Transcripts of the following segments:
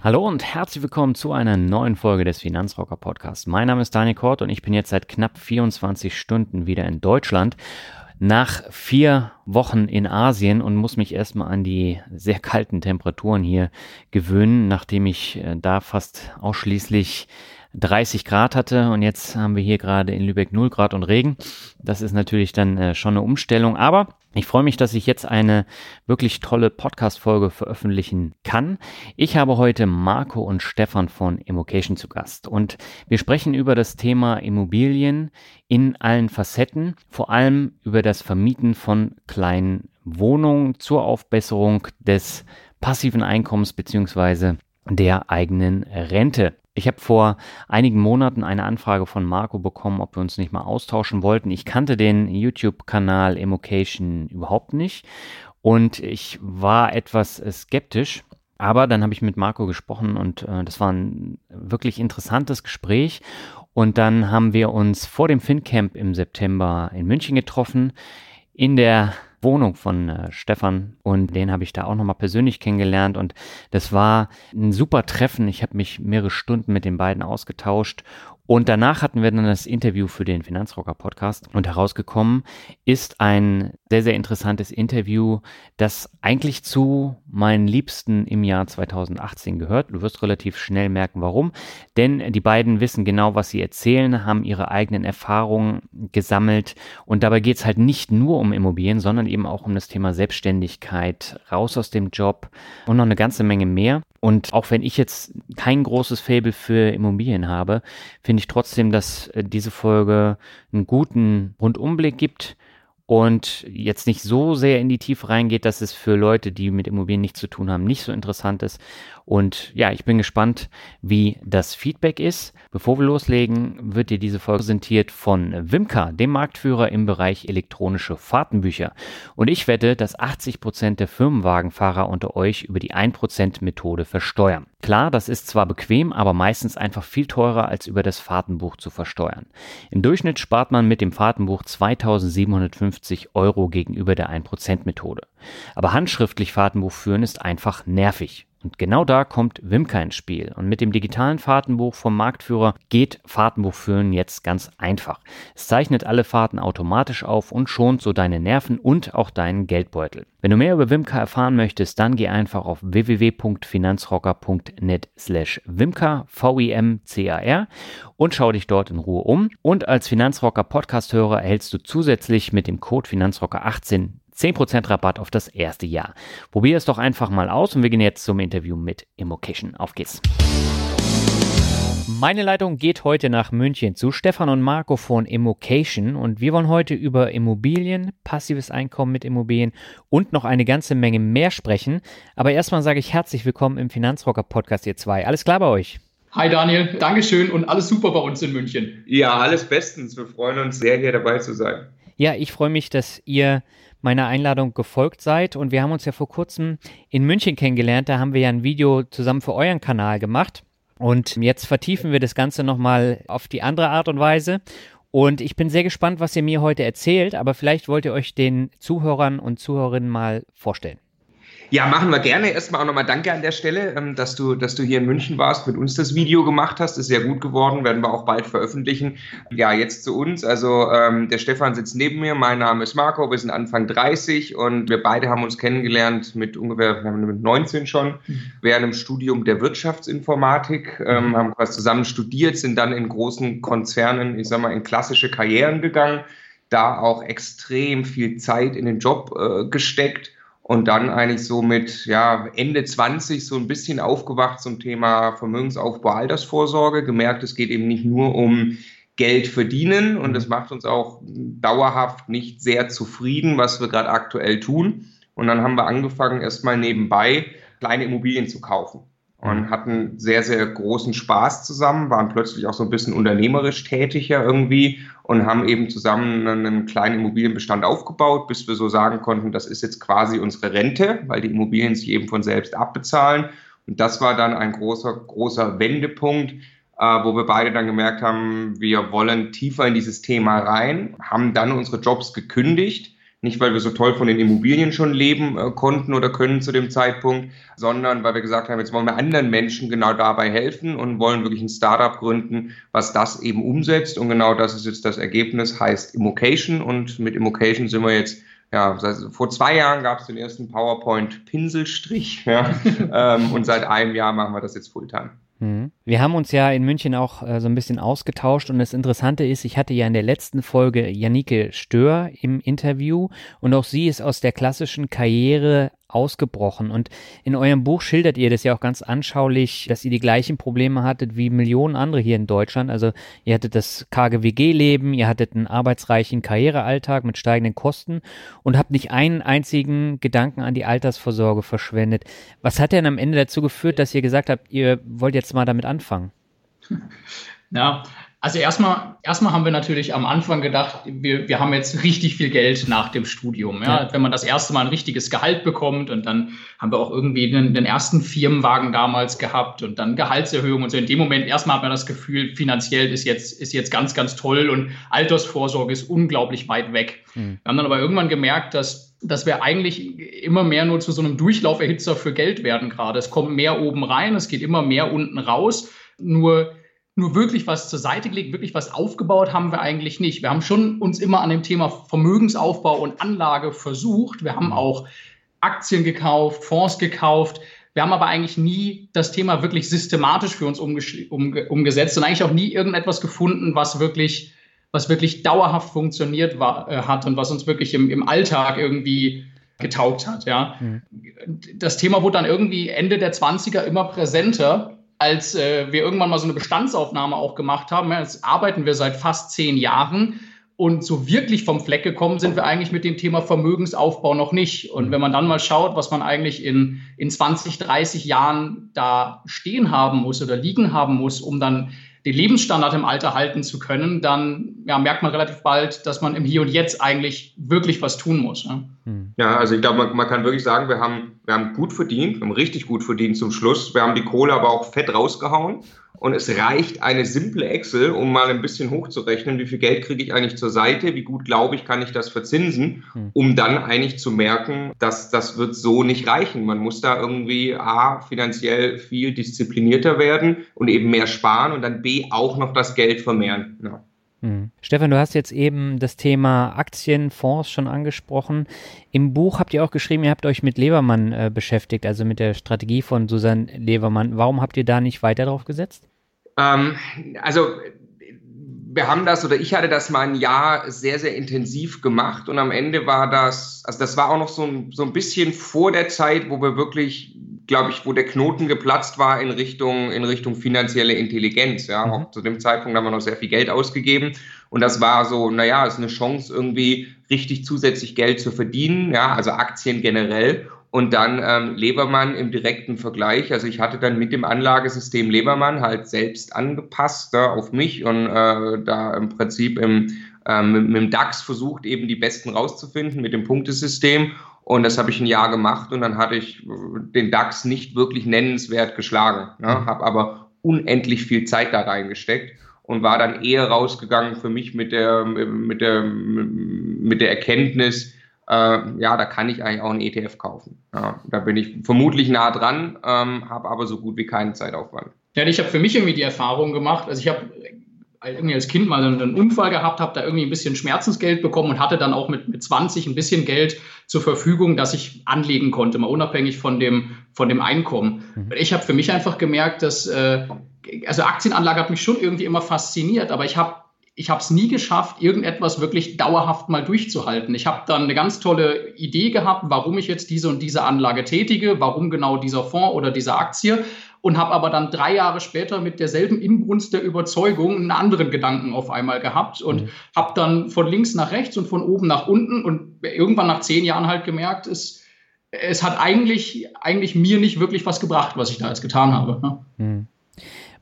Hallo und herzlich willkommen zu einer neuen Folge des Finanzrocker Podcasts. Mein Name ist Daniel Kort und ich bin jetzt seit knapp 24 Stunden wieder in Deutschland. Nach vier Wochen in Asien und muss mich erstmal an die sehr kalten Temperaturen hier gewöhnen, nachdem ich äh, da fast ausschließlich 30 Grad hatte und jetzt haben wir hier gerade in Lübeck 0 Grad und Regen. Das ist natürlich dann äh, schon eine Umstellung, aber ich freue mich, dass ich jetzt eine wirklich tolle Podcast-Folge veröffentlichen kann. Ich habe heute Marco und Stefan von Immocation zu Gast und wir sprechen über das Thema Immobilien in allen Facetten, vor allem über das Vermieten von kleinen Wohnungen zur Aufbesserung des passiven Einkommens beziehungsweise der eigenen Rente. Ich habe vor einigen Monaten eine Anfrage von Marco bekommen, ob wir uns nicht mal austauschen wollten. Ich kannte den YouTube-Kanal Emocation überhaupt nicht und ich war etwas skeptisch. Aber dann habe ich mit Marco gesprochen und äh, das war ein wirklich interessantes Gespräch. Und dann haben wir uns vor dem FinCamp im September in München getroffen, in der Wohnung von äh, Stefan und den habe ich da auch nochmal persönlich kennengelernt und das war ein super Treffen. Ich habe mich mehrere Stunden mit den beiden ausgetauscht und danach hatten wir dann das Interview für den Finanzrocker Podcast und herausgekommen ist ein sehr, sehr interessantes Interview, das eigentlich zu meinen Liebsten im Jahr 2018 gehört. Du wirst relativ schnell merken, warum. Denn die beiden wissen genau, was sie erzählen, haben ihre eigenen Erfahrungen gesammelt und dabei geht es halt nicht nur um Immobilien, sondern eben auch um das Thema Selbstständigkeit, raus aus dem Job und noch eine ganze Menge mehr. Und auch wenn ich jetzt kein großes Faible für Immobilien habe, finde ich trotzdem, dass äh, diese Folge einen guten Rundumblick gibt und jetzt nicht so sehr in die Tiefe reingeht, dass es für Leute, die mit Immobilien nichts zu tun haben, nicht so interessant ist. Und ja, ich bin gespannt, wie das Feedback ist. Bevor wir loslegen, wird dir diese Folge präsentiert von Wimka, dem Marktführer im Bereich elektronische Fahrtenbücher. Und ich wette, dass 80 Prozent der Firmenwagenfahrer unter euch über die 1% Methode versteuern. Klar, das ist zwar bequem, aber meistens einfach viel teurer als über das Fahrtenbuch zu versteuern. Im Durchschnitt spart man mit dem Fahrtenbuch 2750 Euro gegenüber der 1% Methode. Aber handschriftlich Fahrtenbuch führen ist einfach nervig. Und genau da kommt Wimka ins Spiel. Und mit dem digitalen Fahrtenbuch vom Marktführer geht Fahrtenbuchführen jetzt ganz einfach. Es zeichnet alle Fahrten automatisch auf und schont so deine Nerven und auch deinen Geldbeutel. Wenn du mehr über Wimka erfahren möchtest, dann geh einfach auf www.finanzrocker.net slash Wimka, V-I-M-C-A-R und schau dich dort in Ruhe um. Und als Finanzrocker Podcast-Hörer erhältst du zusätzlich mit dem Code Finanzrocker 18 10% Rabatt auf das erste Jahr. Probier es doch einfach mal aus und wir gehen jetzt zum Interview mit Immocation. Auf geht's. Meine Leitung geht heute nach München zu Stefan und Marco von Immocation und wir wollen heute über Immobilien, passives Einkommen mit Immobilien und noch eine ganze Menge mehr sprechen. Aber erstmal sage ich herzlich willkommen im Finanzrocker Podcast, ihr zwei. Alles klar bei euch? Hi Daniel, Dankeschön und alles super bei uns in München. Ja, alles bestens. Wir freuen uns sehr, hier dabei zu sein. Ja, ich freue mich, dass ihr meiner Einladung gefolgt seid. Und wir haben uns ja vor kurzem in München kennengelernt. Da haben wir ja ein Video zusammen für euren Kanal gemacht. Und jetzt vertiefen wir das Ganze nochmal auf die andere Art und Weise. Und ich bin sehr gespannt, was ihr mir heute erzählt, aber vielleicht wollt ihr euch den Zuhörern und Zuhörerinnen mal vorstellen. Ja, machen wir gerne. Erstmal auch nochmal danke an der Stelle, ähm, dass du, dass du hier in München warst, mit uns das Video gemacht hast. Ist sehr gut geworden, werden wir auch bald veröffentlichen. Ja, jetzt zu uns. Also ähm, der Stefan sitzt neben mir, mein Name ist Marco, wir sind Anfang 30 und wir beide haben uns kennengelernt mit ungefähr mit 19 schon, während dem Studium der Wirtschaftsinformatik, ähm, haben quasi zusammen studiert, sind dann in großen Konzernen, ich sag mal, in klassische Karrieren gegangen, da auch extrem viel Zeit in den Job äh, gesteckt und dann eigentlich so mit ja, Ende 20 so ein bisschen aufgewacht zum Thema Vermögensaufbau, Altersvorsorge, gemerkt, es geht eben nicht nur um Geld verdienen und es macht uns auch dauerhaft nicht sehr zufrieden, was wir gerade aktuell tun. Und dann haben wir angefangen, erstmal nebenbei kleine Immobilien zu kaufen und mhm. hatten sehr, sehr großen Spaß zusammen, waren plötzlich auch so ein bisschen unternehmerisch tätiger irgendwie und haben eben zusammen einen kleinen Immobilienbestand aufgebaut, bis wir so sagen konnten, das ist jetzt quasi unsere Rente, weil die Immobilien sich eben von selbst abbezahlen. Und das war dann ein großer, großer Wendepunkt, äh, wo wir beide dann gemerkt haben, wir wollen tiefer in dieses Thema rein, haben dann unsere Jobs gekündigt nicht, weil wir so toll von den Immobilien schon leben äh, konnten oder können zu dem Zeitpunkt, sondern weil wir gesagt haben, jetzt wollen wir anderen Menschen genau dabei helfen und wollen wirklich ein Startup gründen, was das eben umsetzt. Und genau das ist jetzt das Ergebnis, heißt Immocation. Und mit Immocation sind wir jetzt ja, vor zwei Jahren gab es den ersten PowerPoint-Pinselstrich ja, ähm, und seit einem Jahr machen wir das jetzt Fulltime. Mhm. Wir haben uns ja in München auch äh, so ein bisschen ausgetauscht und das Interessante ist, ich hatte ja in der letzten Folge Janike Stör im Interview und auch sie ist aus der klassischen Karriere ausgebrochen. Und in eurem Buch schildert ihr das ja auch ganz anschaulich, dass ihr die gleichen Probleme hattet wie Millionen andere hier in Deutschland. Also ihr hattet das KGWG-Leben, ihr hattet einen arbeitsreichen Karrierealltag mit steigenden Kosten und habt nicht einen einzigen Gedanken an die Altersvorsorge verschwendet. Was hat denn am Ende dazu geführt, dass ihr gesagt habt, ihr wollt jetzt mal damit anfangen? Ja, also erstmal, erstmal haben wir natürlich am Anfang gedacht, wir, wir haben jetzt richtig viel Geld nach dem Studium. Ja? ja. Wenn man das erste Mal ein richtiges Gehalt bekommt und dann haben wir auch irgendwie den, den ersten Firmenwagen damals gehabt und dann Gehaltserhöhung und so. In dem Moment erstmal hat man das Gefühl, finanziell ist jetzt, ist jetzt ganz, ganz toll und Altersvorsorge ist unglaublich weit weg. Mhm. Wir haben dann aber irgendwann gemerkt, dass dass wir eigentlich immer mehr nur zu so einem Durchlauferhitzer für Geld werden gerade. Es kommt mehr oben rein, es geht immer mehr unten raus. Nur nur wirklich was zur Seite gelegt, wirklich was aufgebaut haben wir eigentlich nicht. Wir haben schon uns immer an dem Thema Vermögensaufbau und Anlage versucht. Wir haben mhm. auch Aktien gekauft, Fonds gekauft. Wir haben aber eigentlich nie das Thema wirklich systematisch für uns umge umgesetzt und eigentlich auch nie irgendetwas gefunden, was wirklich, was wirklich dauerhaft funktioniert war, äh, hat und was uns wirklich im, im Alltag irgendwie getaugt hat. Ja. Mhm. Das Thema wurde dann irgendwie Ende der 20er immer präsenter als äh, wir irgendwann mal so eine Bestandsaufnahme auch gemacht haben. Ja, jetzt arbeiten wir seit fast zehn Jahren und so wirklich vom Fleck gekommen sind wir eigentlich mit dem Thema Vermögensaufbau noch nicht. Und wenn man dann mal schaut, was man eigentlich in, in 20, 30 Jahren da stehen haben muss oder liegen haben muss, um dann den Lebensstandard im Alter halten zu können, dann ja, merkt man relativ bald, dass man im Hier und Jetzt eigentlich wirklich was tun muss. Ja, ja also ich glaube, man, man, kann wirklich sagen, wir haben, wir haben gut verdient, wir haben richtig gut verdient zum Schluss. Wir haben die Kohle aber auch fett rausgehauen. Und es reicht eine simple Excel, um mal ein bisschen hochzurechnen, wie viel Geld kriege ich eigentlich zur Seite, wie gut glaube ich, kann ich das verzinsen, hm. um dann eigentlich zu merken, dass das wird so nicht reichen. Man muss da irgendwie A, finanziell viel disziplinierter werden und eben mehr sparen und dann B, auch noch das Geld vermehren. Ja. Hm. Stefan, du hast jetzt eben das Thema Aktien, Fonds schon angesprochen. Im Buch habt ihr auch geschrieben, ihr habt euch mit Levermann äh, beschäftigt, also mit der Strategie von Susanne Levermann. Warum habt ihr da nicht weiter drauf gesetzt? Ähm, also wir haben das oder ich hatte das mal ein Jahr sehr, sehr intensiv gemacht und am Ende war das, also das war auch noch so ein, so ein bisschen vor der Zeit, wo wir wirklich glaube ich, wo der Knoten geplatzt war in Richtung, in Richtung finanzielle Intelligenz. Ja, mhm. auch zu dem Zeitpunkt haben wir noch sehr viel Geld ausgegeben. Und das war so, naja, ist eine Chance, irgendwie richtig zusätzlich Geld zu verdienen. Ja, also Aktien generell. Und dann ähm, Lebermann im direkten Vergleich. Also ich hatte dann mit dem Anlagesystem Lebermann halt selbst angepasst ja, auf mich und äh, da im Prinzip im, äh, mit, mit dem DAX versucht, eben die besten rauszufinden mit dem Punktesystem. Und das habe ich ein Jahr gemacht und dann hatte ich den DAX nicht wirklich nennenswert geschlagen. Ne? Mhm. Habe aber unendlich viel Zeit da reingesteckt und war dann eher rausgegangen für mich mit der, mit der, mit der Erkenntnis, äh, ja, da kann ich eigentlich auch einen ETF kaufen. Ja, da bin ich vermutlich nah dran, ähm, habe aber so gut wie keinen Zeitaufwand. Ja, ich habe für mich irgendwie die Erfahrung gemacht, also ich habe irgendwie als Kind mal einen Unfall gehabt, habe da irgendwie ein bisschen Schmerzensgeld bekommen und hatte dann auch mit, mit 20 ein bisschen Geld zur Verfügung, dass ich anlegen konnte, mal unabhängig von dem, von dem Einkommen. Mhm. Ich habe für mich einfach gemerkt, dass, äh, also Aktienanlage hat mich schon irgendwie immer fasziniert, aber ich habe ich habe es nie geschafft, irgendetwas wirklich dauerhaft mal durchzuhalten. Ich habe dann eine ganz tolle Idee gehabt, warum ich jetzt diese und diese Anlage tätige, warum genau dieser Fonds oder diese Aktie und habe aber dann drei Jahre später mit derselben Inbrunst der Überzeugung einen anderen Gedanken auf einmal gehabt und mhm. habe dann von links nach rechts und von oben nach unten und irgendwann nach zehn Jahren halt gemerkt, es, es hat eigentlich, eigentlich mir nicht wirklich was gebracht, was ich da jetzt getan habe. Ne? Mhm.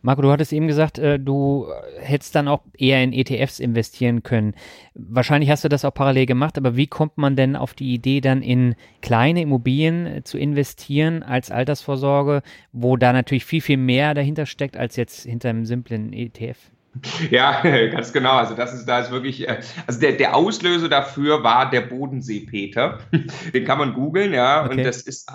Marco, du hattest eben gesagt, äh, du hättest dann auch eher in ETFs investieren können. Wahrscheinlich hast du das auch parallel gemacht, aber wie kommt man denn auf die Idee, dann in kleine Immobilien äh, zu investieren als Altersvorsorge, wo da natürlich viel, viel mehr dahinter steckt als jetzt hinter einem simplen ETF? Ja, ganz genau. Also das ist, da ist wirklich, äh, also der, der Auslöser dafür war der Bodensee-Peter. Den kann man googeln, ja. Okay. Und das ist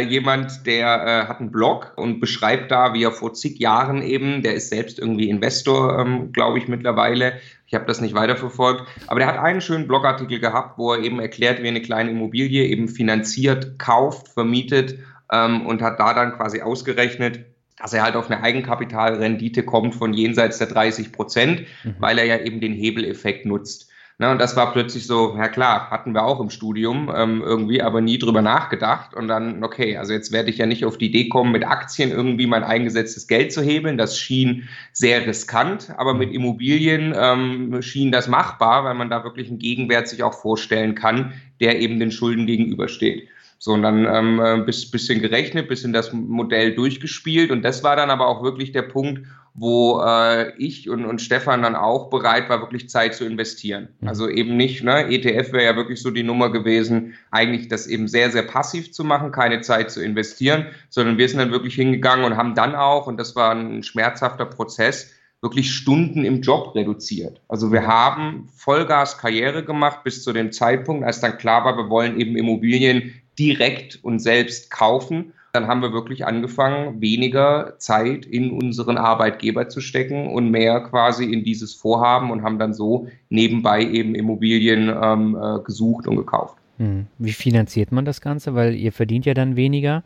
jemand, der äh, hat einen Blog und beschreibt da, wie er vor zig Jahren eben, der ist selbst irgendwie Investor, ähm, glaube ich, mittlerweile. Ich habe das nicht weiterverfolgt. Aber der hat einen schönen Blogartikel gehabt, wo er eben erklärt, wie eine kleine Immobilie eben finanziert, kauft, vermietet ähm, und hat da dann quasi ausgerechnet, dass er halt auf eine Eigenkapitalrendite kommt von jenseits der 30 Prozent, mhm. weil er ja eben den Hebeleffekt nutzt. Na, und das war plötzlich so, ja klar, hatten wir auch im Studium ähm, irgendwie, aber nie drüber nachgedacht. Und dann, okay, also jetzt werde ich ja nicht auf die Idee kommen, mit Aktien irgendwie mein eingesetztes Geld zu hebeln. Das schien sehr riskant, aber mit Immobilien ähm, schien das machbar, weil man da wirklich einen Gegenwert sich auch vorstellen kann, der eben den Schulden gegenübersteht. So, und dann ähm, ein bisschen gerechnet, bisschen das Modell durchgespielt. Und das war dann aber auch wirklich der Punkt, wo äh, ich und, und Stefan dann auch bereit war, wirklich Zeit zu investieren. Mhm. Also eben nicht, ne, ETF wäre ja wirklich so die Nummer gewesen, eigentlich das eben sehr, sehr passiv zu machen, keine Zeit zu investieren, sondern wir sind dann wirklich hingegangen und haben dann auch, und das war ein schmerzhafter Prozess, wirklich Stunden im Job reduziert. Also wir haben Vollgas Karriere gemacht bis zu dem Zeitpunkt, als dann klar war, wir wollen eben Immobilien direkt und selbst kaufen dann haben wir wirklich angefangen, weniger Zeit in unseren Arbeitgeber zu stecken und mehr quasi in dieses Vorhaben und haben dann so nebenbei eben Immobilien ähm, äh, gesucht und gekauft. Hm. Wie finanziert man das Ganze? Weil ihr verdient ja dann weniger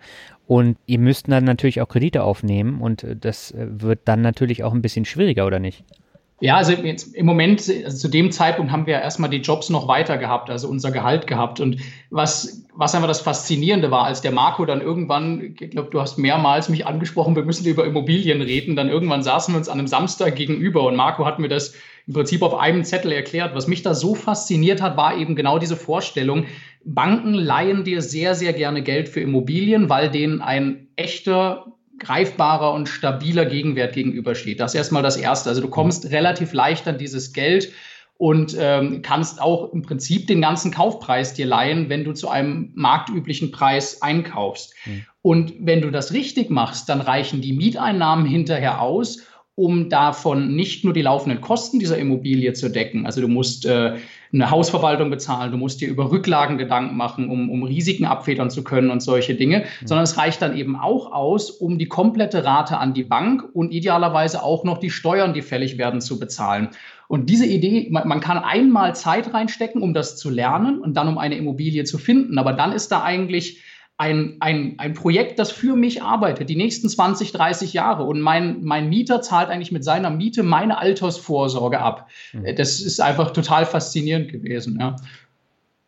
und ihr müsst dann natürlich auch Kredite aufnehmen und äh, das äh, wird dann natürlich auch ein bisschen schwieriger, oder nicht? Ja, also im Moment, also zu dem Zeitpunkt haben wir erstmal die Jobs noch weiter gehabt, also unser Gehalt gehabt. Und was, was einfach das Faszinierende war, als der Marco dann irgendwann, ich glaube, du hast mehrmals mich angesprochen, wir müssen über Immobilien reden, dann irgendwann saßen wir uns an einem Samstag gegenüber und Marco hat mir das im Prinzip auf einem Zettel erklärt. Was mich da so fasziniert hat, war eben genau diese Vorstellung, Banken leihen dir sehr, sehr gerne Geld für Immobilien, weil denen ein echter greifbarer und stabiler Gegenwert gegenübersteht. Das ist erstmal das Erste. Also du kommst relativ leicht an dieses Geld und ähm, kannst auch im Prinzip den ganzen Kaufpreis dir leihen, wenn du zu einem marktüblichen Preis einkaufst. Mhm. Und wenn du das richtig machst, dann reichen die Mieteinnahmen hinterher aus, um davon nicht nur die laufenden Kosten dieser Immobilie zu decken. Also du musst äh, eine Hausverwaltung bezahlen, du musst dir über Rücklagen Gedanken machen, um, um Risiken abfedern zu können und solche Dinge, mhm. sondern es reicht dann eben auch aus, um die komplette Rate an die Bank und idealerweise auch noch die Steuern, die fällig werden, zu bezahlen. Und diese Idee, man, man kann einmal Zeit reinstecken, um das zu lernen und dann um eine Immobilie zu finden, aber dann ist da eigentlich ein, ein, ein Projekt, das für mich arbeitet, die nächsten 20, 30 Jahre. Und mein, mein Mieter zahlt eigentlich mit seiner Miete meine Altersvorsorge ab. Mhm. Das ist einfach total faszinierend gewesen. Ja.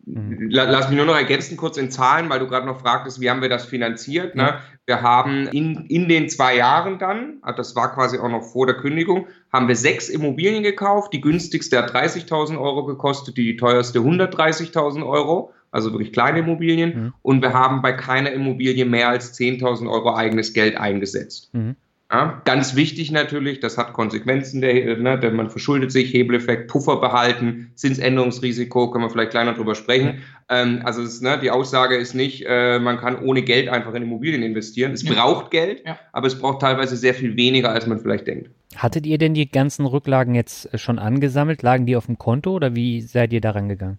Mhm. Lass mich nur noch ergänzen, kurz in Zahlen, weil du gerade noch fragtest, wie haben wir das finanziert. Ne? Wir haben in, in den zwei Jahren dann, ah, das war quasi auch noch vor der Kündigung, haben wir sechs Immobilien gekauft. Die günstigste hat 30.000 Euro gekostet, die teuerste 130.000 Euro also wirklich kleine Immobilien. Mhm. Und wir haben bei keiner Immobilie mehr als 10.000 Euro eigenes Geld eingesetzt. Mhm. Ja, ganz wichtig natürlich, das hat Konsequenzen, der, ne, denn man verschuldet sich, Hebeleffekt, Puffer behalten, Zinsänderungsrisiko, können wir vielleicht kleiner drüber sprechen. Mhm. Ähm, also ist, ne, die Aussage ist nicht, äh, man kann ohne Geld einfach in Immobilien investieren. Es ja. braucht Geld, ja. aber es braucht teilweise sehr viel weniger, als man vielleicht denkt. Hattet ihr denn die ganzen Rücklagen jetzt schon angesammelt? Lagen die auf dem Konto oder wie seid ihr daran gegangen?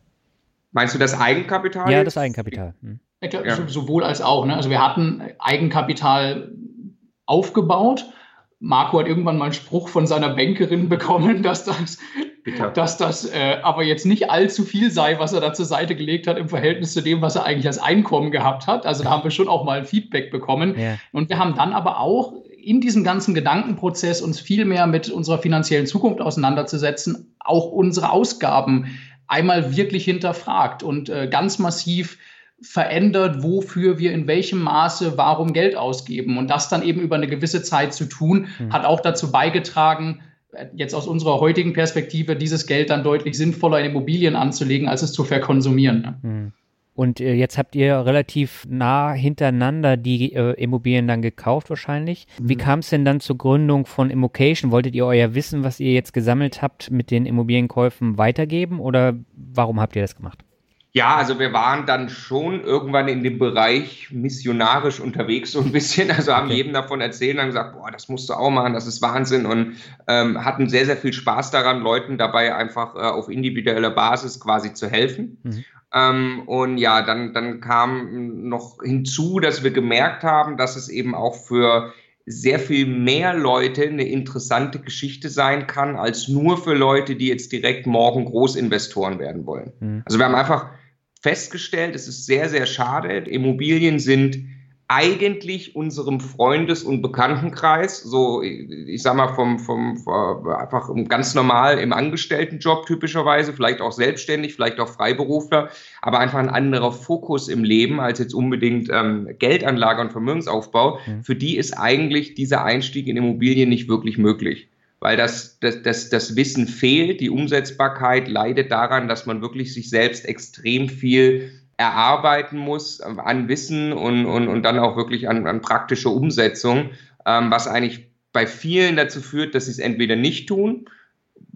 Meinst du das Eigenkapital? Ja, das Eigenkapital. Hm. Ja. Sowohl als auch. Ne? Also wir hatten Eigenkapital aufgebaut. Marco hat irgendwann mal einen Spruch von seiner Bankerin bekommen, dass das, dass das äh, aber jetzt nicht allzu viel sei, was er da zur Seite gelegt hat im Verhältnis zu dem, was er eigentlich als Einkommen gehabt hat. Also da haben wir schon auch mal ein Feedback bekommen. Ja. Und wir haben dann aber auch in diesem ganzen Gedankenprozess uns viel mehr mit unserer finanziellen Zukunft auseinanderzusetzen, auch unsere Ausgaben einmal wirklich hinterfragt und äh, ganz massiv verändert, wofür wir in welchem Maße warum Geld ausgeben. Und das dann eben über eine gewisse Zeit zu tun, mhm. hat auch dazu beigetragen, jetzt aus unserer heutigen Perspektive, dieses Geld dann deutlich sinnvoller in Immobilien anzulegen, als es zu verkonsumieren. Mhm. Und äh, jetzt habt ihr relativ nah hintereinander die äh, Immobilien dann gekauft wahrscheinlich. Wie mhm. kam es denn dann zur Gründung von Immocation? Wolltet ihr euer Wissen, was ihr jetzt gesammelt habt, mit den Immobilienkäufen weitergeben oder warum habt ihr das gemacht? Ja, also wir waren dann schon irgendwann in dem Bereich missionarisch unterwegs, so ein bisschen. Also haben okay. jedem davon erzählt und haben gesagt, boah, das musst du auch machen, das ist Wahnsinn. Und ähm, hatten sehr, sehr viel Spaß daran, Leuten dabei einfach äh, auf individueller Basis quasi zu helfen. Mhm. Ähm, und ja, dann, dann kam noch hinzu, dass wir gemerkt haben, dass es eben auch für sehr viel mehr Leute eine interessante Geschichte sein kann, als nur für Leute, die jetzt direkt morgen Großinvestoren werden wollen. Mhm. Also wir haben einfach festgestellt, es ist sehr, sehr schade. Immobilien sind eigentlich unserem Freundes- und Bekanntenkreis, so ich sag mal vom, vom, vom einfach ganz normal im Angestelltenjob typischerweise, vielleicht auch selbstständig, vielleicht auch Freiberufler, aber einfach ein anderer Fokus im Leben als jetzt unbedingt ähm, Geldanlage und Vermögensaufbau. Mhm. Für die ist eigentlich dieser Einstieg in Immobilien nicht wirklich möglich weil das, das, das, das Wissen fehlt. Die Umsetzbarkeit leidet daran, dass man wirklich sich selbst extrem viel erarbeiten muss an Wissen und, und, und dann auch wirklich an, an praktischer Umsetzung, ähm, was eigentlich bei vielen dazu führt, dass sie es entweder nicht tun,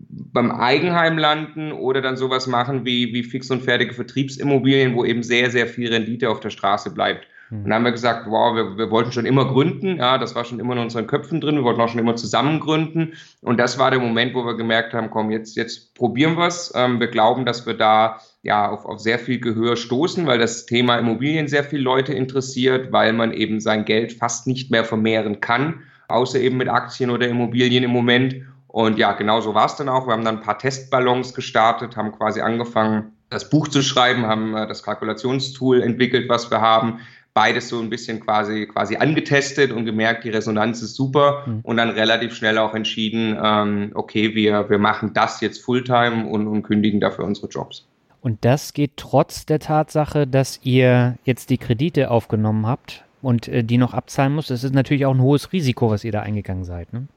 beim Eigenheim landen oder dann sowas machen wie, wie fix und fertige Vertriebsimmobilien, wo eben sehr, sehr viel Rendite auf der Straße bleibt. Und dann haben wir gesagt, wow, wir, wir wollten schon immer gründen. Ja, das war schon immer in unseren Köpfen drin. Wir wollten auch schon immer zusammen gründen. Und das war der Moment, wo wir gemerkt haben, komm, jetzt, jetzt probieren wir es. Ähm, wir glauben, dass wir da ja auf, auf sehr viel Gehör stoßen, weil das Thema Immobilien sehr viele Leute interessiert, weil man eben sein Geld fast nicht mehr vermehren kann, außer eben mit Aktien oder Immobilien im Moment. Und ja, genau so war es dann auch. Wir haben dann ein paar Testballons gestartet, haben quasi angefangen, das Buch zu schreiben, haben äh, das Kalkulationstool entwickelt, was wir haben, beides so ein bisschen quasi, quasi angetestet und gemerkt, die Resonanz ist super mhm. und dann relativ schnell auch entschieden, ähm, okay, wir, wir machen das jetzt Fulltime und, und kündigen dafür unsere Jobs. Und das geht trotz der Tatsache, dass ihr jetzt die Kredite aufgenommen habt und äh, die noch abzahlen muss. Das ist natürlich auch ein hohes Risiko, was ihr da eingegangen seid. Ne?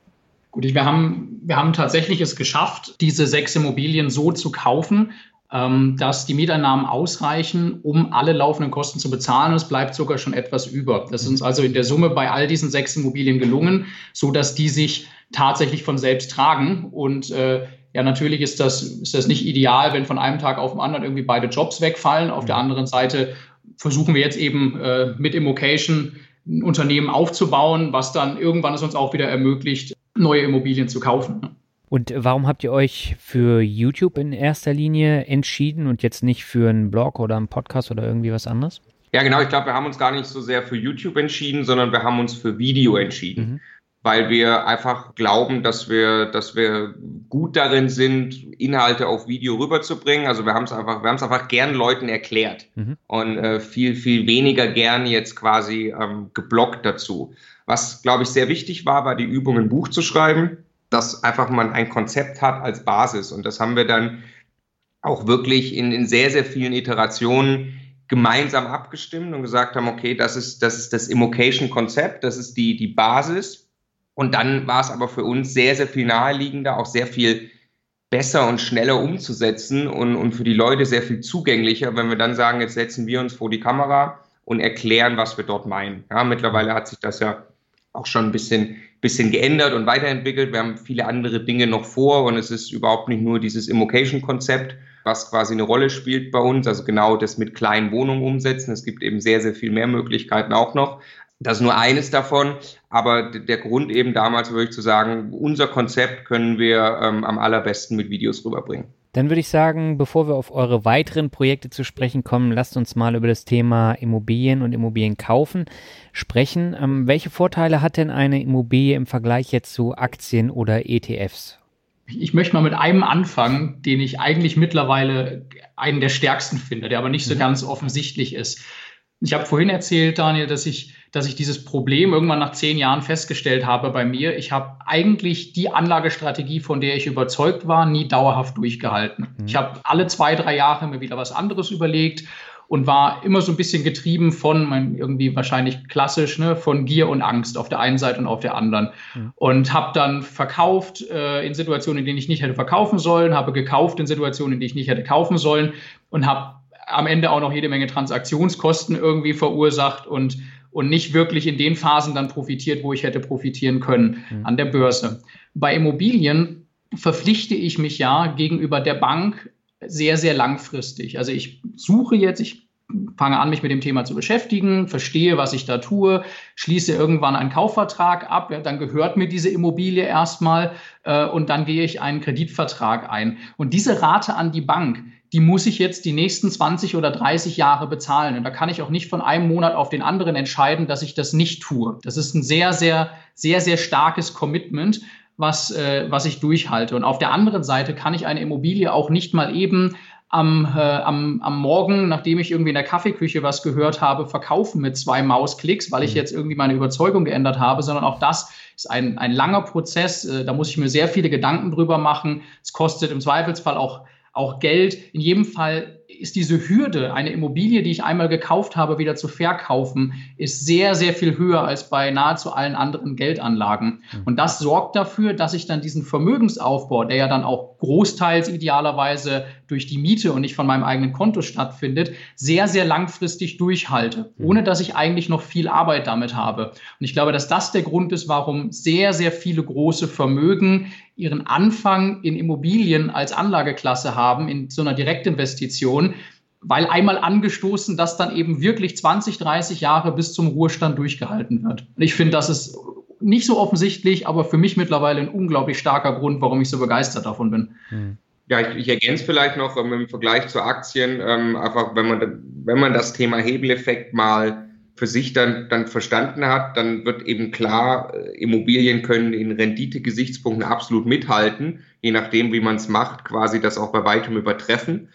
Gut, wir haben, wir haben tatsächlich es geschafft, diese sechs Immobilien so zu kaufen, dass die Mieteinnahmen ausreichen, um alle laufenden Kosten zu bezahlen. Es bleibt sogar schon etwas über. Das ist uns also in der Summe bei all diesen sechs Immobilien gelungen, so dass die sich tatsächlich von selbst tragen. Und äh, ja, natürlich ist das, ist das nicht ideal, wenn von einem Tag auf den anderen irgendwie beide Jobs wegfallen. Auf der anderen Seite versuchen wir jetzt eben äh, mit Immocation ein Unternehmen aufzubauen, was dann irgendwann es uns auch wieder ermöglicht, neue Immobilien zu kaufen. Und warum habt ihr euch für YouTube in erster Linie entschieden und jetzt nicht für einen Blog oder einen Podcast oder irgendwie was anderes? Ja, genau. Ich glaube, wir haben uns gar nicht so sehr für YouTube entschieden, sondern wir haben uns für Video entschieden. Mhm. Weil wir einfach glauben, dass wir, dass wir gut darin sind, Inhalte auf Video rüberzubringen. Also wir haben es einfach, wir haben es einfach gern Leuten erklärt mhm. und äh, viel, viel weniger gern jetzt quasi ähm, geblockt dazu. Was, glaube ich, sehr wichtig war, war die Übung, ein Buch zu schreiben dass einfach man ein Konzept hat als Basis. Und das haben wir dann auch wirklich in, in sehr, sehr vielen Iterationen gemeinsam abgestimmt und gesagt haben, okay, das ist das, ist das Immocation-Konzept, das ist die, die Basis. Und dann war es aber für uns sehr, sehr viel naheliegender, auch sehr viel besser und schneller umzusetzen und, und für die Leute sehr viel zugänglicher, wenn wir dann sagen, jetzt setzen wir uns vor die Kamera und erklären, was wir dort meinen. Ja, mittlerweile hat sich das ja auch schon ein bisschen bisschen geändert und weiterentwickelt. Wir haben viele andere Dinge noch vor und es ist überhaupt nicht nur dieses Immocation-Konzept, was quasi eine Rolle spielt bei uns, also genau das mit kleinen Wohnungen umsetzen. Es gibt eben sehr, sehr viel mehr Möglichkeiten auch noch. Das ist nur eines davon, aber der Grund eben damals wirklich zu sagen, unser Konzept können wir ähm, am allerbesten mit Videos rüberbringen. Dann würde ich sagen, bevor wir auf eure weiteren Projekte zu sprechen kommen, lasst uns mal über das Thema Immobilien und Immobilien kaufen sprechen. Ähm, welche Vorteile hat denn eine Immobilie im Vergleich jetzt zu Aktien oder ETFs? Ich möchte mal mit einem anfangen, den ich eigentlich mittlerweile einen der stärksten finde, der aber nicht so mhm. ganz offensichtlich ist. Ich habe vorhin erzählt, Daniel, dass ich, dass ich dieses Problem irgendwann nach zehn Jahren festgestellt habe bei mir. Ich habe eigentlich die Anlagestrategie, von der ich überzeugt war, nie dauerhaft durchgehalten. Mhm. Ich habe alle zwei, drei Jahre mir wieder was anderes überlegt und war immer so ein bisschen getrieben von, irgendwie wahrscheinlich klassisch, ne, von Gier und Angst auf der einen Seite und auf der anderen. Mhm. Und habe dann verkauft äh, in Situationen, in denen ich nicht hätte verkaufen sollen, habe gekauft in Situationen, in denen ich nicht hätte kaufen sollen und habe am Ende auch noch jede Menge Transaktionskosten irgendwie verursacht und, und nicht wirklich in den Phasen dann profitiert, wo ich hätte profitieren können mhm. an der Börse. Bei Immobilien verpflichte ich mich ja gegenüber der Bank sehr, sehr langfristig. Also ich suche jetzt, ich fange an, mich mit dem Thema zu beschäftigen, verstehe, was ich da tue, schließe irgendwann einen Kaufvertrag ab, dann gehört mir diese Immobilie erstmal äh, und dann gehe ich einen Kreditvertrag ein. Und diese Rate an die Bank, die muss ich jetzt die nächsten 20 oder 30 Jahre bezahlen. Und da kann ich auch nicht von einem Monat auf den anderen entscheiden, dass ich das nicht tue. Das ist ein sehr, sehr, sehr, sehr starkes Commitment, was, äh, was ich durchhalte. Und auf der anderen Seite kann ich eine Immobilie auch nicht mal eben am, äh, am, am Morgen, nachdem ich irgendwie in der Kaffeeküche was gehört habe, verkaufen mit zwei Mausklicks, weil ich mhm. jetzt irgendwie meine Überzeugung geändert habe, sondern auch das ist ein, ein langer Prozess. Äh, da muss ich mir sehr viele Gedanken drüber machen. Es kostet im Zweifelsfall auch auch Geld. In jedem Fall ist diese Hürde, eine Immobilie, die ich einmal gekauft habe, wieder zu verkaufen, ist sehr, sehr viel höher als bei nahezu allen anderen Geldanlagen. Mhm. Und das sorgt dafür, dass ich dann diesen Vermögensaufbau, der ja dann auch großteils idealerweise durch die Miete und nicht von meinem eigenen Konto stattfindet, sehr, sehr langfristig durchhalte, mhm. ohne dass ich eigentlich noch viel Arbeit damit habe. Und ich glaube, dass das der Grund ist, warum sehr, sehr viele große Vermögen ihren Anfang in Immobilien als Anlageklasse haben, in so einer Direktinvestition, weil einmal angestoßen, das dann eben wirklich 20, 30 Jahre bis zum Ruhestand durchgehalten wird. Und ich finde, das ist nicht so offensichtlich, aber für mich mittlerweile ein unglaublich starker Grund, warum ich so begeistert davon bin. Hm. Ja, ich, ich ergänze vielleicht noch ähm, im Vergleich zu Aktien, ähm, einfach wenn man, wenn man das Thema Hebeleffekt mal für sich dann, dann verstanden hat, dann wird eben klar, äh, Immobilien können in Rendite-Gesichtspunkten absolut mithalten, je nachdem, wie man es macht, quasi das auch bei weitem übertreffen.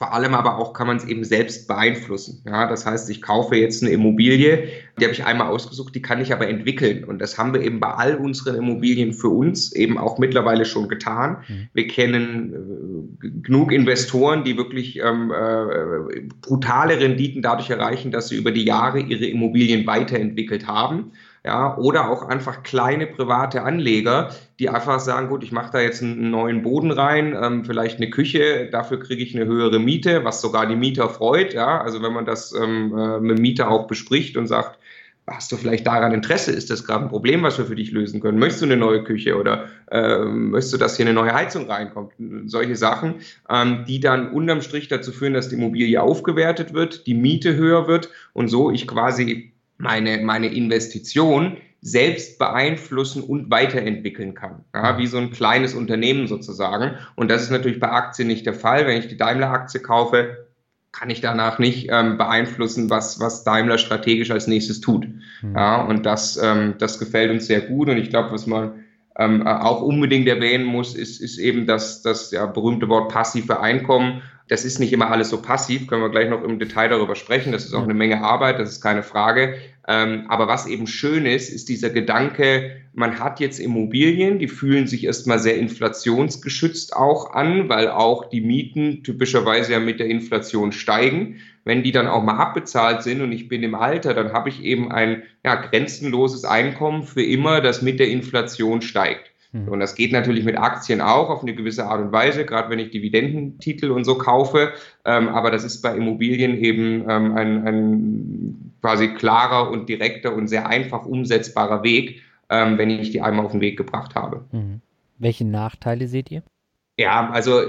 Vor allem aber auch kann man es eben selbst beeinflussen. Ja, das heißt, ich kaufe jetzt eine Immobilie, die habe ich einmal ausgesucht, die kann ich aber entwickeln. Und das haben wir eben bei all unseren Immobilien für uns eben auch mittlerweile schon getan. Mhm. Wir kennen äh, genug Investoren, die wirklich ähm, äh, brutale Renditen dadurch erreichen, dass sie über die Jahre ihre Immobilien weiterentwickelt haben ja, oder auch einfach kleine private Anleger, die einfach sagen, gut, ich mache da jetzt einen neuen Boden rein, ähm, vielleicht eine Küche, dafür kriege ich eine höhere Miete, was sogar die Mieter freut, ja, also wenn man das ähm, äh, mit dem Mieter auch bespricht und sagt, hast du vielleicht daran Interesse? Ist das gerade ein Problem, was wir für dich lösen können? Möchtest du eine neue Küche oder äh, möchtest du, dass hier eine neue Heizung reinkommt? Solche Sachen, ähm, die dann unterm Strich dazu führen, dass die Immobilie aufgewertet wird, die Miete höher wird und so ich quasi meine, meine Investition selbst beeinflussen und weiterentwickeln kann. Ja, wie so ein kleines Unternehmen sozusagen. Und das ist natürlich bei Aktien nicht der Fall. Wenn ich die Daimler-Aktie kaufe, kann ich danach nicht ähm, beeinflussen, was, was Daimler strategisch als nächstes tut. Mhm. Ja, und das, ähm, das gefällt uns sehr gut. Und ich glaube, was man ähm, auch unbedingt erwähnen muss, ist, ist eben das, das ja, berühmte Wort passive Einkommen. Das ist nicht immer alles so passiv, können wir gleich noch im Detail darüber sprechen. Das ist auch eine Menge Arbeit, das ist keine Frage. Ähm, aber was eben schön ist, ist dieser Gedanke, man hat jetzt Immobilien, die fühlen sich erstmal sehr inflationsgeschützt auch an, weil auch die Mieten typischerweise ja mit der Inflation steigen. Wenn die dann auch mal abbezahlt sind und ich bin im Alter, dann habe ich eben ein ja, grenzenloses Einkommen für immer, das mit der Inflation steigt. Hm. Und das geht natürlich mit Aktien auch auf eine gewisse Art und Weise, gerade wenn ich Dividendentitel und so kaufe. Ähm, aber das ist bei Immobilien eben ähm, ein, ein quasi klarer und direkter und sehr einfach umsetzbarer Weg, ähm, wenn ich die einmal auf den Weg gebracht habe. Mhm. Welche Nachteile seht ihr? Ja, also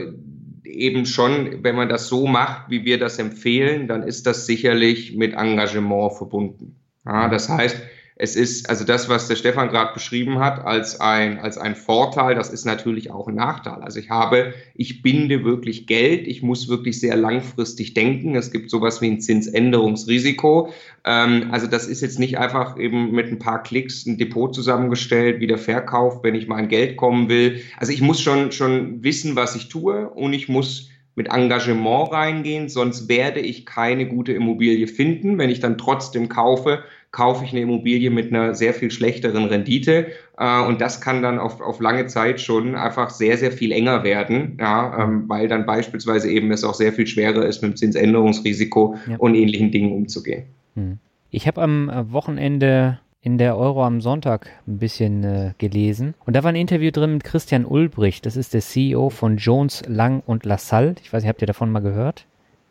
eben schon, wenn man das so macht, wie wir das empfehlen, dann ist das sicherlich mit Engagement verbunden. Ja, das heißt, es ist, also das, was der Stefan gerade beschrieben hat, als ein, als ein Vorteil, das ist natürlich auch ein Nachteil. Also ich habe, ich binde wirklich Geld, ich muss wirklich sehr langfristig denken. Es gibt sowas wie ein Zinsänderungsrisiko. Ähm, also das ist jetzt nicht einfach eben mit ein paar Klicks ein Depot zusammengestellt, wieder verkauft, wenn ich an Geld kommen will. Also ich muss schon, schon wissen, was ich tue und ich muss mit Engagement reingehen, sonst werde ich keine gute Immobilie finden. Wenn ich dann trotzdem kaufe, kaufe ich eine Immobilie mit einer sehr viel schlechteren Rendite. Äh, und das kann dann auf, auf lange Zeit schon einfach sehr, sehr viel enger werden, ja, ähm, weil dann beispielsweise eben es auch sehr viel schwerer ist, mit dem Zinsänderungsrisiko ja. und ähnlichen Dingen umzugehen. Hm. Ich habe am äh, Wochenende in der Euro am Sonntag ein bisschen äh, gelesen. Und da war ein Interview drin mit Christian Ulbricht. Das ist der CEO von Jones, Lang und Lassalle. Ich weiß nicht, habt ihr davon mal gehört?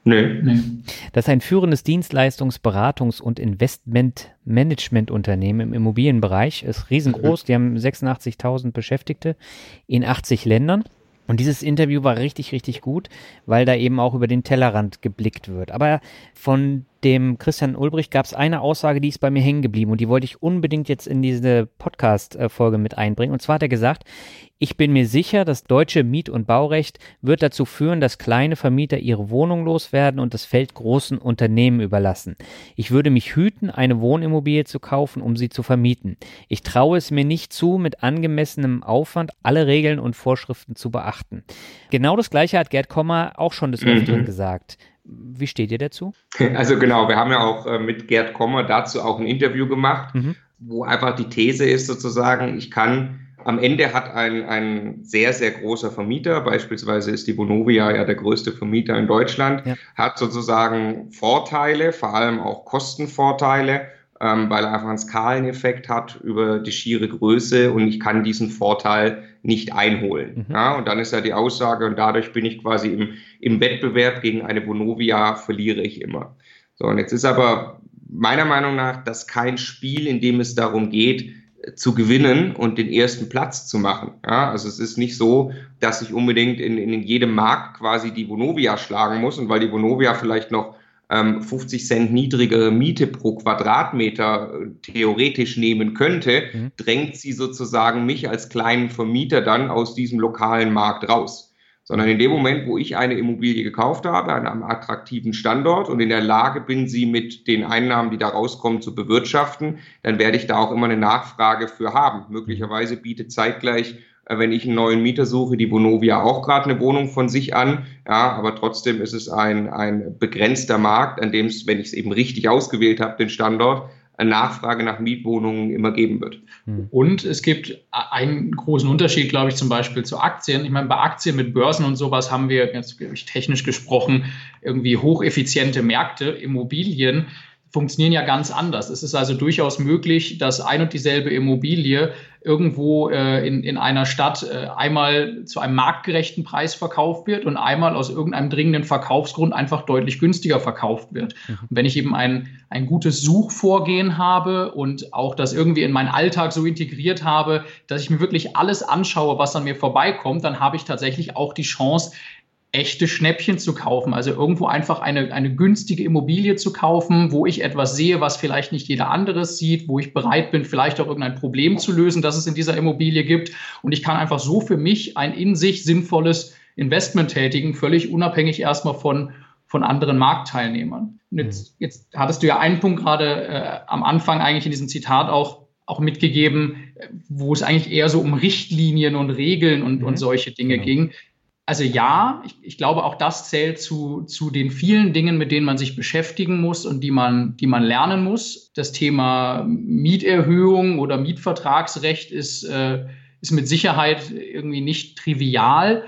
Nee. nee. Das ist ein führendes Dienstleistungs-, Beratungs- und Investment-Management-Unternehmen im Immobilienbereich. Ist riesengroß. Die haben 86.000 Beschäftigte in 80 Ländern. Und dieses Interview war richtig, richtig gut, weil da eben auch über den Tellerrand geblickt wird. Aber von dem Christian Ulbricht gab es eine Aussage, die ist bei mir hängen geblieben und die wollte ich unbedingt jetzt in diese Podcast-Folge mit einbringen. Und zwar hat er gesagt, ich bin mir sicher, das deutsche Miet- und Baurecht wird dazu führen, dass kleine Vermieter ihre Wohnung loswerden und das Feld großen Unternehmen überlassen. Ich würde mich hüten, eine Wohnimmobilie zu kaufen, um sie zu vermieten. Ich traue es mir nicht zu, mit angemessenem Aufwand alle Regeln und Vorschriften zu beachten. Genau das gleiche hat Gerd Kommer auch schon des Öfteren mhm. gesagt. Wie steht ihr dazu? Also genau, wir haben ja auch äh, mit Gerd Kommer dazu auch ein Interview gemacht, mhm. wo einfach die These ist sozusagen, ich kann am Ende hat ein, ein sehr, sehr großer Vermieter, beispielsweise ist die Vonovia ja der größte Vermieter in Deutschland, ja. hat sozusagen Vorteile, vor allem auch Kostenvorteile, ähm, weil er einfach einen Skaleneffekt hat über die schiere Größe und ich kann diesen Vorteil nicht einholen. Mhm. Ja, und dann ist ja die Aussage, und dadurch bin ich quasi im, im Wettbewerb gegen eine Vonovia, verliere ich immer. So, und jetzt ist aber meiner Meinung nach das kein Spiel, in dem es darum geht, zu gewinnen und den ersten Platz zu machen. Ja, also es ist nicht so, dass ich unbedingt in, in jedem Markt quasi die Vonovia schlagen muss und weil die Vonovia vielleicht noch ähm, 50 Cent niedrigere Miete pro Quadratmeter äh, theoretisch nehmen könnte, mhm. drängt sie sozusagen mich als kleinen Vermieter dann aus diesem lokalen Markt raus. Sondern in dem Moment, wo ich eine Immobilie gekauft habe, an einem attraktiven Standort und in der Lage bin, sie mit den Einnahmen, die da rauskommen, zu bewirtschaften, dann werde ich da auch immer eine Nachfrage für haben. Möglicherweise bietet zeitgleich wenn ich einen neuen Mieter suche, die Vonovia auch gerade eine Wohnung von sich an. Ja, aber trotzdem ist es ein, ein begrenzter Markt, an dem es, wenn ich es eben richtig ausgewählt habe, den Standort, eine Nachfrage nach Mietwohnungen immer geben wird. Hm. Und es gibt einen großen Unterschied, glaube ich, zum Beispiel zu Aktien. Ich meine, bei Aktien mit Börsen und sowas haben wir, jetzt technisch gesprochen, irgendwie hocheffiziente Märkte, Immobilien funktionieren ja ganz anders. Es ist also durchaus möglich, dass ein und dieselbe Immobilie irgendwo äh, in, in einer Stadt äh, einmal zu einem marktgerechten Preis verkauft wird und einmal aus irgendeinem dringenden Verkaufsgrund einfach deutlich günstiger verkauft wird. Mhm. Und wenn ich eben ein, ein gutes Suchvorgehen habe und auch das irgendwie in meinen Alltag so integriert habe, dass ich mir wirklich alles anschaue, was an mir vorbeikommt, dann habe ich tatsächlich auch die Chance, echte Schnäppchen zu kaufen. Also irgendwo einfach eine, eine günstige Immobilie zu kaufen, wo ich etwas sehe, was vielleicht nicht jeder anderes sieht, wo ich bereit bin, vielleicht auch irgendein Problem zu lösen, das es in dieser Immobilie gibt. Und ich kann einfach so für mich ein in sich sinnvolles Investment tätigen, völlig unabhängig erstmal von, von anderen Marktteilnehmern. Und jetzt, mhm. jetzt hattest du ja einen Punkt gerade äh, am Anfang eigentlich in diesem Zitat auch auch mitgegeben, wo es eigentlich eher so um Richtlinien und Regeln und, mhm. und solche Dinge genau. ging. Also ja, ich, ich, glaube, auch das zählt zu, zu den vielen Dingen, mit denen man sich beschäftigen muss und die man, die man lernen muss. Das Thema Mieterhöhung oder Mietvertragsrecht ist, äh, ist mit Sicherheit irgendwie nicht trivial,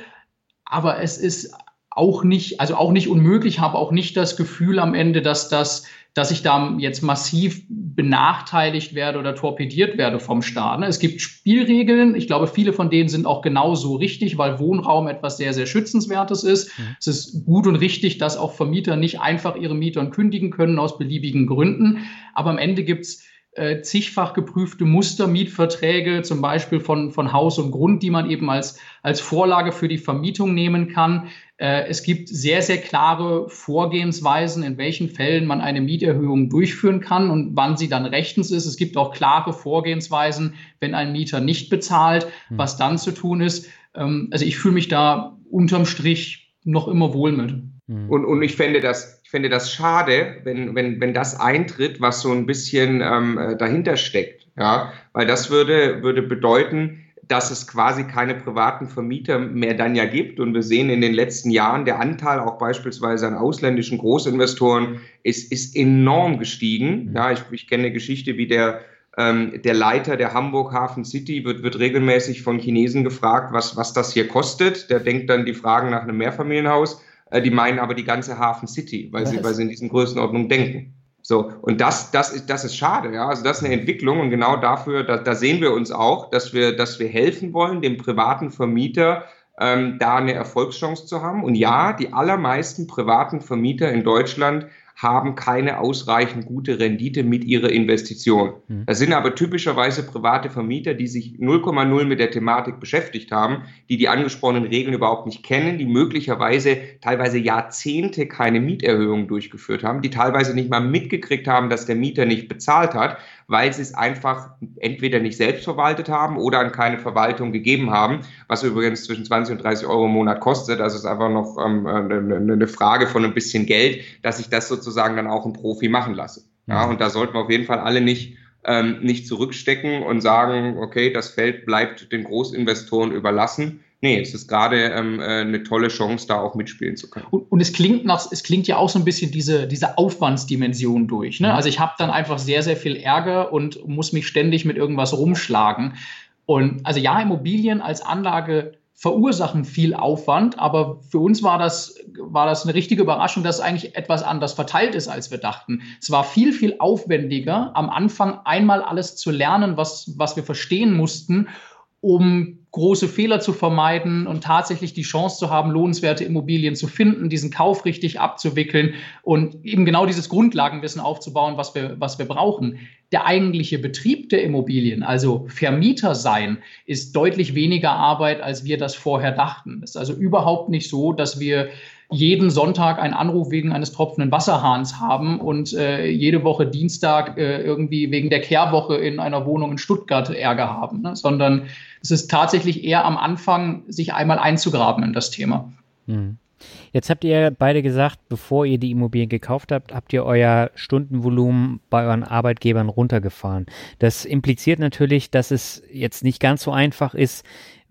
aber es ist auch nicht, also auch nicht unmöglich, habe auch nicht das Gefühl am Ende, dass das dass ich da jetzt massiv benachteiligt werde oder torpediert werde vom Staat. Ne? Es gibt Spielregeln. Ich glaube, viele von denen sind auch genauso richtig, weil Wohnraum etwas sehr, sehr Schützenswertes ist. Mhm. Es ist gut und richtig, dass auch Vermieter nicht einfach ihre Mietern kündigen können aus beliebigen Gründen. Aber am Ende gibt's äh, zigfach geprüfte Mustermietverträge, zum Beispiel von, von Haus und Grund, die man eben als, als Vorlage für die Vermietung nehmen kann. Äh, es gibt sehr, sehr klare Vorgehensweisen, in welchen Fällen man eine Mieterhöhung durchführen kann und wann sie dann rechtens ist. Es gibt auch klare Vorgehensweisen, wenn ein Mieter nicht bezahlt, hm. was dann zu tun ist. Ähm, also ich fühle mich da unterm Strich noch immer wohl mit. Hm. Und, und ich fände das, ich fände das schade, wenn, wenn, wenn das eintritt, was so ein bisschen ähm, äh, dahinter steckt. Ja, weil das würde, würde bedeuten, dass es quasi keine privaten Vermieter mehr dann ja gibt. Und wir sehen in den letzten Jahren, der Anteil auch beispielsweise an ausländischen Großinvestoren ist, ist enorm gestiegen. Mhm. Ja, ich, ich kenne eine Geschichte, wie der, ähm, der Leiter der Hamburg Hafen City wird, wird regelmäßig von Chinesen gefragt, was, was das hier kostet. Der denkt dann die Fragen nach einem Mehrfamilienhaus. Äh, die meinen aber die ganze Hafen City, weil, sie, weil sie in diesen Größenordnungen denken. So, und das, das, ist, das ist schade, ja. Also das ist eine Entwicklung und genau dafür, da, da sehen wir uns auch, dass wir, dass wir helfen wollen, dem privaten Vermieter ähm, da eine Erfolgschance zu haben. Und ja, die allermeisten privaten Vermieter in Deutschland haben keine ausreichend gute Rendite mit ihrer Investition. Mhm. Das sind aber typischerweise private Vermieter, die sich 0,0 mit der Thematik beschäftigt haben, die die angesprochenen Regeln überhaupt nicht kennen, die möglicherweise teilweise Jahrzehnte keine Mieterhöhungen durchgeführt haben, die teilweise nicht mal mitgekriegt haben, dass der Mieter nicht bezahlt hat, weil sie es einfach entweder nicht selbst verwaltet haben oder an keine Verwaltung gegeben haben, was übrigens zwischen 20 und 30 Euro im Monat kostet. Also es ist einfach noch ähm, eine Frage von ein bisschen Geld, dass ich das sozusagen dann auch ein Profi machen lasse. Ja, mhm. und da sollten wir auf jeden Fall alle nicht ähm, nicht zurückstecken und sagen, okay, das Feld bleibt den Großinvestoren überlassen, nee, es ist gerade ähm, äh, eine tolle Chance, da auch mitspielen zu können. Und, und, es klingt nach, es klingt ja auch so ein bisschen diese, diese Aufwandsdimension durch. Ne? Mhm. Also ich habe dann einfach sehr, sehr viel Ärger und muss mich ständig mit irgendwas rumschlagen. Und also ja, Immobilien als Anlage verursachen viel Aufwand, aber für uns war das, war das eine richtige Überraschung, dass es eigentlich etwas anders verteilt ist, als wir dachten. Es war viel, viel aufwendiger, am Anfang einmal alles zu lernen, was, was wir verstehen mussten um große Fehler zu vermeiden und tatsächlich die Chance zu haben, lohnenswerte Immobilien zu finden, diesen Kauf richtig abzuwickeln und eben genau dieses Grundlagenwissen aufzubauen, was wir, was wir brauchen. Der eigentliche Betrieb der Immobilien, also Vermieter sein, ist deutlich weniger Arbeit, als wir das vorher dachten. Es ist also überhaupt nicht so, dass wir jeden Sonntag einen Anruf wegen eines tropfenden Wasserhahns haben und äh, jede Woche Dienstag äh, irgendwie wegen der Kehrwoche in einer Wohnung in Stuttgart Ärger haben, ne? sondern es ist tatsächlich eher am Anfang, sich einmal einzugraben in das Thema. Hm. Jetzt habt ihr beide gesagt, bevor ihr die Immobilien gekauft habt, habt ihr euer Stundenvolumen bei euren Arbeitgebern runtergefahren. Das impliziert natürlich, dass es jetzt nicht ganz so einfach ist,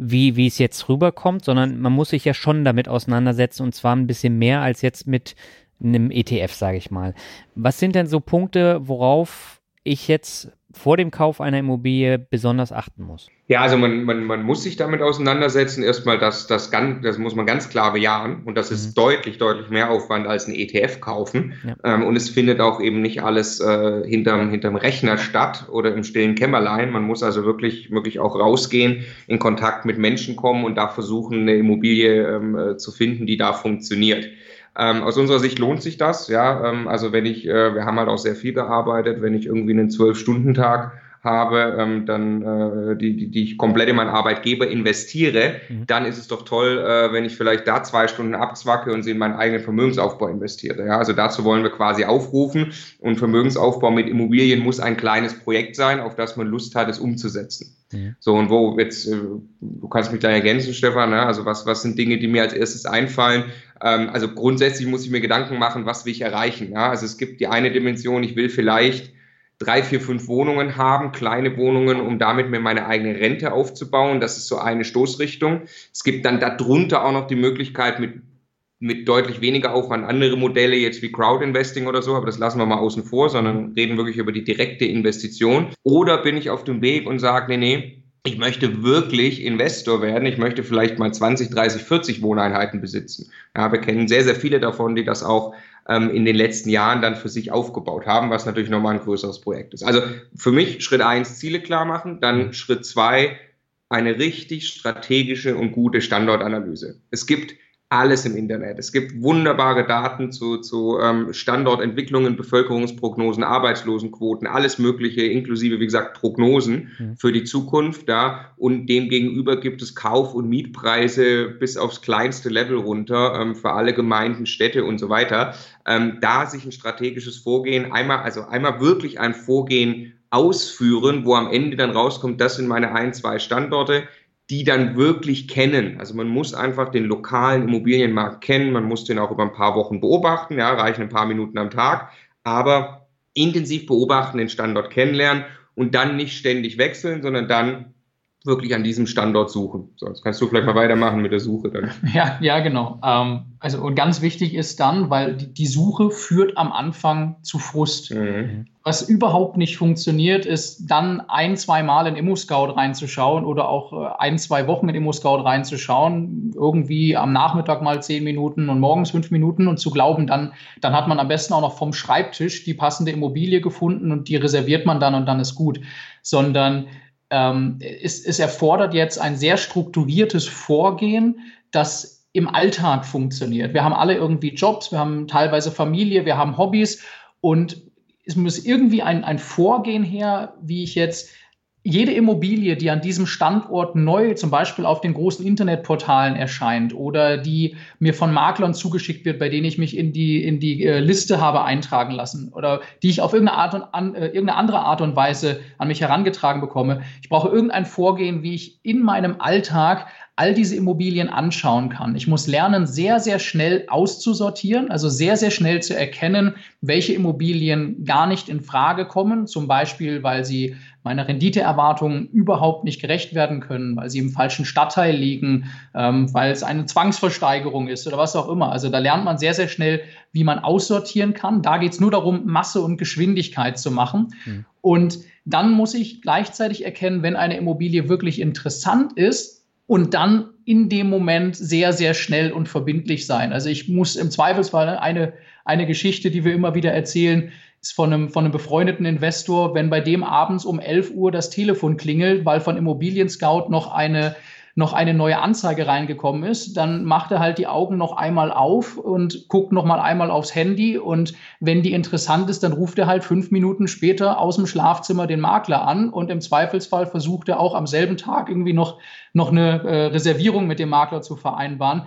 wie, wie es jetzt rüberkommt, sondern man muss sich ja schon damit auseinandersetzen und zwar ein bisschen mehr als jetzt mit einem ETF, sage ich mal. Was sind denn so Punkte, worauf ich jetzt vor dem Kauf einer Immobilie besonders achten muss? Ja, also man, man, man muss sich damit auseinandersetzen. Erstmal, das, das, ganz, das muss man ganz klar bejahen. Und das ist mhm. deutlich, deutlich mehr Aufwand als ein ETF kaufen. Ja. Ähm, und es findet auch eben nicht alles äh, hinterm, hinterm Rechner statt oder im stillen Kämmerlein. Man muss also wirklich, wirklich auch rausgehen, in Kontakt mit Menschen kommen und da versuchen, eine Immobilie ähm, äh, zu finden, die da funktioniert. Ähm, aus unserer Sicht lohnt sich das, ja. Ähm, also wenn ich, äh, wir haben halt auch sehr viel gearbeitet, wenn ich irgendwie einen Zwölf-Stunden-Tag habe, ähm, dann äh, die, die, die ich komplett in meinen Arbeitgeber investiere, mhm. dann ist es doch toll, äh, wenn ich vielleicht da zwei Stunden abzwacke und sie in meinen eigenen Vermögensaufbau investiere. Ja? Also dazu wollen wir quasi aufrufen und Vermögensaufbau mit Immobilien muss ein kleines Projekt sein, auf das man Lust hat, es umzusetzen. Mhm. So, und wo jetzt, äh, du kannst mich da ergänzen, Stefan, ne? also was, was sind Dinge, die mir als erstes einfallen? Ähm, also grundsätzlich muss ich mir Gedanken machen, was will ich erreichen? Ja? Also es gibt die eine Dimension, ich will vielleicht drei, vier, fünf Wohnungen haben, kleine Wohnungen, um damit mir meine eigene Rente aufzubauen. Das ist so eine Stoßrichtung. Es gibt dann darunter auch noch die Möglichkeit, mit, mit deutlich weniger Aufwand andere Modelle, jetzt wie Crowdinvesting oder so, aber das lassen wir mal außen vor, sondern reden wirklich über die direkte Investition. Oder bin ich auf dem Weg und sage, nee, nee, ich möchte wirklich Investor werden. Ich möchte vielleicht mal 20, 30, 40 Wohneinheiten besitzen. Ja, wir kennen sehr, sehr viele davon, die das auch in den letzten Jahren dann für sich aufgebaut haben, was natürlich nochmal ein größeres Projekt ist. Also für mich Schritt eins Ziele klar machen, dann mhm. Schritt zwei eine richtig strategische und gute Standortanalyse. Es gibt alles im Internet. Es gibt wunderbare Daten zu, zu ähm, Standortentwicklungen, Bevölkerungsprognosen, Arbeitslosenquoten, alles Mögliche, inklusive, wie gesagt, Prognosen mhm. für die Zukunft. Da und demgegenüber gibt es Kauf- und Mietpreise bis aufs kleinste Level runter ähm, für alle Gemeinden, Städte und so weiter. Ähm, da sich ein strategisches Vorgehen, einmal, also einmal wirklich ein Vorgehen ausführen, wo am Ende dann rauskommt, das sind meine ein, zwei Standorte die dann wirklich kennen. Also man muss einfach den lokalen Immobilienmarkt kennen, man muss den auch über ein paar Wochen beobachten, ja, reichen ein paar Minuten am Tag, aber intensiv beobachten, den Standort kennenlernen und dann nicht ständig wechseln, sondern dann wirklich an diesem Standort suchen. So, jetzt kannst du vielleicht mal weitermachen mit der Suche dann. Ja, ja, genau. Ähm, also und ganz wichtig ist dann, weil die, die Suche führt am Anfang zu Frust. Mhm. Was überhaupt nicht funktioniert, ist dann ein, zwei Mal in ImmoScout reinzuschauen oder auch äh, ein, zwei Wochen in ImmoScout reinzuschauen, irgendwie am Nachmittag mal zehn Minuten und morgens fünf Minuten und zu glauben, dann, dann hat man am besten auch noch vom Schreibtisch die passende Immobilie gefunden und die reserviert man dann und dann ist gut. Sondern ähm, es, es erfordert jetzt ein sehr strukturiertes Vorgehen, das im Alltag funktioniert. Wir haben alle irgendwie Jobs, wir haben teilweise Familie, wir haben Hobbys und es muss irgendwie ein, ein Vorgehen her, wie ich jetzt jede Immobilie, die an diesem Standort neu zum Beispiel auf den großen Internetportalen erscheint oder die mir von Maklern zugeschickt wird, bei denen ich mich in die, in die äh, Liste habe eintragen lassen oder die ich auf irgendeine, Art und an, äh, irgendeine andere Art und Weise an mich herangetragen bekomme. Ich brauche irgendein Vorgehen, wie ich in meinem Alltag all diese Immobilien anschauen kann. Ich muss lernen, sehr, sehr schnell auszusortieren, also sehr, sehr schnell zu erkennen, welche Immobilien gar nicht in Frage kommen, zum Beispiel, weil sie meiner Renditeerwartungen überhaupt nicht gerecht werden können, weil sie im falschen Stadtteil liegen, ähm, weil es eine Zwangsversteigerung ist oder was auch immer. Also da lernt man sehr, sehr schnell, wie man aussortieren kann. Da geht es nur darum, Masse und Geschwindigkeit zu machen. Mhm. Und dann muss ich gleichzeitig erkennen, wenn eine Immobilie wirklich interessant ist, und dann in dem Moment sehr, sehr schnell und verbindlich sein. Also ich muss im Zweifelsfall eine, eine Geschichte, die wir immer wieder erzählen, ist von einem, von einem befreundeten Investor, wenn bei dem abends um 11 Uhr das Telefon klingelt, weil von Immobilien Scout noch eine noch eine neue Anzeige reingekommen ist, dann macht er halt die Augen noch einmal auf und guckt noch mal einmal aufs Handy und wenn die interessant ist, dann ruft er halt fünf Minuten später aus dem Schlafzimmer den Makler an und im Zweifelsfall versucht er auch am selben Tag irgendwie noch, noch eine äh, Reservierung mit dem Makler zu vereinbaren.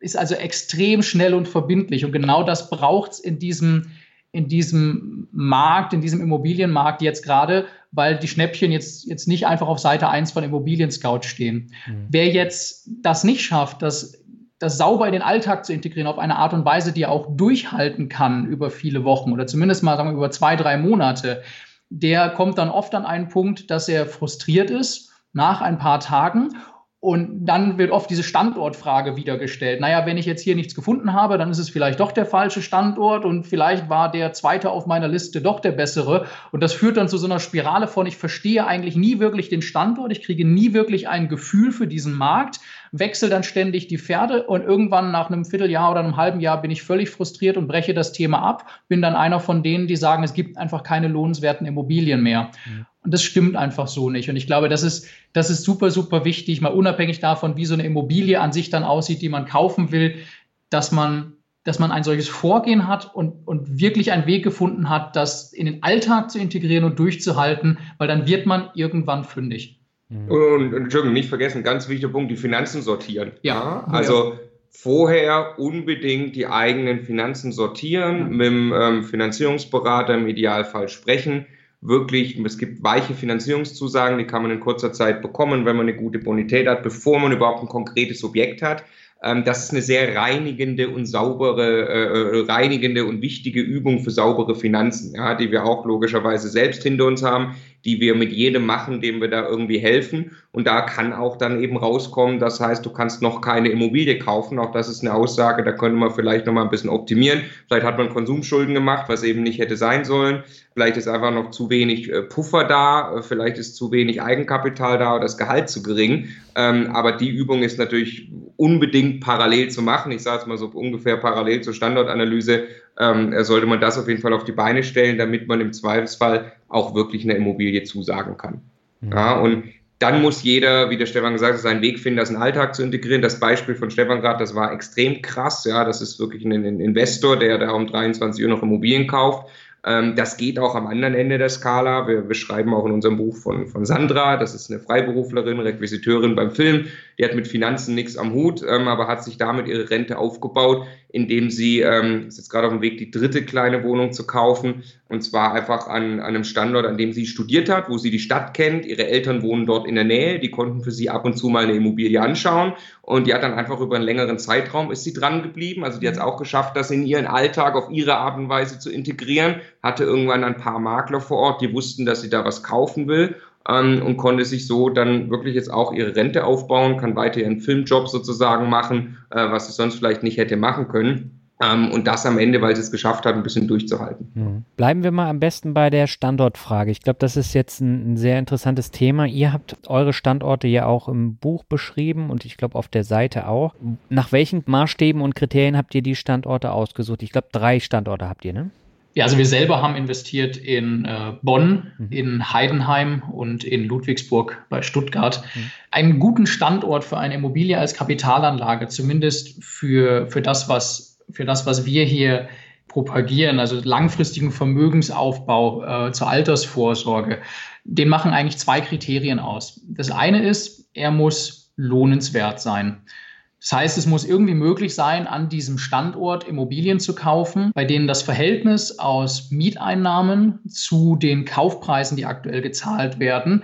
Ist also extrem schnell und verbindlich und genau das braucht es in diesem in diesem Markt, in diesem Immobilienmarkt jetzt gerade, weil die Schnäppchen jetzt, jetzt nicht einfach auf Seite 1 von Immobilien Scout stehen. Mhm. Wer jetzt das nicht schafft, das, das sauber in den Alltag zu integrieren auf eine Art und Weise, die er auch durchhalten kann über viele Wochen oder zumindest mal sagen wir, über zwei, drei Monate, der kommt dann oft an einen Punkt, dass er frustriert ist nach ein paar Tagen und dann wird oft diese Standortfrage wieder gestellt. Naja, wenn ich jetzt hier nichts gefunden habe, dann ist es vielleicht doch der falsche Standort und vielleicht war der zweite auf meiner Liste doch der bessere. Und das führt dann zu so einer Spirale von, ich verstehe eigentlich nie wirklich den Standort, ich kriege nie wirklich ein Gefühl für diesen Markt, wechsle dann ständig die Pferde und irgendwann nach einem Vierteljahr oder einem halben Jahr bin ich völlig frustriert und breche das Thema ab, bin dann einer von denen, die sagen, es gibt einfach keine lohnenswerten Immobilien mehr. Mhm. Und das stimmt einfach so nicht. Und ich glaube, das ist, das ist super, super wichtig, mal unabhängig davon, wie so eine Immobilie an sich dann aussieht, die man kaufen will, dass man, dass man ein solches Vorgehen hat und, und wirklich einen Weg gefunden hat, das in den Alltag zu integrieren und durchzuhalten, weil dann wird man irgendwann fündig. Mhm. Und, und Entschuldigung, nicht vergessen, ganz wichtiger Punkt, die Finanzen sortieren. Ja. Also vorher unbedingt die eigenen Finanzen sortieren, ja. mit dem ähm, Finanzierungsberater im Idealfall sprechen wirklich, es gibt weiche Finanzierungszusagen, die kann man in kurzer Zeit bekommen, wenn man eine gute Bonität hat, bevor man überhaupt ein konkretes Objekt hat. Ähm, das ist eine sehr reinigende und saubere, äh, äh, reinigende und wichtige Übung für saubere Finanzen, ja, die wir auch logischerweise selbst hinter uns haben, die wir mit jedem machen, dem wir da irgendwie helfen. Und da kann auch dann eben rauskommen, das heißt, du kannst noch keine Immobilie kaufen. Auch das ist eine Aussage, da könnte man vielleicht noch mal ein bisschen optimieren. Vielleicht hat man Konsumschulden gemacht, was eben nicht hätte sein sollen. Vielleicht ist einfach noch zu wenig äh, Puffer da, äh, vielleicht ist zu wenig Eigenkapital da oder das Gehalt zu gering. Ähm, aber die Übung ist natürlich unbedingt parallel zu machen. Ich sage es mal so ungefähr parallel zur Standortanalyse. Ähm, sollte man das auf jeden Fall auf die Beine stellen, damit man im Zweifelsfall auch wirklich eine Immobilie zusagen kann. Mhm. Ja, und dann muss jeder, wie der Stefan gesagt hat, seinen Weg finden, das in den Alltag zu integrieren. Das Beispiel von Stefan gerade, das war extrem krass. Ja, das ist wirklich ein, ein Investor, der da um 23 Uhr noch Immobilien kauft ähm, das geht auch am anderen Ende der Skala. Wir beschreiben auch in unserem Buch von, von Sandra, das ist eine Freiberuflerin, Requisiteurin beim Film. Die hat mit Finanzen nichts am Hut, ähm, aber hat sich damit ihre Rente aufgebaut, indem sie, ähm, ist jetzt gerade auf dem Weg, die dritte kleine Wohnung zu kaufen. Und zwar einfach an, an einem Standort, an dem sie studiert hat, wo sie die Stadt kennt. Ihre Eltern wohnen dort in der Nähe. Die konnten für sie ab und zu mal eine Immobilie anschauen. Und die hat dann einfach über einen längeren Zeitraum ist sie dran geblieben. Also die hat es auch geschafft, das in ihren Alltag auf ihre Art und Weise zu integrieren. Hatte irgendwann ein paar Makler vor Ort, die wussten, dass sie da was kaufen will ähm, und konnte sich so dann wirklich jetzt auch ihre Rente aufbauen, kann weiter ihren Filmjob sozusagen machen, äh, was sie sonst vielleicht nicht hätte machen können. Ähm, und das am Ende, weil sie es geschafft hat, ein bisschen durchzuhalten. Mhm. Bleiben wir mal am besten bei der Standortfrage. Ich glaube, das ist jetzt ein, ein, sehr interessantes Thema. Ihr habt eure Standorte ja auch im Buch beschrieben und ich glaube auf der Seite auch. Nach welchen Maßstäben und Kriterien habt ihr die Standorte ausgesucht? Ich glaube, drei Standorte habt ihr, ne? Ja, also wir selber haben investiert in äh, Bonn, mhm. in Heidenheim und in Ludwigsburg bei Stuttgart. Mhm. Einen guten Standort für eine Immobilie als Kapitalanlage, zumindest für, für, das, was, für das, was wir hier propagieren, also langfristigen Vermögensaufbau äh, zur Altersvorsorge, den machen eigentlich zwei Kriterien aus. Das eine ist, er muss lohnenswert sein. Das heißt, es muss irgendwie möglich sein, an diesem Standort Immobilien zu kaufen, bei denen das Verhältnis aus Mieteinnahmen zu den Kaufpreisen, die aktuell gezahlt werden,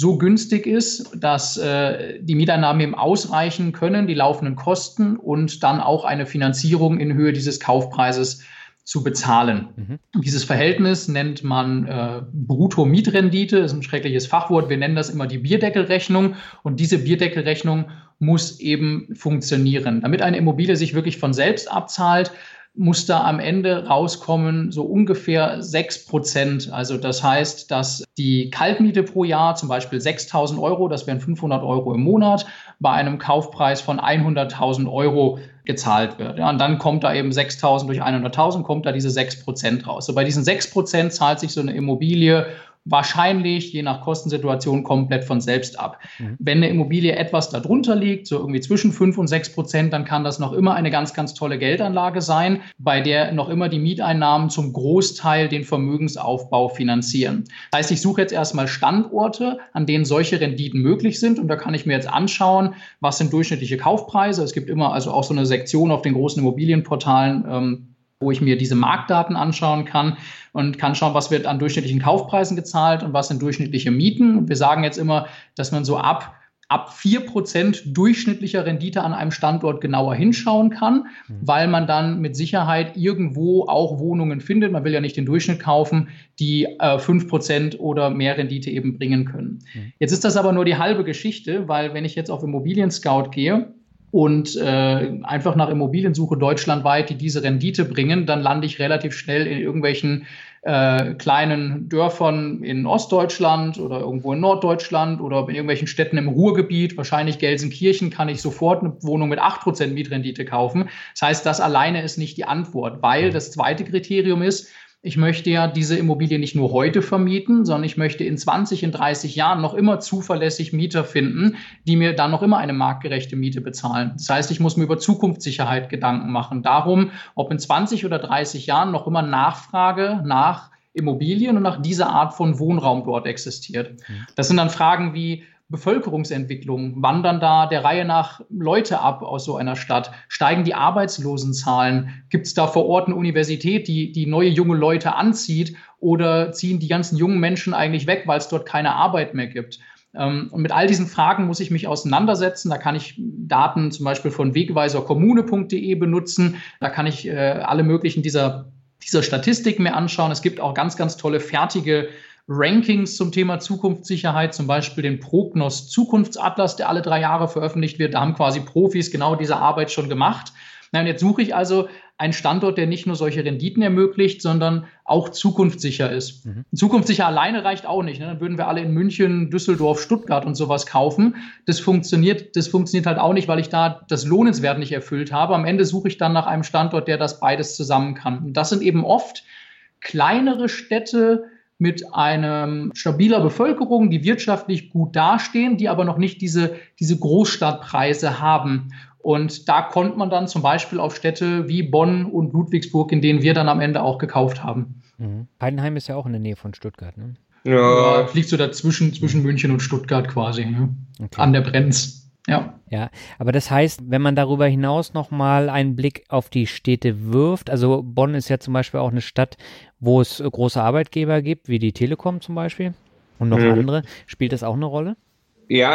so günstig ist, dass äh, die Mieteinnahmen eben ausreichen können, die laufenden Kosten und dann auch eine Finanzierung in Höhe dieses Kaufpreises zu bezahlen. Mhm. Dieses Verhältnis nennt man äh, Brutto-Mietrendite, ist ein schreckliches Fachwort. Wir nennen das immer die Bierdeckelrechnung. Und diese Bierdeckelrechnung muss eben funktionieren. Damit eine Immobilie sich wirklich von selbst abzahlt, muss da am Ende rauskommen so ungefähr sechs Prozent. Also das heißt, dass die Kaltmiete pro Jahr, zum Beispiel 6.000 Euro, das wären 500 Euro im Monat, bei einem Kaufpreis von 100.000 Euro gezahlt wird. Ja, und dann kommt da eben 6.000 durch 100.000, kommt da diese 6 Prozent raus. So bei diesen 6 Prozent zahlt sich so eine Immobilie wahrscheinlich je nach Kostensituation komplett von selbst ab. Mhm. Wenn eine Immobilie etwas darunter liegt, so irgendwie zwischen 5 und 6 Prozent, dann kann das noch immer eine ganz, ganz tolle Geldanlage sein, bei der noch immer die Mieteinnahmen zum Großteil den Vermögensaufbau finanzieren. Das heißt, ich suche jetzt erstmal Standorte, an denen solche Renditen möglich sind und da kann ich mir jetzt anschauen, was sind durchschnittliche Kaufpreise. Es gibt immer also auch so eine Sektion auf den großen Immobilienportalen, ähm, wo ich mir diese Marktdaten anschauen kann und kann schauen, was wird an durchschnittlichen Kaufpreisen gezahlt und was sind durchschnittliche Mieten. Und wir sagen jetzt immer, dass man so ab ab vier Prozent durchschnittlicher Rendite an einem Standort genauer hinschauen kann, mhm. weil man dann mit Sicherheit irgendwo auch Wohnungen findet. Man will ja nicht den Durchschnitt kaufen, die äh, fünf Prozent oder mehr Rendite eben bringen können. Mhm. Jetzt ist das aber nur die halbe Geschichte, weil wenn ich jetzt auf Immobilien Scout gehe, und äh, einfach nach Immobilien suche deutschlandweit, die diese Rendite bringen, dann lande ich relativ schnell in irgendwelchen äh, kleinen Dörfern in Ostdeutschland oder irgendwo in Norddeutschland oder in irgendwelchen Städten im Ruhrgebiet, wahrscheinlich Gelsenkirchen, kann ich sofort eine Wohnung mit 8% Mietrendite kaufen. Das heißt, das alleine ist nicht die Antwort, weil das zweite Kriterium ist, ich möchte ja diese Immobilie nicht nur heute vermieten, sondern ich möchte in 20, in 30 Jahren noch immer zuverlässig Mieter finden, die mir dann noch immer eine marktgerechte Miete bezahlen. Das heißt, ich muss mir über Zukunftssicherheit Gedanken machen. Darum, ob in 20 oder 30 Jahren noch immer Nachfrage nach Immobilien und nach dieser Art von Wohnraum dort existiert. Mhm. Das sind dann Fragen wie, Bevölkerungsentwicklung? Wandern da der Reihe nach Leute ab aus so einer Stadt? Steigen die Arbeitslosenzahlen? Gibt es da vor Ort eine Universität, die, die neue junge Leute anzieht? Oder ziehen die ganzen jungen Menschen eigentlich weg, weil es dort keine Arbeit mehr gibt? Ähm, und mit all diesen Fragen muss ich mich auseinandersetzen. Da kann ich Daten zum Beispiel von wegweiserkommune.de benutzen. Da kann ich äh, alle möglichen dieser, dieser Statistiken mir anschauen. Es gibt auch ganz, ganz tolle fertige Rankings zum Thema Zukunftssicherheit, zum Beispiel den Prognos Zukunftsatlas, der alle drei Jahre veröffentlicht wird. Da haben quasi Profis genau diese Arbeit schon gemacht. Na, und jetzt suche ich also einen Standort, der nicht nur solche Renditen ermöglicht, sondern auch zukunftssicher ist. Mhm. Zukunftssicher alleine reicht auch nicht. Ne? Dann würden wir alle in München, Düsseldorf, Stuttgart und sowas kaufen. Das funktioniert, das funktioniert halt auch nicht, weil ich da das Lohnenswert nicht erfüllt habe. Am Ende suche ich dann nach einem Standort, der das beides zusammen kann. Und das sind eben oft kleinere Städte, mit einer stabiler Bevölkerung, die wirtschaftlich gut dastehen, die aber noch nicht diese, diese Großstadtpreise haben. Und da konnte man dann zum Beispiel auf Städte wie Bonn und Ludwigsburg, in denen wir dann am Ende auch gekauft haben. Mhm. Heidenheim ist ja auch in der Nähe von Stuttgart, ne? Ja, liegt so dazwischen, zwischen München und Stuttgart quasi, ne? okay. an der Brenz. Ja. Ja, aber das heißt, wenn man darüber hinaus nochmal einen Blick auf die Städte wirft, also Bonn ist ja zum Beispiel auch eine Stadt, wo es große Arbeitgeber gibt, wie die Telekom zum Beispiel und noch mhm. andere, spielt das auch eine Rolle? Ja,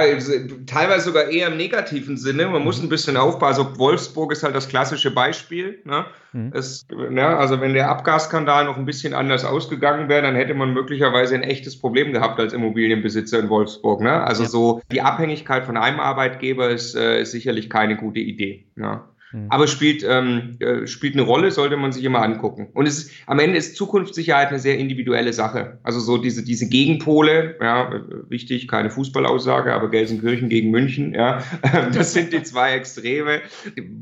teilweise sogar eher im negativen Sinne. Man muss ein bisschen aufpassen. Also Wolfsburg ist halt das klassische Beispiel. Ne? Mhm. Es, ne, also wenn der Abgasskandal noch ein bisschen anders ausgegangen wäre, dann hätte man möglicherweise ein echtes Problem gehabt als Immobilienbesitzer in Wolfsburg. Ne? Also ja. so die Abhängigkeit von einem Arbeitgeber ist, äh, ist sicherlich keine gute Idee. Ne? Mhm. Aber spielt, ähm, äh, spielt eine Rolle, sollte man sich immer angucken. Und es ist, am Ende ist Zukunftssicherheit eine sehr individuelle Sache. Also so diese, diese Gegenpole, ja, wichtig, keine Fußballaussage, aber Gelsenkirchen gegen München, ja, das sind die zwei Extreme,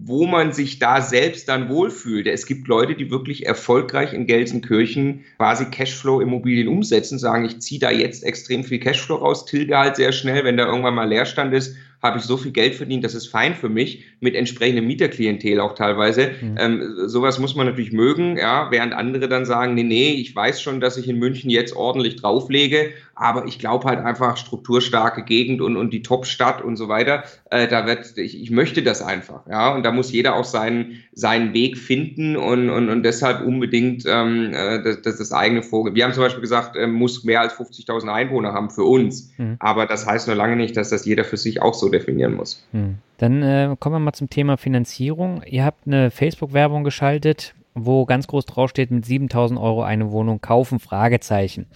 wo man sich da selbst dann wohlfühlt. Es gibt Leute, die wirklich erfolgreich in Gelsenkirchen quasi Cashflow-Immobilien umsetzen, sagen, ich ziehe da jetzt extrem viel Cashflow raus, tilge halt sehr schnell, wenn da irgendwann mal Leerstand ist habe ich so viel Geld verdient, das ist fein für mich, mit entsprechendem Mieterklientel auch teilweise. Mhm. Ähm, sowas muss man natürlich mögen, ja, während andere dann sagen, nee, nee, ich weiß schon, dass ich in München jetzt ordentlich drauflege, aber ich glaube halt einfach strukturstarke Gegend und, und die Top-Stadt und so weiter, äh, da wird, ich, ich möchte das einfach, ja, und da muss jeder auch seinen, seinen Weg finden und, und, und deshalb unbedingt ähm, äh, das, das, das eigene Vorgehen. Wir haben zum Beispiel gesagt, äh, muss mehr als 50.000 Einwohner haben für uns, mhm. aber das heißt nur lange nicht, dass das jeder für sich auch so definieren muss. Hm. Dann äh, kommen wir mal zum Thema Finanzierung. Ihr habt eine Facebook-Werbung geschaltet, wo ganz groß draufsteht, mit 7000 Euro eine Wohnung kaufen, Fragezeichen.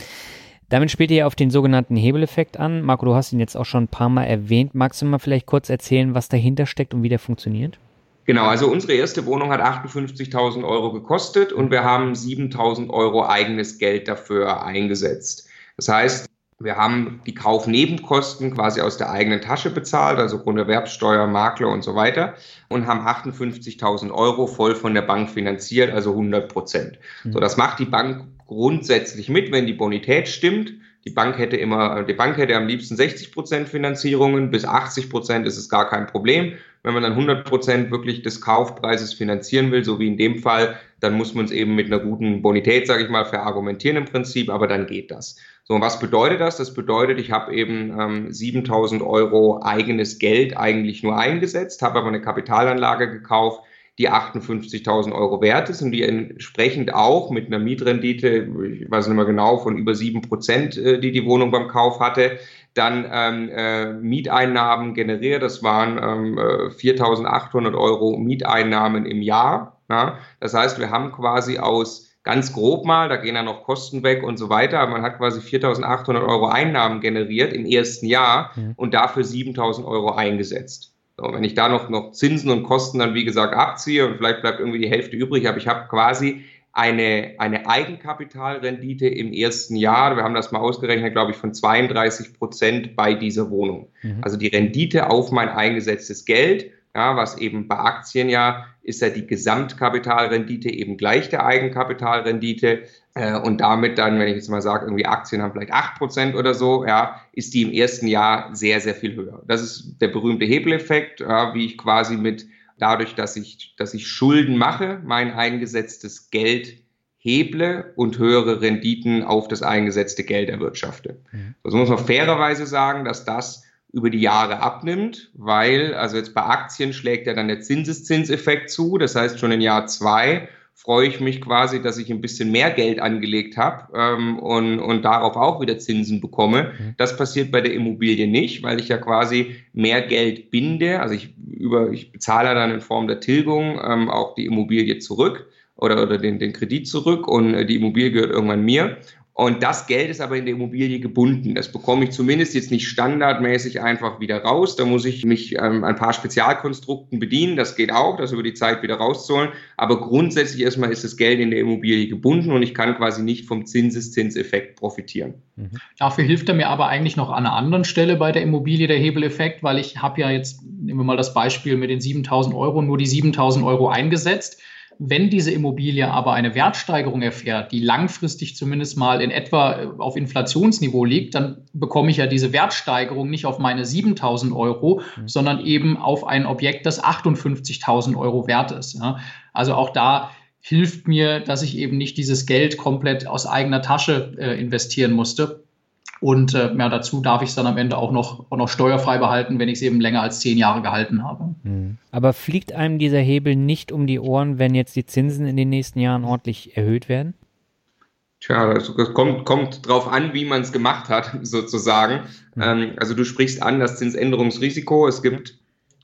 Damit spielt ihr auf den sogenannten Hebeleffekt an. Marco, du hast ihn jetzt auch schon ein paar Mal erwähnt. Magst du mal vielleicht kurz erzählen, was dahinter steckt und wie der funktioniert? Genau, also unsere erste Wohnung hat 58.000 Euro gekostet und wir haben 7.000 Euro eigenes Geld dafür eingesetzt. Das heißt, wir haben die Kaufnebenkosten quasi aus der eigenen Tasche bezahlt, also Grunderwerbsteuer, Makler und so weiter, und haben 58.000 Euro voll von der Bank finanziert, also 100 Prozent. Mhm. So, das macht die Bank grundsätzlich mit, wenn die Bonität stimmt. Die Bank hätte immer, die Bank hätte am liebsten 60 Prozent Finanzierungen, bis 80 Prozent ist es gar kein Problem. Wenn man dann 100 Prozent wirklich des Kaufpreises finanzieren will, so wie in dem Fall, dann muss man es eben mit einer guten Bonität, sage ich mal, verargumentieren im Prinzip, aber dann geht das. So, und was bedeutet das? Das bedeutet, ich habe eben ähm, 7000 Euro eigenes Geld eigentlich nur eingesetzt, habe aber eine Kapitalanlage gekauft, die 58.000 Euro wert ist und die entsprechend auch mit einer Mietrendite, ich weiß nicht mehr genau, von über sieben Prozent, äh, die die Wohnung beim Kauf hatte, dann ähm, äh, Mieteinnahmen generiert. Das waren ähm, 4.800 äh, Euro Mieteinnahmen im Jahr. Ja? Das heißt, wir haben quasi aus ganz grob mal, da gehen dann noch Kosten weg und so weiter, aber man hat quasi 4.800 Euro Einnahmen generiert im ersten Jahr mhm. und dafür 7.000 Euro eingesetzt. So, wenn ich da noch, noch Zinsen und Kosten dann, wie gesagt, abziehe und vielleicht bleibt irgendwie die Hälfte übrig, aber ich habe quasi eine, eine Eigenkapitalrendite im ersten Jahr, wir haben das mal ausgerechnet, glaube ich, von 32 Prozent bei dieser Wohnung. Mhm. Also die Rendite auf mein eingesetztes Geld ja, was eben bei Aktien ja ist ja die Gesamtkapitalrendite eben gleich der Eigenkapitalrendite äh, und damit dann, wenn ich jetzt mal sage, irgendwie Aktien haben vielleicht 8% oder so, ja, ist die im ersten Jahr sehr, sehr viel höher. Das ist der berühmte Hebeleffekt, ja, wie ich quasi mit dadurch, dass ich, dass ich Schulden mache, mein eingesetztes Geld heble und höhere Renditen auf das eingesetzte Geld erwirtschafte. Mhm. Also muss man fairerweise sagen, dass das über die Jahre abnimmt, weil, also jetzt bei Aktien schlägt ja dann der Zinseszinseffekt zu. Das heißt, schon in Jahr zwei freue ich mich quasi, dass ich ein bisschen mehr Geld angelegt habe ähm, und, und darauf auch wieder Zinsen bekomme. Mhm. Das passiert bei der Immobilie nicht, weil ich ja quasi mehr Geld binde. Also ich, über, ich bezahle dann in Form der Tilgung ähm, auch die Immobilie zurück oder, oder den, den Kredit zurück und äh, die Immobilie gehört irgendwann mir. Und das Geld ist aber in der Immobilie gebunden. Das bekomme ich zumindest jetzt nicht standardmäßig einfach wieder raus. Da muss ich mich ähm, ein paar Spezialkonstrukten bedienen. Das geht auch, das über die Zeit wieder rauszuholen. Aber grundsätzlich erstmal ist das Geld in der Immobilie gebunden und ich kann quasi nicht vom Zinseszinseffekt profitieren. Mhm. Dafür hilft er mir aber eigentlich noch an einer anderen Stelle bei der Immobilie der Hebeleffekt, weil ich habe ja jetzt, nehmen wir mal das Beispiel mit den 7000 Euro, nur die 7000 Euro eingesetzt Wenn diese Immobilie aber eine Wertsteigerung erfährt, die langfristig zumindest mal in etwa äh, auf Inflationsniveau liegt, dann bekomme ich ja diese Wertsteigerung nicht auf meine 7000 Euro, mhm. sondern eben auf ein Objekt, das 58.000 Euro wert ist. Ja. Also auch da hilft mir, dass ich eben nicht dieses Geld komplett aus eigener Tasche äh, investieren musste. Und äh, ja, dazu darf ich es dann am Ende auch noch, auch noch steuerfrei behalten, wenn ich es eben länger als zehn Jahre gehalten habe. Mhm. Aber fliegt einem dieser Hebel nicht um die Ohren, wenn jetzt die Zinsen in den nächsten Jahren ordentlich erhöht werden? Tja, das kommt, kommt drauf an, wie man es gemacht hat, sozusagen. Mhm. Ähm, also du sprichst an das Zinsänderungsrisiko. Es gibt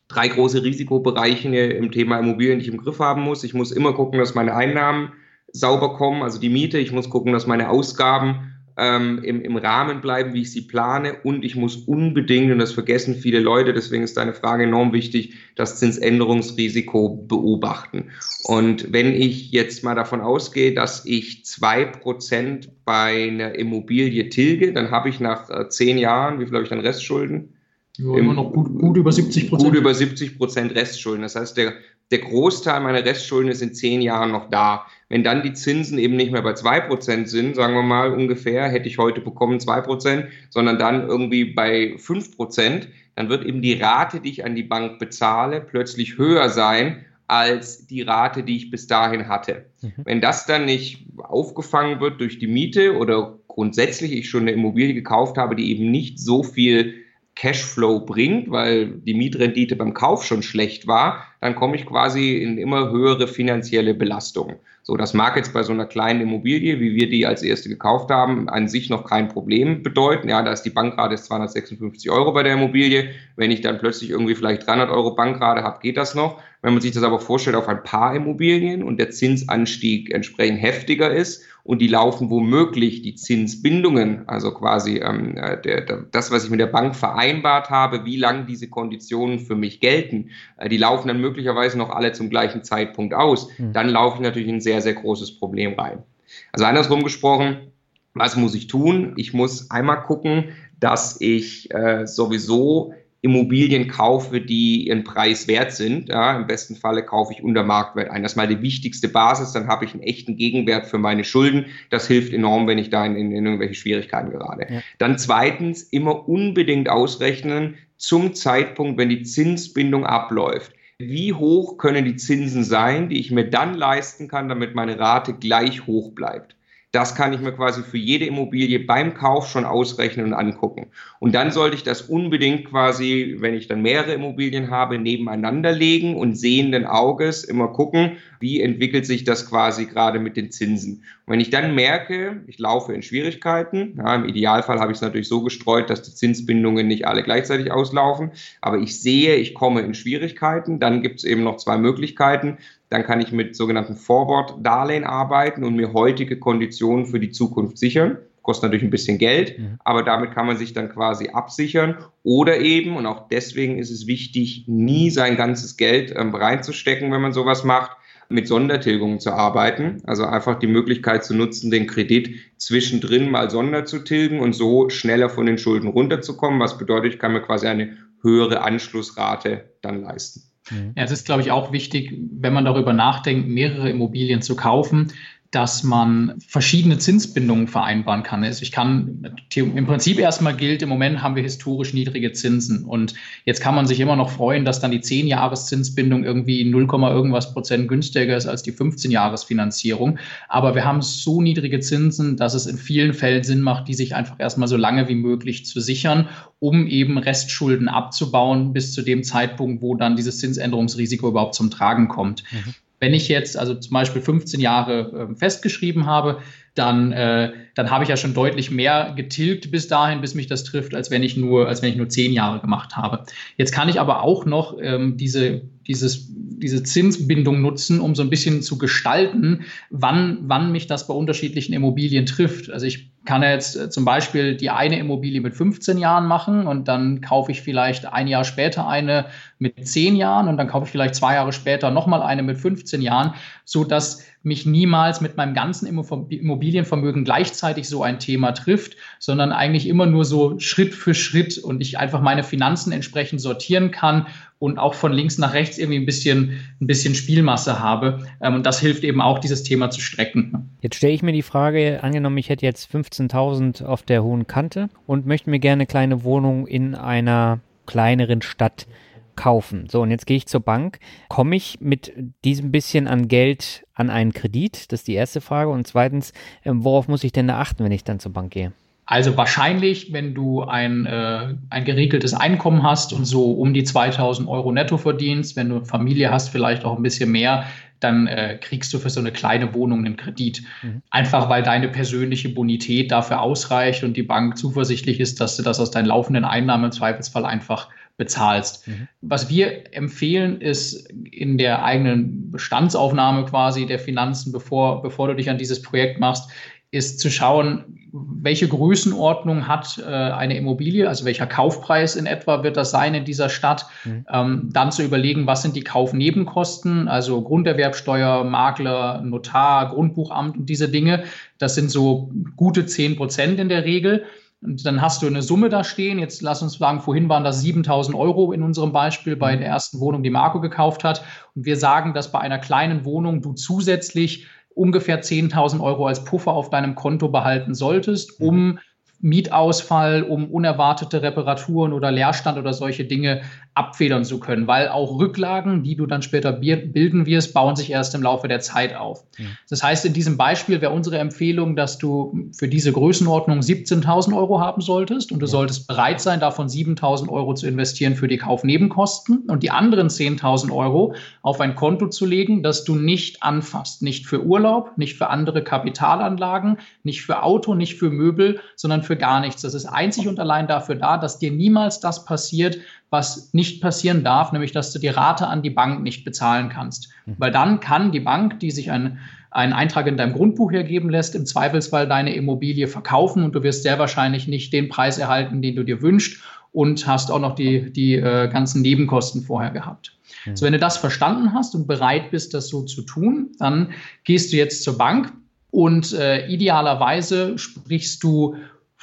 drei große Risikobereiche im Thema Immobilien, die ich im Griff haben muss. Ich muss immer gucken, dass meine Einnahmen sauber kommen, also die Miete. Ich muss gucken, dass meine Ausgaben ähm, im, im Rahmen bleiben, wie ich sie plane. Und ich muss unbedingt, und das vergessen viele Leute, deswegen ist deine Frage enorm wichtig, das Zinsänderungsrisiko beobachten. Und wenn ich jetzt mal davon ausgehe, dass ich zwei Prozent bei einer Immobilie tilge, dann habe ich nach äh, zehn Jahren, wie viel habe ich dann Restschulden? Ja, immer noch gut, gut über 70 Prozent. Gut über 70 Prozent Restschulden. Das heißt, der, der Großteil meiner Restschulden ist in zehn Jahren noch da. Wenn dann die Zinsen eben nicht mehr bei zwei Prozent sind, sagen wir mal ungefähr, hätte ich heute bekommen zwei Prozent, sondern dann irgendwie bei fünf Prozent, dann wird eben die Rate, die ich an die Bank bezahle, plötzlich höher sein als die Rate, die ich bis dahin hatte. Mhm. Wenn das dann nicht aufgefangen wird durch die Miete oder grundsätzlich ich schon eine Immobilie gekauft habe, die eben nicht so viel Cashflow bringt, weil die Mietrendite beim Kauf schon schlecht war, dann komme ich quasi in immer höhere finanzielle Belastung. So, das mag jetzt bei so einer kleinen Immobilie, wie wir die als erste gekauft haben, an sich noch kein Problem bedeuten. Ja, da ist die Bankrate 256 Euro bei der Immobilie. Wenn ich dann plötzlich irgendwie vielleicht 300 Euro Bankrate habe, geht das noch. Wenn man sich das aber vorstellt auf ein paar Immobilien und der Zinsanstieg entsprechend heftiger ist und die laufen womöglich die Zinsbindungen, also quasi ähm, äh, der, der, das, was ich mit der Bank vereinbart habe, wie lang diese Konditionen für mich gelten, äh, die laufen dann möglicherweise noch alle zum gleichen Zeitpunkt aus. Mhm. Dann laufe ich natürlich in ein sehr, sehr großes Problem rein. Also andersrum gesprochen, was muss ich tun? Ich muss einmal gucken, dass ich äh, sowieso Immobilien kaufe, die ihren Preis wert sind. Ja, Im besten Falle kaufe ich unter Marktwert ein. Das ist mal die wichtigste Basis. Dann habe ich einen echten Gegenwert für meine Schulden. Das hilft enorm, wenn ich da in, in, irgendwelche Schwierigkeiten gerate. Ja. Dann zweitens immer unbedingt ausrechnen zum Zeitpunkt, wenn die Zinsbindung abläuft. Wie hoch können die Zinsen sein, die ich mir dann leisten kann, damit meine Rate gleich hoch bleibt? Das kann ich mir quasi für jede Immobilie beim Kauf schon ausrechnen und angucken. Und dann sollte ich das unbedingt quasi, wenn ich dann mehrere Immobilien habe, nebeneinander legen und sehenden Auges immer gucken, wie entwickelt sich das quasi gerade mit den Zinsen. Und wenn ich dann merke, ich laufe in Schwierigkeiten, ja, im Idealfall habe ich es natürlich so gestreut, dass die Zinsbindungen nicht alle gleichzeitig auslaufen, aber ich sehe, ich komme in Schwierigkeiten, dann gibt es eben noch zwei Möglichkeiten. Dann kann ich mit sogenannten Forward-Darlehen arbeiten und mir heutige Konditionen für die Zukunft sichern. Kostet natürlich ein bisschen Geld, mhm. aber damit kann man sich dann quasi absichern. Oder eben, und auch deswegen ist es wichtig, nie sein ganzes Geld ähm, reinzustecken, wenn man sowas macht, mit Sondertilgungen zu arbeiten. Also einfach die Möglichkeit zu nutzen, den Kredit zwischendrin mal sonder zu tilgen und so schneller von den Schulden runterzukommen. Was bedeutet, ich kann mir quasi eine höhere Anschlussrate dann leisten. Mhm. Ja, es ist, glaube ich, auch wichtig, wenn man darüber nachdenkt, mehrere Immobilien zu kaufen, dass man verschiedene Zinsbindungen vereinbaren kann. Also ich kann im Prinzip erstmal gilt, im Moment haben wir historisch niedrige Zinsen. Und jetzt kann man sich immer noch freuen, dass dann die 10-Jahres-Zinsbindung irgendwie 0, irgendwas Prozent günstiger ist als die 15-Jahres-Finanzierung. Aber wir haben so niedrige Zinsen, dass es in vielen Fällen Sinn macht, die sich einfach erstmal so lange wie möglich zu sichern, um eben Restschulden abzubauen bis zu dem Zeitpunkt, wo dann dieses Zinsänderungsrisiko überhaupt zum Tragen kommt. Mhm. Wenn ich jetzt also zum Beispiel 15 Jahre äh, festgeschrieben habe, dann, äh, dann habe ich ja schon deutlich mehr getilgt bis dahin, bis mich das trifft, als wenn ich nur, als wenn ich nur zehn Jahre gemacht habe. Jetzt kann ich aber auch noch ähm, diese, dieses, diese Zinsbindung nutzen, um so ein bisschen zu gestalten, wann, wann mich das bei unterschiedlichen Immobilien trifft. Also ich kann jetzt äh, zum Beispiel die eine Immobilie mit 15 Jahren machen und dann kaufe ich vielleicht ein Jahr später eine mit 10 Jahren und dann kaufe ich vielleicht zwei Jahre später nochmal eine mit 15 Jahren, so dass mich niemals mit meinem ganzen Immobilienvermögen gleichzeitig so ein Thema trifft, sondern eigentlich immer nur so Schritt für Schritt und ich einfach meine Finanzen entsprechend sortieren kann und auch von links nach rechts irgendwie ein bisschen, ein bisschen Spielmasse habe. Ähm, und das hilft eben auch, dieses Thema zu strecken. Jetzt stelle ich mir die Frage, angenommen, ich hätte jetzt 15.000 auf der hohen Kante und möchte mir gerne eine kleine Wohnung in einer kleineren Stadt kaufen. So, und jetzt gehe ich zur Bank. Komme ich mit diesem bisschen an Geld an einen Kredit? Das ist die erste Frage. Und zweitens, ähm, worauf muss ich denn da achten, wenn ich dann zur Bank gehe? Also wahrscheinlich, wenn du ein, äh, ein geregeltes Einkommen hast und so um die 2000 Euro netto verdienst, wenn du Familie hast, vielleicht auch ein bisschen mehr, dann äh, kriegst du für so eine kleine Wohnung einen Kredit. Mhm. Einfach weil deine persönliche Bonität dafür ausreicht und die Bank zuversichtlich ist, dass du das aus deinen laufenden Einnahmen im Zweifelsfall einfach bezahlst. Mhm. Was wir empfehlen, ist in der eigenen Bestandsaufnahme quasi der Finanzen, bevor, bevor du dich an dieses Projekt machst, ist zu schauen, welche Größenordnung hat äh, eine Immobilie, also welcher Kaufpreis in etwa wird das sein in dieser Stadt. Mhm. Ähm, dann zu überlegen, was sind die Kaufnebenkosten, also Grunderwerbsteuer, Makler, Notar, Grundbuchamt und diese Dinge. Das sind so gute 10 Prozent in der Regel. Und dann hast du eine Summe da stehen. Jetzt lass uns sagen, vorhin waren das 7000 Euro in unserem Beispiel bei mhm. der ersten Wohnung, die Marco gekauft hat. Und wir sagen, dass bei einer kleinen Wohnung du zusätzlich ungefähr 10.000 Euro als Puffer auf deinem Konto behalten solltest, um mhm. Mietausfall, um unerwartete Reparaturen oder Leerstand oder solche Dinge abfedern zu können, weil auch Rücklagen, die du dann später bilden wirst, bauen sich erst im Laufe der Zeit auf. Ja. Das heißt, in diesem Beispiel wäre unsere Empfehlung, dass du für diese Größenordnung 17.000 Euro haben solltest und du ja. solltest bereit sein, davon 7.000 Euro zu investieren für die Kaufnebenkosten und die anderen 10.000 Euro auf ein Konto zu legen, das du nicht anfasst. Nicht für Urlaub, nicht für andere Kapitalanlagen, nicht für Auto, nicht für Möbel, sondern für gar nichts. Das ist einzig und allein dafür da, dass dir niemals das passiert, was nicht passieren darf, nämlich dass du die Rate an die Bank nicht bezahlen kannst. Mhm. Weil dann kann die Bank, die sich ein, einen Eintrag in deinem Grundbuch hergeben lässt, im Zweifelsfall deine Immobilie verkaufen und du wirst sehr wahrscheinlich nicht den Preis erhalten, den du dir wünschst und hast auch noch die, die äh, ganzen Nebenkosten vorher gehabt. Mhm. So, wenn du das verstanden hast und bereit bist, das so zu tun, dann gehst du jetzt zur Bank und äh, idealerweise sprichst du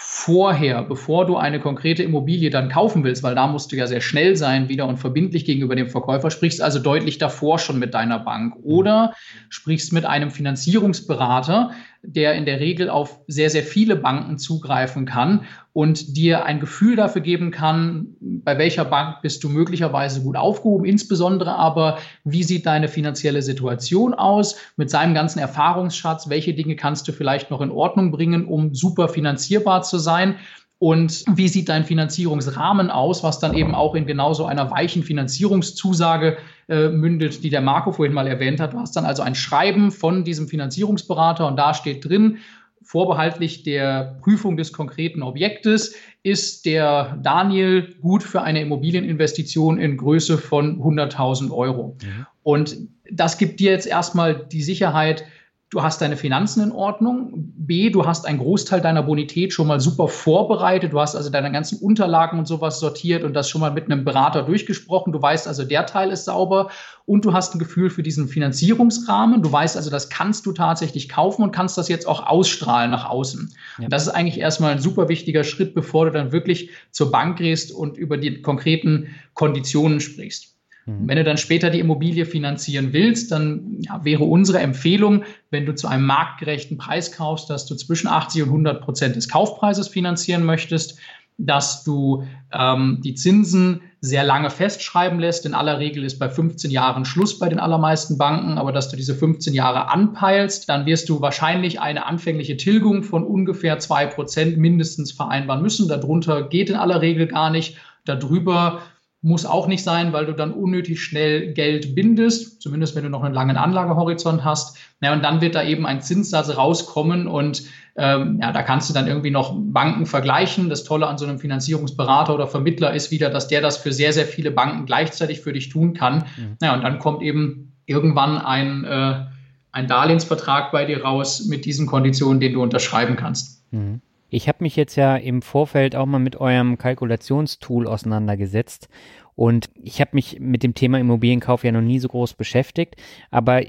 vorher, bevor du eine konkrete Immobilie dann kaufen willst, weil da musst du ja sehr schnell sein wieder und verbindlich gegenüber dem Verkäufer, sprichst also deutlich davor schon mit deiner Bank oder sprichst mit einem Finanzierungsberater, der in der Regel auf sehr, sehr viele Banken zugreifen kann und dir ein Gefühl dafür geben kann, bei welcher Bank bist du möglicherweise gut aufgehoben, insbesondere aber, wie sieht deine finanzielle Situation aus mit seinem ganzen Erfahrungsschatz, welche Dinge kannst du vielleicht noch in Ordnung bringen, um super finanzierbar zu sein. Und wie sieht dein Finanzierungsrahmen aus, was dann eben auch in genauso einer weichen Finanzierungszusage äh, mündet, die der Marco vorhin mal erwähnt hat. Du hast dann also ein Schreiben von diesem Finanzierungsberater und da steht drin, vorbehaltlich der Prüfung des konkreten Objektes, ist der Daniel gut für eine Immobilieninvestition in Größe von 100.000 Euro. Mhm. Und das gibt dir jetzt erstmal die Sicherheit, du hast deine Finanzen in Ordnung. B, du hast einen Großteil deiner Bonität schon mal super vorbereitet. Du hast also deine ganzen Unterlagen und sowas sortiert und das schon mal mit einem Berater durchgesprochen. Du weißt also, der Teil ist sauber und du hast ein Gefühl für diesen Finanzierungsrahmen. Du weißt also, das kannst du tatsächlich kaufen und kannst das jetzt auch ausstrahlen nach außen. Ja. Das ist eigentlich erstmal ein super wichtiger Schritt, bevor du dann wirklich zur Bank gehst und über die konkreten Konditionen sprichst. Mhm. Wenn du dann später die Immobilie finanzieren willst, dann ja, wäre unsere Empfehlung, wenn du zu einem marktgerechten Preis kaufst, dass du zwischen 80 und 100 Prozent des Kaufpreises finanzieren möchtest, dass du ähm, die Zinsen sehr lange festschreiben lässt. In aller Regel ist bei 15 Jahren Schluss bei den allermeisten Banken, aber dass du diese 15 Jahre anpeilst, dann wirst du wahrscheinlich eine anfängliche Tilgung von ungefähr 2 Prozent mindestens vereinbaren müssen. Darunter geht in aller Regel gar nicht. Darüber muss auch nicht sein, weil du dann unnötig schnell Geld bindest, zumindest wenn du noch einen langen Anlagehorizont hast. Ja, und dann wird da eben ein Zinssatz rauskommen und ähm, ja, da kannst du dann irgendwie noch Banken vergleichen. Das Tolle an so einem Finanzierungsberater oder Vermittler ist wieder, dass der das für sehr, sehr viele Banken gleichzeitig für dich tun kann. Mhm. Ja, und dann kommt eben irgendwann ein, äh, ein Darlehensvertrag bei dir raus mit diesen Konditionen, den du unterschreiben kannst. Mhm. Ich habe mich jetzt ja im Vorfeld auch mal mit eurem Kalkulationstool auseinandergesetzt und ich habe mich mit dem Thema Immobilienkauf ja noch nie so groß beschäftigt, aber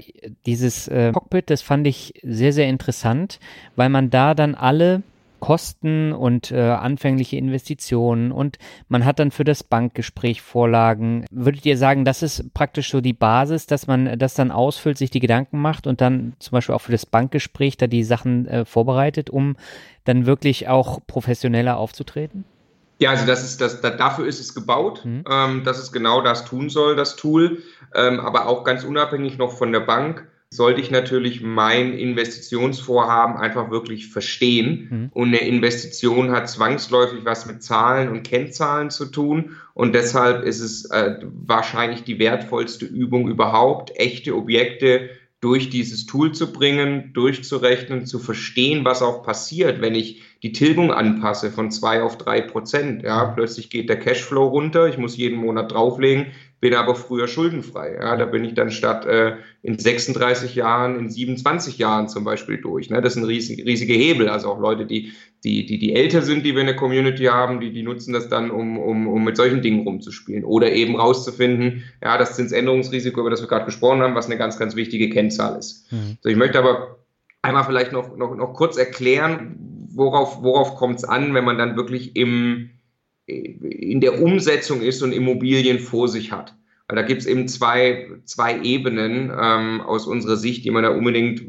dieses äh, Cockpit, das fand ich sehr, sehr interessant, weil man da dann alle Kosten und äh, anfängliche Investitionen und man hat dann für das Bankgespräch Vorlagen. Würdet ihr sagen, das ist praktisch so die Basis, dass man das dann ausfüllt, sich die Gedanken macht und dann zum Beispiel auch für das Bankgespräch da die Sachen äh, vorbereitet, um dann wirklich auch professioneller aufzutreten? Ja, also das ist das, dafür ist es gebaut, mhm. ähm, dass es genau das tun soll, das Tool, ähm, aber auch ganz unabhängig noch von der Bank sollte ich natürlich mein Investitionsvorhaben einfach wirklich verstehen. Mhm. Und eine Investition hat zwangsläufig was mit Zahlen und Kennzahlen zu tun. Und deshalb ist es äh, wahrscheinlich die wertvollste Übung überhaupt, echte Objekte durch dieses Tool zu bringen, durchzurechnen, zu verstehen, was auch passiert, wenn ich die Tilgung anpasse von zwei auf drei Prozent. Ja, plötzlich geht der Cashflow runter, ich muss jeden Monat drauflegen, bin aber früher schuldenfrei. Ja, da bin ich dann statt äh, in 36 Jahren in 27 Jahren zum Beispiel durch. Ne? Das sind riesige, riesige Hebel. Also auch Leute, die, die, die, die älter sind, die wir in der Community haben, die, die nutzen das dann, um, um, um mit solchen Dingen rumzuspielen. Oder eben rauszufinden, ja, das Zinsänderungsrisiko, über das wir gerade gesprochen haben, was eine ganz, ganz wichtige Kennzahl ist. Mhm. So, ich möchte aber einmal vielleicht noch, noch, noch kurz erklären, worauf, worauf kommt es an, wenn man dann wirklich im, in der Umsetzung ist und Immobilien vor sich hat. Weil da gibt es eben zwei, zwei Ebenen ähm, aus unserer Sicht, die man da unbedingt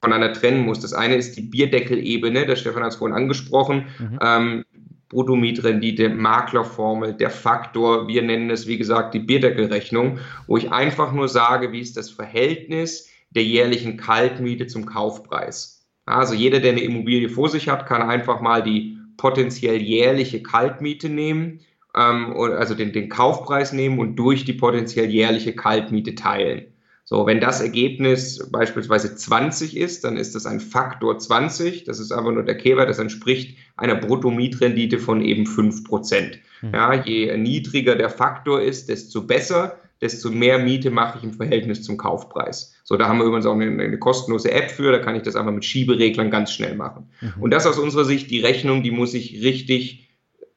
voneinander trennen muss. Das eine ist die Bierdeckel-Ebene, der Stefan hat es vorhin angesprochen. Mhm. Ähm, Bruttomietrendite, Maklerformel, der Faktor, wir nennen es wie gesagt die Bierdeckelrechnung, wo ich einfach nur sage, wie ist das Verhältnis der jährlichen Kaltmiete zum Kaufpreis. Also jeder, der eine Immobilie vor sich hat, kann einfach mal die potenziell jährliche Kaltmiete nehmen, ähm, also den, den Kaufpreis nehmen und durch die potenziell jährliche Kaltmiete teilen. So, wenn das Ergebnis beispielsweise 20 ist, dann ist das ein Faktor 20. Das ist einfach nur der Kehrwert. Das entspricht einer Bruttomietrendite von eben 5%. Mhm. Ja, je niedriger der Faktor ist, desto besser, desto mehr Miete mache ich im Verhältnis zum Kaufpreis. So, da haben wir übrigens auch eine, eine kostenlose App für, da kann ich das einfach mit Schiebereglern ganz schnell machen. Mhm. Und das aus unserer Sicht, die Rechnung, die muss ich richtig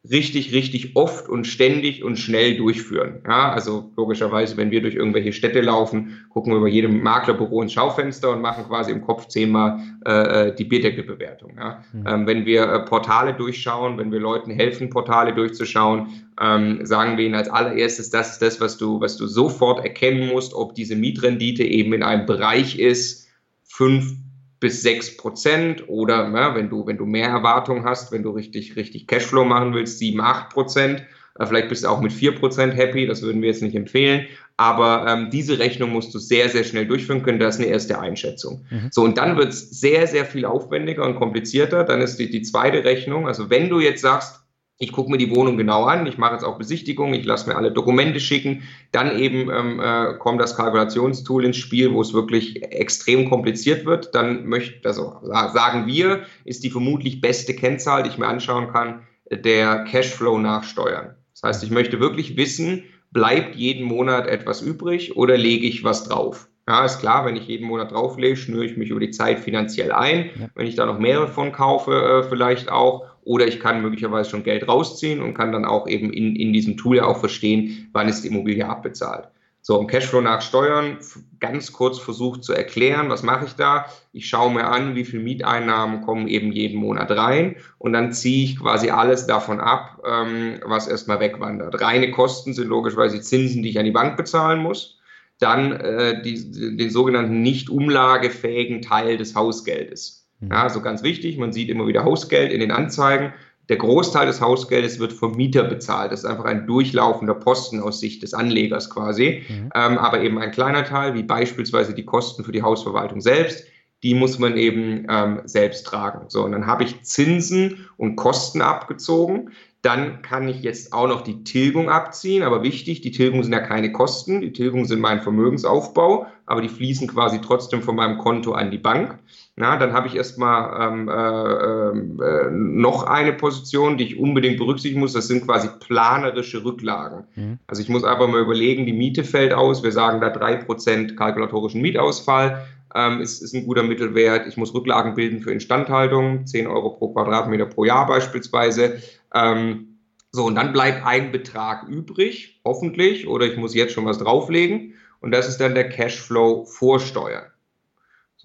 richtig, richtig oft und ständig und schnell durchführen. Ja, also logischerweise, wenn wir durch irgendwelche Städte laufen, gucken wir bei jedem Maklerbüro ins Schaufenster und machen quasi im Kopf zehnmal äh, äh die Bierdeckelbewertung. Ja. Mhm. Ähm, wenn wir äh, Portale durchschauen, wenn wir Leuten helfen, Portale durchzuschauen, ähm, sagen wir ihnen als allererstes, das ist das, was du, was du sofort erkennen musst, ob diese Mietrendite eben in einem Bereich ist, fünf bis sechs Prozent oder ja, wenn du, wenn du mehr Erwartungen hast, wenn du richtig, richtig Cashflow machen willst, sieben, acht Prozent. Äh, vielleicht bist du auch mit vier Prozent happy, das würden wir jetzt nicht empfehlen. Aber ähm, diese Rechnung musst du sehr, sehr schnell durchführen können. Das ist eine erste Einschätzung. Mhm. So, und dann wird es sehr, sehr viel aufwendiger und komplizierter. Dann ist die, die zweite Rechnung. Also wenn du jetzt sagst, ich gucke mir die Wohnung genau an, ich mache jetzt auch Besichtigungen, ich lasse mir alle Dokumente schicken. Dann eben ähm, äh, kommt das Kalkulationstool ins Spiel, wo es wirklich extrem kompliziert wird. Dann möchte, also sagen wir, ist die vermutlich beste Kennzahl, die ich mir anschauen kann, der Cashflow nach Steuern. Das heißt, ich möchte wirklich wissen, bleibt jeden Monat etwas übrig oder lege ich was drauf? Ja, ist klar, wenn ich jeden Monat drauflege, schnüre ich mich über die Zeit finanziell ein. Ja. Wenn ich da noch mehrere von kaufe, äh, vielleicht auch. Oder ich kann möglicherweise schon Geld rausziehen und kann dann auch eben in, in diesem Tool ja auch verstehen, wann ist die Immobilie abbezahlt. So, im Cashflow nach Steuern, ganz kurz versucht zu erklären, was mache ich da? Ich schaue mir an, wie viel Mieteinnahmen kommen eben jeden Monat rein und dann ziehe ich quasi alles davon ab, ähm, was erstmal wegwandert. Reine Kosten sind logischerweise Zinsen, die ich an die Bank bezahlen muss. Dann äh, die, den sogenannten nicht umlagefähigen Teil des Hausgeldes. Ja, also ganz wichtig, man sieht immer wieder Hausgeld in den Anzeigen. Der Großteil des Hausgeldes wird vom Mieter bezahlt. Das ist einfach ein durchlaufender Posten aus Sicht des Anlegers quasi. Mhm. Ähm, aber eben ein kleiner Teil, wie beispielsweise die Kosten für die Hausverwaltung selbst, die muss man eben ähm, selbst tragen. So, und dann habe ich Zinsen und Kosten abgezogen. Dann kann ich jetzt auch noch die Tilgung abziehen. Aber wichtig, die Tilgung sind ja keine Kosten. Die Tilgung sind mein Vermögensaufbau, aber die fließen quasi trotzdem von meinem Konto an die Bank. Na, dann habe ich erstmal ähm, äh, äh, noch eine Position, die ich unbedingt berücksichtigen muss. Das sind quasi planerische Rücklagen. Mhm. Also ich muss einfach mal überlegen, die Miete fällt aus. Wir sagen da drei Prozent kalkulatorischen Mietausfall. ähm, ist, ist ein guter Mittelwert. Ich muss Rücklagen bilden für Instandhaltung, 10 Euro pro Quadratmeter pro Jahr beispielsweise. Ähm, so, und dann bleibt ein Betrag übrig, hoffentlich, oder ich muss jetzt schon was drauflegen. Und das ist dann der Cashflow vor Steuern.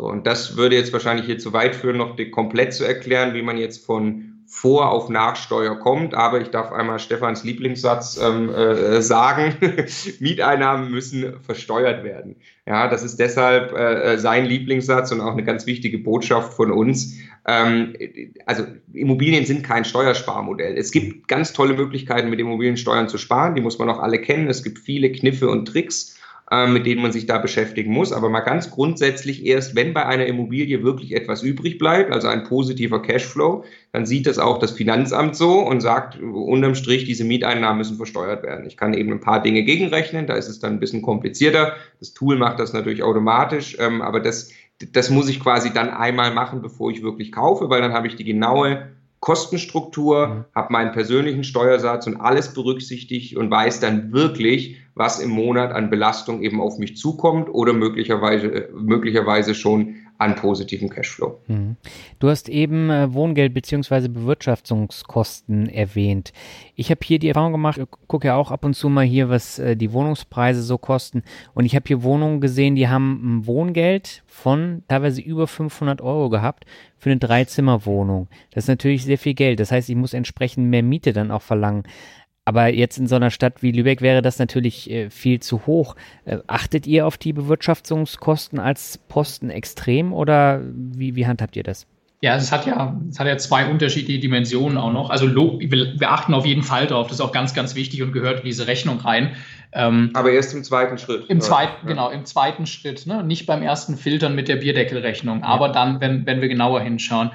So, und das würde jetzt wahrscheinlich hier zu weit führen, noch komplett zu erklären, wie man jetzt von vor auf Nachsteuer kommt. Aber ich darf einmal Stefans Lieblingssatz ähm, äh, sagen, Mieteinnahmen müssen versteuert werden. Ja, das ist deshalb äh, sein Lieblingssatz und auch eine ganz wichtige Botschaft von uns. Ähm, also Immobilien sind kein Steuersparmodell. Es gibt ganz tolle Möglichkeiten, mit Immobiliensteuern zu sparen. Die muss man auch alle kennen. Es gibt viele Kniffe und Tricks. Ähm, mit denen man sich da beschäftigen muss. Aber mal ganz grundsätzlich erst, wenn bei einer Immobilie wirklich etwas übrig bleibt, also ein positiver Cashflow, dann sieht das auch das Finanzamt so und sagt unterm Strich, diese Mieteinnahmen müssen versteuert werden. Ich kann eben ein paar Dinge gegenrechnen, da ist es dann ein bisschen komplizierter. Das Tool macht das natürlich automatisch, ähm, aber das, das muss ich quasi dann einmal machen, bevor ich wirklich kaufe, weil dann habe ich die genaue Kostenstruktur, mhm. habe meinen persönlichen Steuersatz und alles berücksichtigt und weiß dann wirklich, was im Monat an Belastung eben auf mich zukommt oder möglicherweise, möglicherweise schon an positiven Cashflow. Mhm. Du hast eben äh, Wohngeld bzw. Bewirtschaftungskosten erwähnt. Ich habe hier die Erfahrung gemacht, gucke ja auch ab und zu mal hier, was äh, die Wohnungspreise so kosten. Und ich habe hier Wohnungen gesehen, die haben ein Wohngeld von teilweise über 500 Euro gehabt für eine Dreizimmerwohnung. Das ist natürlich sehr viel Geld. Das heißt, ich muss entsprechend mehr Miete dann auch verlangen. Aber jetzt in so einer Stadt wie Lübeck wäre das natürlich äh, viel zu hoch. Äh, achtet ihr auf die Bewirtschaftungskosten als Posten extrem oder wie, wie handhabt ihr das? Ja, es hat ja, es hat ja zwei unterschiedliche Dimensionen auch noch. Also wir, wir achten auf jeden Fall drauf. Das ist auch ganz, ganz wichtig und gehört in diese Rechnung rein. Ähm, Aber erst im zweiten Schritt. Im zweiten, ja. genau, im zweiten Schritt. Ne? Nicht beim ersten Filtern mit der Bierdeckelrechnung, aber ja. dann, wenn, wenn wir genauer hinschauen.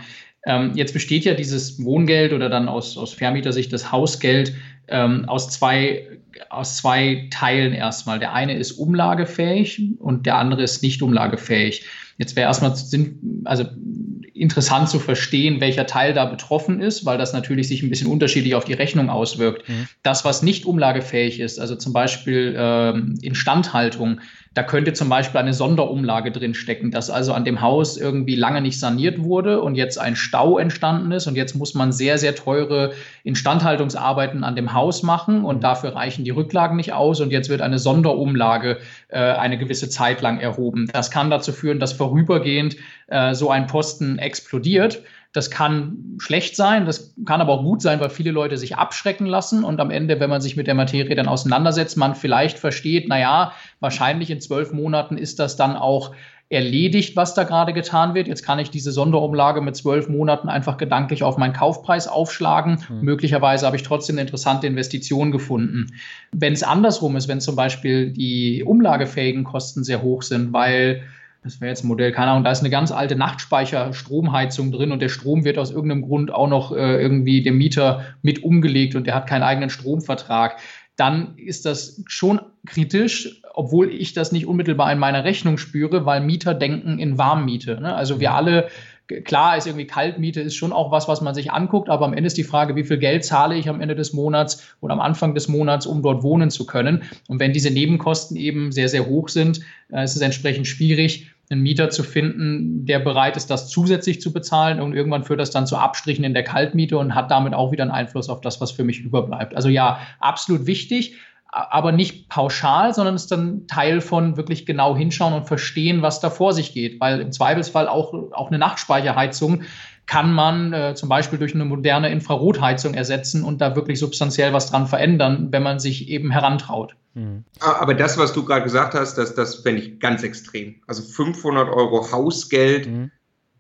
Ähm, jetzt besteht ja dieses Wohngeld oder dann aus, aus Vermietersicht das Hausgeld ähm, aus, zwei, aus zwei Teilen erstmal. Der eine ist umlagefähig und der andere ist nicht umlagefähig. Jetzt wäre erstmal also interessant zu verstehen, welcher Teil da betroffen ist, weil das natürlich sich ein bisschen unterschiedlich auf die Rechnung auswirkt. Mhm. Das, was nicht umlagefähig ist, also zum Beispiel ähm, Instandhaltung, da könnte zum Beispiel eine Sonderumlage drin stecken, dass also an dem Haus irgendwie lange nicht saniert wurde und jetzt ein Stau entstanden ist und jetzt muss man sehr, sehr teure Instandhaltungsarbeiten an dem Haus machen und dafür reichen die Rücklagen nicht aus und jetzt wird eine Sonderumlage äh, eine gewisse Zeit lang erhoben. Das kann dazu führen, dass vorübergehend äh, so ein Posten explodiert. Das kann schlecht sein, das kann aber auch gut sein, weil viele Leute sich abschrecken lassen und am Ende, wenn man sich mit der Materie dann auseinandersetzt, man vielleicht versteht, naja, wahrscheinlich in zwölf Monaten ist das dann auch erledigt, was da gerade getan wird. Jetzt kann ich diese Sonderumlage mit zwölf Monaten einfach gedanklich auf meinen Kaufpreis aufschlagen. Mhm. Möglicherweise habe ich trotzdem eine interessante Investition gefunden. Wenn es andersrum ist, wenn zum Beispiel die umlagefähigen Kosten sehr hoch sind, weil das wäre jetzt ein Modell, keine Ahnung, da ist eine ganz alte Nachtspeicher-Stromheizung drin und der Strom wird aus irgendeinem Grund auch noch äh, irgendwie dem Mieter mit umgelegt und der hat keinen eigenen Stromvertrag. Dann ist das schon kritisch, obwohl ich das nicht unmittelbar in meiner Rechnung spüre, weil Mieter denken in Warmmiete. Ne? Also wir alle klar ist irgendwie Kaltmiete ist schon auch was, was man sich anguckt, aber am Ende ist die Frage, wie viel Geld zahle ich am Ende des Monats oder am Anfang des Monats, um dort wohnen zu können. Und wenn diese Nebenkosten eben sehr, sehr hoch sind, äh, ist es entsprechend schwierig, einen Mieter zu finden, der bereit ist, das zusätzlich zu bezahlen und irgendwann führt das dann zu Abstrichen in der Kaltmiete und hat damit auch wieder einen Einfluss auf das, was für mich überbleibt. Also ja, absolut wichtig, aber nicht pauschal, sondern ist dann Teil von wirklich genau hinschauen und verstehen, was da vor sich geht, weil im Zweifelsfall auch, auch eine Nachtspeicherheizung kann man äh, zum Beispiel durch eine moderne Infrarotheizung ersetzen und da wirklich substanziell was dran verändern, wenn man sich eben herantraut. Mhm. Aber das, was du gerade gesagt hast, das, das fände ich ganz extrem. Also 500 Euro Hausgeld mhm.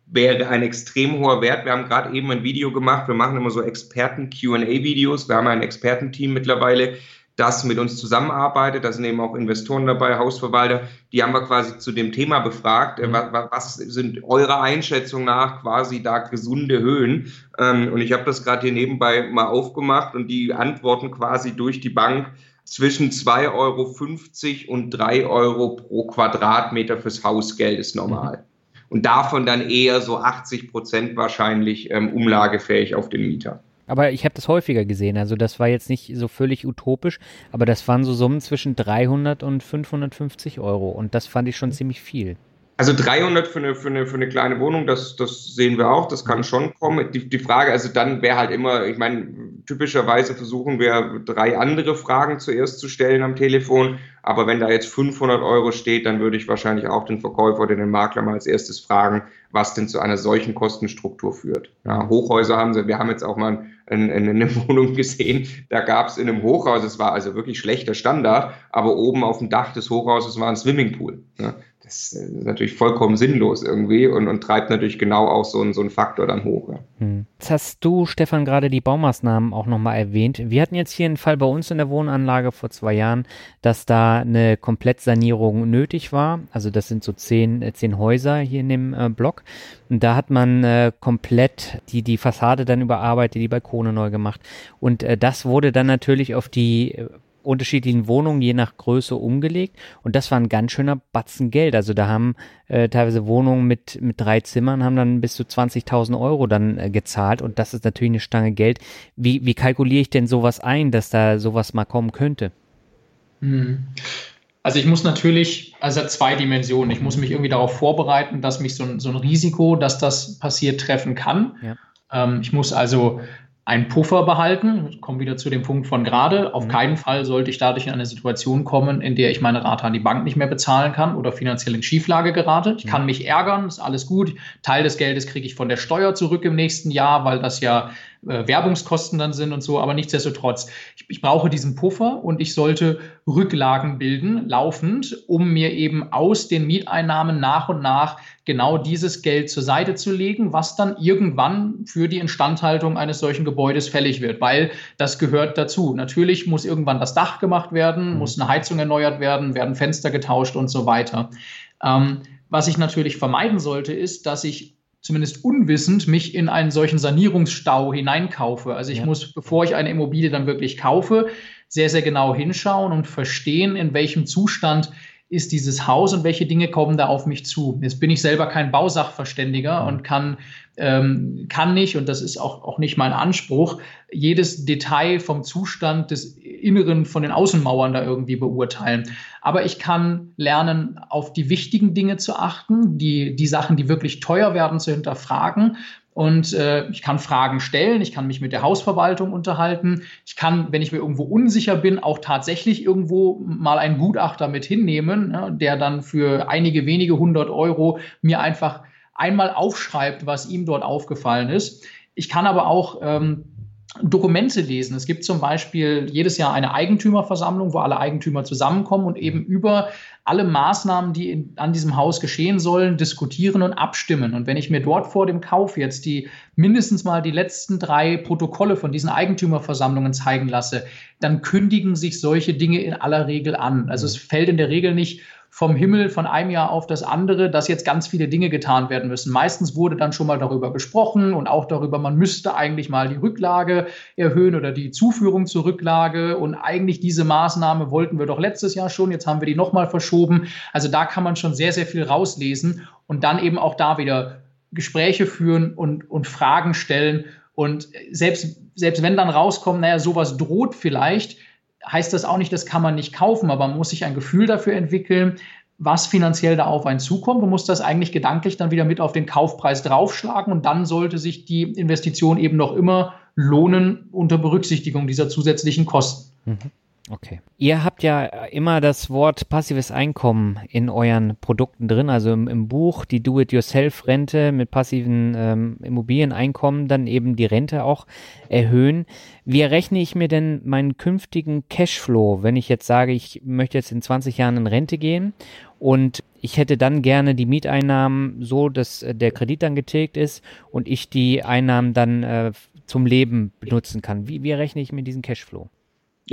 wäre ein extrem hoher Wert. Wir haben gerade eben ein Video gemacht. Wir machen immer so Experten-QA-Videos. Wir haben ein Expertenteam mittlerweile, das mit uns zusammenarbeitet. Da sind eben auch Investoren dabei, Hausverwalter. Die haben wir quasi zu dem Thema befragt. Mhm. Was, sind eure Einschätzungen nach quasi da gesunde Höhen? Ähm, und ich habe das gerade hier nebenbei mal aufgemacht und die antworten quasi durch die Bank zwischen 2,50 Euro und 3 Euro pro Quadratmeter fürs Hausgeld ist normal. Mhm. Und davon dann eher so 80 Prozent wahrscheinlich ähm, umlagefähig auf den Mieter. Aber ich habe das häufiger gesehen. Also das war jetzt nicht so völlig utopisch, aber das waren so Summen zwischen 300 und 550 Euro. Und das fand ich schon ziemlich viel. Also 300 für eine, für eine, für eine kleine Wohnung, das, das sehen wir auch, das kann mhm. schon kommen. Die, die Frage, also dann wäre halt immer, ich meine, typischerweise versuchen wir drei andere Fragen zuerst zu stellen am Telefon, aber wenn da jetzt 500 Euro steht, dann würde ich wahrscheinlich auch den Verkäufer oder den Makler mal als erstes fragen, was denn zu einer solchen Kostenstruktur führt. Ja, Hochhäuser haben sie, wir haben jetzt auch mal eine, eine Wohnung gesehen, da gab es in einem Hochhaus, es war also wirklich schlechter Standard, aber oben auf dem Dach des Hochhauses war ein Swimmingpool. Ja das ist natürlich vollkommen sinnlos irgendwie und, und treibt natürlich genau auch so, einen, so einen Faktor dann hoch. Ja. Hm. Jetzt hast du, Stefan, gerade die Baumaßnahmen auch nochmal erwähnt. Wir hatten jetzt hier einen Fall bei uns in der Wohnanlage vor zwei Jahren, dass da eine Komplettsanierung nötig war. Also das sind so zehn, äh, zehn Häuser hier in dem äh, Block. Und da hat man äh, komplett die, die Fassade dann überarbeitet, die Balkone neu gemacht. Und äh, das wurde dann natürlich auf die äh, unterschiedlichen Wohnungen je nach Größe umgelegt und das war ein ganz schöner Batzen Geld. Also da haben äh, teilweise Wohnungen mit, mit drei Zimmern haben dann bis zu 20.000 Euro dann äh, gezahlt und das ist natürlich eine Stange Geld. Wie, wie kalkuliere ich denn sowas ein, dass da sowas mal kommen könnte? Hm. Also ich muss natürlich, also zwei Dimensionen. Ich muss mich irgendwie darauf vorbereiten, dass mich so ein, so ein Risiko, dass das passiert, treffen kann. Ja. Ähm, ich muss also einen Puffer behalten. Ich komme wieder zu dem Punkt von gerade. Auf mhm. keinen Fall sollte ich dadurch in eine Situation kommen, in der ich meine Rate an die Bank nicht mehr bezahlen kann oder finanziell in Schieflage gerate. Ich mhm. kann mich ärgern, ist alles gut. Teil des Geldes kriege ich von der Steuer zurück im nächsten Jahr, weil das ja äh, Werbungskosten dann sind und so, aber nichtsdestotrotz, ich, ich brauche diesen Puffer und ich sollte Rücklagen bilden, laufend, um mir eben aus den Mieteinnahmen nach und nach genau dieses Geld zur Seite zu legen, was dann irgendwann für die Instandhaltung eines solchen Gebäudes fällig wird, weil das gehört dazu. Natürlich muss irgendwann das Dach gemacht werden, mhm. muss eine Heizung erneuert werden, werden Fenster getauscht und so weiter. Ähm, was ich natürlich vermeiden sollte, ist, dass ich zumindest unwissend mich in einen solchen Sanierungsstau hineinkaufe. Also ich ja. muss, bevor ich eine Immobilie dann wirklich kaufe, sehr, sehr genau hinschauen und verstehen, in welchem Zustand ist dieses Haus und welche Dinge kommen da auf mich zu. Jetzt bin ich selber kein Bausachverständiger und kann, ähm, kann nicht, und das ist auch, auch nicht mein Anspruch, jedes Detail vom Zustand des Inneren von den Außenmauern da irgendwie beurteilen. Aber ich kann lernen, auf die wichtigen Dinge zu achten, die, die Sachen, die wirklich teuer werden, zu hinterfragen und äh, ich kann Fragen stellen, ich kann mich mit der Hausverwaltung unterhalten. Ich kann, wenn ich mir irgendwo unsicher bin, auch tatsächlich irgendwo mal einen Gutachter mit hinnehmen, ja, der dann für einige wenige hundert Euro mir einfach einmal aufschreibt, was ihm dort aufgefallen ist. Ich kann aber auch ähm, Dokumente lesen. Es gibt zum Beispiel jedes Jahr eine Eigentümerversammlung, wo alle Eigentümer zusammenkommen und eben über alle Maßnahmen, die in, an diesem Haus geschehen sollen, diskutieren und abstimmen. Und wenn ich mir dort vor dem Kauf jetzt die mindestens mal die letzten drei Protokolle von diesen Eigentümerversammlungen zeigen lasse, dann kündigen sich solche Dinge in aller Regel an. Also es fällt in der Regel nicht vom Himmel von einem Jahr auf das andere, dass jetzt ganz viele Dinge getan werden müssen. Meistens wurde dann schon mal darüber gesprochen und auch darüber, man müsste eigentlich mal die Rücklage erhöhen oder die Zuführung zur Rücklage. Und eigentlich diese Maßnahme wollten wir doch letztes Jahr schon, jetzt haben wir die nochmal verschoben. Also da kann man schon sehr, sehr viel rauslesen und dann eben auch da wieder Gespräche führen und, und Fragen stellen. Und selbst, selbst wenn dann rauskommt, naja, sowas droht vielleicht, heißt das auch nicht, das kann man nicht kaufen, aber man muss sich ein Gefühl dafür entwickeln, was finanziell da auf einen zukommt und muss das eigentlich gedanklich dann wieder mit auf den Kaufpreis draufschlagen und dann sollte sich die Investition eben noch immer lohnen unter Berücksichtigung dieser zusätzlichen Kosten. Mhm. Okay. Ihr habt ja immer das Wort passives Einkommen in euren Produkten drin, also im, im Buch die Do-it-yourself-Rente mit passiven ähm, Immobilieneinkommen, dann eben die Rente auch erhöhen. Wie errechne ich mir denn meinen künftigen Cashflow, wenn ich jetzt sage, ich möchte jetzt in 20 Jahren in Rente gehen und ich hätte dann gerne die Mieteinnahmen so, dass äh, der Kredit dann getilgt ist und ich die Einnahmen dann äh, zum Leben benutzen kann. Wie, wie errechne ich mir diesen Cashflow?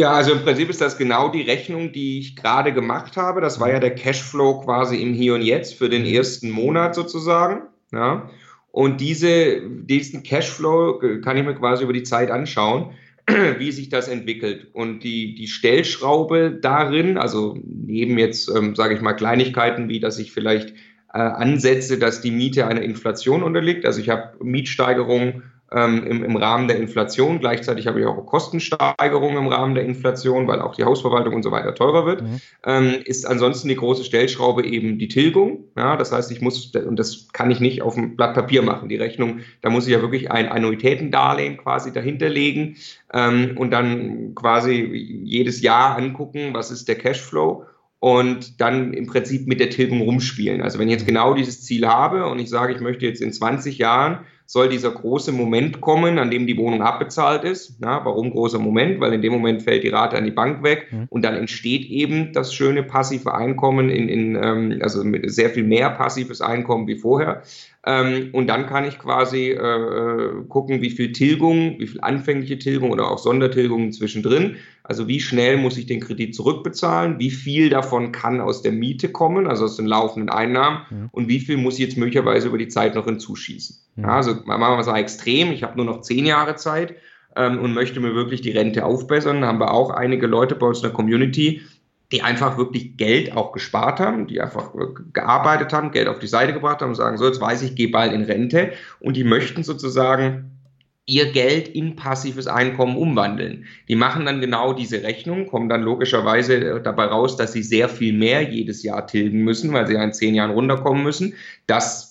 Ja, also im Prinzip ist das genau die Rechnung, die ich gerade gemacht habe. Das war ja der Cashflow quasi im Hier und Jetzt für den ersten Monat sozusagen. Ja. Und diese, diesen Cashflow kann ich mir quasi über die Zeit anschauen, wie sich das entwickelt. Und die, die Stellschraube darin, also neben jetzt, ähm, sage ich mal, Kleinigkeiten wie, dass ich vielleicht äh, ansetze, dass die Miete einer Inflation unterliegt. Also ich habe Mietsteigerungen ähm, im, im Rahmen der Inflation. Gleichzeitig habe ich auch Kostensteigerungen im Rahmen der Inflation, weil auch die Hausverwaltung und so weiter teurer wird. Mhm. Ähm, ist ansonsten die große Stellschraube eben die Tilgung. Ja, das heißt, ich muss, und das kann ich nicht auf dem Blatt Papier machen, die Rechnung, da muss ich ja wirklich ein Annuitätendarlehen quasi dahinter legen ähm, und dann quasi jedes Jahr angucken, was ist der Cashflow und dann im Prinzip mit der Tilgung rumspielen. Also wenn ich jetzt genau dieses Ziel habe und ich sage, ich möchte jetzt in 20 Jahren soll dieser große Moment kommen, an dem die Wohnung abbezahlt ist. Ja, warum großer Moment? Weil in dem Moment fällt die Rate an die Bank weg mhm. und dann entsteht eben das schöne passive Einkommen in, in ähm, also mit sehr viel mehr passives Einkommen wie vorher. Ähm, und dann kann ich quasi äh, gucken, wie viel Tilgung, wie viel anfängliche Tilgung oder auch Sondertilgungen zwischendrin. Also wie schnell muss ich den Kredit zurückbezahlen, wie viel davon kann aus der Miete kommen, also aus den laufenden Einnahmen ja. und wie viel muss ich jetzt möglicherweise über die Zeit noch hinzuschießen. Ja. Ja, also machen wir mal extrem, ich habe nur noch zehn Jahre Zeit ähm, und möchte mir wirklich die Rente aufbessern. Da haben wir auch einige Leute bei uns in der Community, die einfach wirklich Geld auch gespart haben, die einfach gearbeitet haben, Geld auf die Seite gebracht haben und sagen, so, jetzt weiß ich, gehe bald in Rente und die möchten sozusagen ihr Geld in passives Einkommen umwandeln. Die machen dann genau diese Rechnung, kommen dann logischerweise dabei raus, dass sie sehr viel mehr jedes Jahr tilgen müssen, weil sie ja in zehn Jahren runterkommen müssen. Das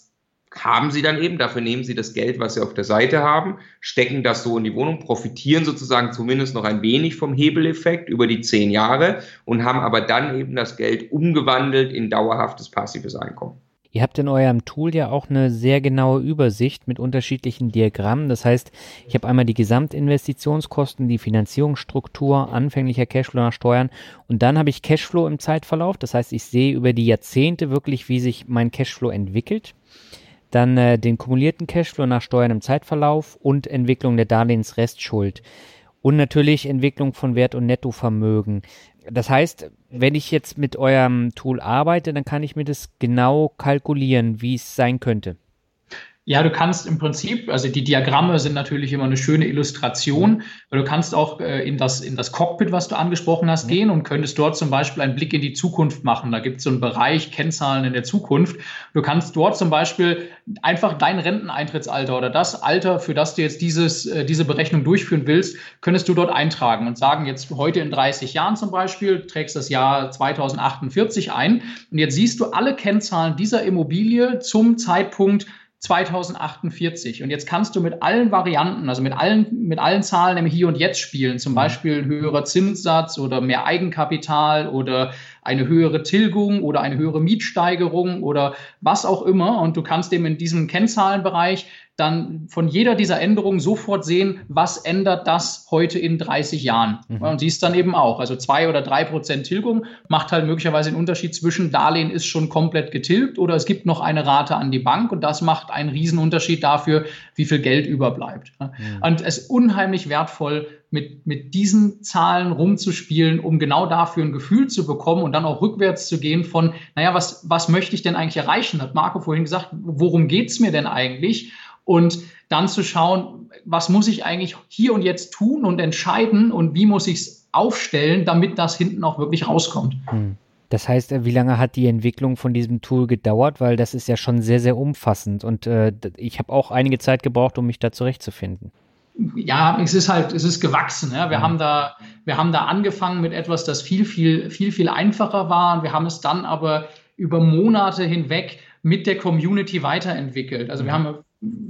haben sie dann eben, dafür nehmen sie das Geld, was sie auf der Seite haben, stecken das so in die Wohnung, profitieren sozusagen zumindest noch ein wenig vom Hebeleffekt über die zehn Jahre und haben aber dann eben das Geld umgewandelt in dauerhaftes passives Einkommen. Ihr habt in eurem Tool ja auch eine sehr genaue Übersicht mit unterschiedlichen Diagrammen. Das heißt, ich habe einmal die Gesamtinvestitionskosten, die Finanzierungsstruktur, anfänglicher Cashflow nach Steuern und dann habe ich Cashflow im Zeitverlauf. Das heißt, ich sehe über die Jahrzehnte wirklich, wie sich mein Cashflow entwickelt dann äh, den kumulierten Cashflow nach Steuern im Zeitverlauf und Entwicklung der Darlehensrestschuld und natürlich Entwicklung von Wert- und Nettovermögen. Das heißt, wenn ich jetzt mit eurem Tool arbeite, dann kann ich mir das genau kalkulieren, wie es sein könnte. Ja, du kannst im Prinzip, also die Diagramme sind natürlich immer eine schöne Illustration, weil du kannst auch äh, in, das, in das Cockpit, was du angesprochen hast, mhm. gehen und könntest dort zum Beispiel einen Blick in die Zukunft machen. Da gibt es so einen Bereich Kennzahlen in der Zukunft. Du kannst dort zum Beispiel einfach dein Renteneintrittsalter oder das Alter, für das du jetzt dieses, äh, diese Berechnung durchführen willst, könntest du dort eintragen und sagen, jetzt heute in 30 Jahren zum Beispiel, trägst das Jahr 2048 ein und jetzt siehst du alle Kennzahlen dieser Immobilie zum Zeitpunkt 2048. Und jetzt kannst du mit allen Varianten, also mit allen, mit allen Zahlen im Hier und Jetzt spielen, zum mhm. Beispiel höherer Zinssatz oder mehr Eigenkapital oder eine höhere Tilgung oder eine höhere Mietsteigerung oder was auch immer. Und du kannst eben in diesem Kennzahlenbereich dann von jeder dieser Änderungen sofort sehen, was ändert das heute in 30 Jahren. Mhm. Und siehst dann eben auch, also zwei oder drei Prozent Tilgung macht halt möglicherweise einen Unterschied zwischen Darlehen ist schon komplett getilgt oder es gibt noch eine Rate an die Bank und das macht einen Riesenunterschied dafür, wie viel Geld überbleibt. Mhm. Und es ist unheimlich wertvoll, mit, mit diesen Zahlen rumzuspielen, um genau dafür ein Gefühl zu bekommen und dann auch rückwärts zu gehen von, naja, was, was möchte ich denn eigentlich erreichen? Hat Marco vorhin gesagt, worum geht's mir denn eigentlich? Und dann zu schauen, was muss ich eigentlich hier und jetzt tun und entscheiden und wie muss ich es aufstellen, damit das hinten auch wirklich rauskommt. Hm. Das heißt, äh, wie lange hat die Entwicklung von diesem Tool gedauert? Weil das ist ja schon sehr, sehr umfassend und äh, ich habe auch einige Zeit gebraucht, um mich da zurechtzufinden. Ja, es ist halt, es ist gewachsen. Ja. Wir, ja. Haben da, wir haben da angefangen mit etwas, das viel, viel, viel, viel einfacher war. Und wir haben es dann aber über Monate hinweg mit der Community weiterentwickelt. Also wir haben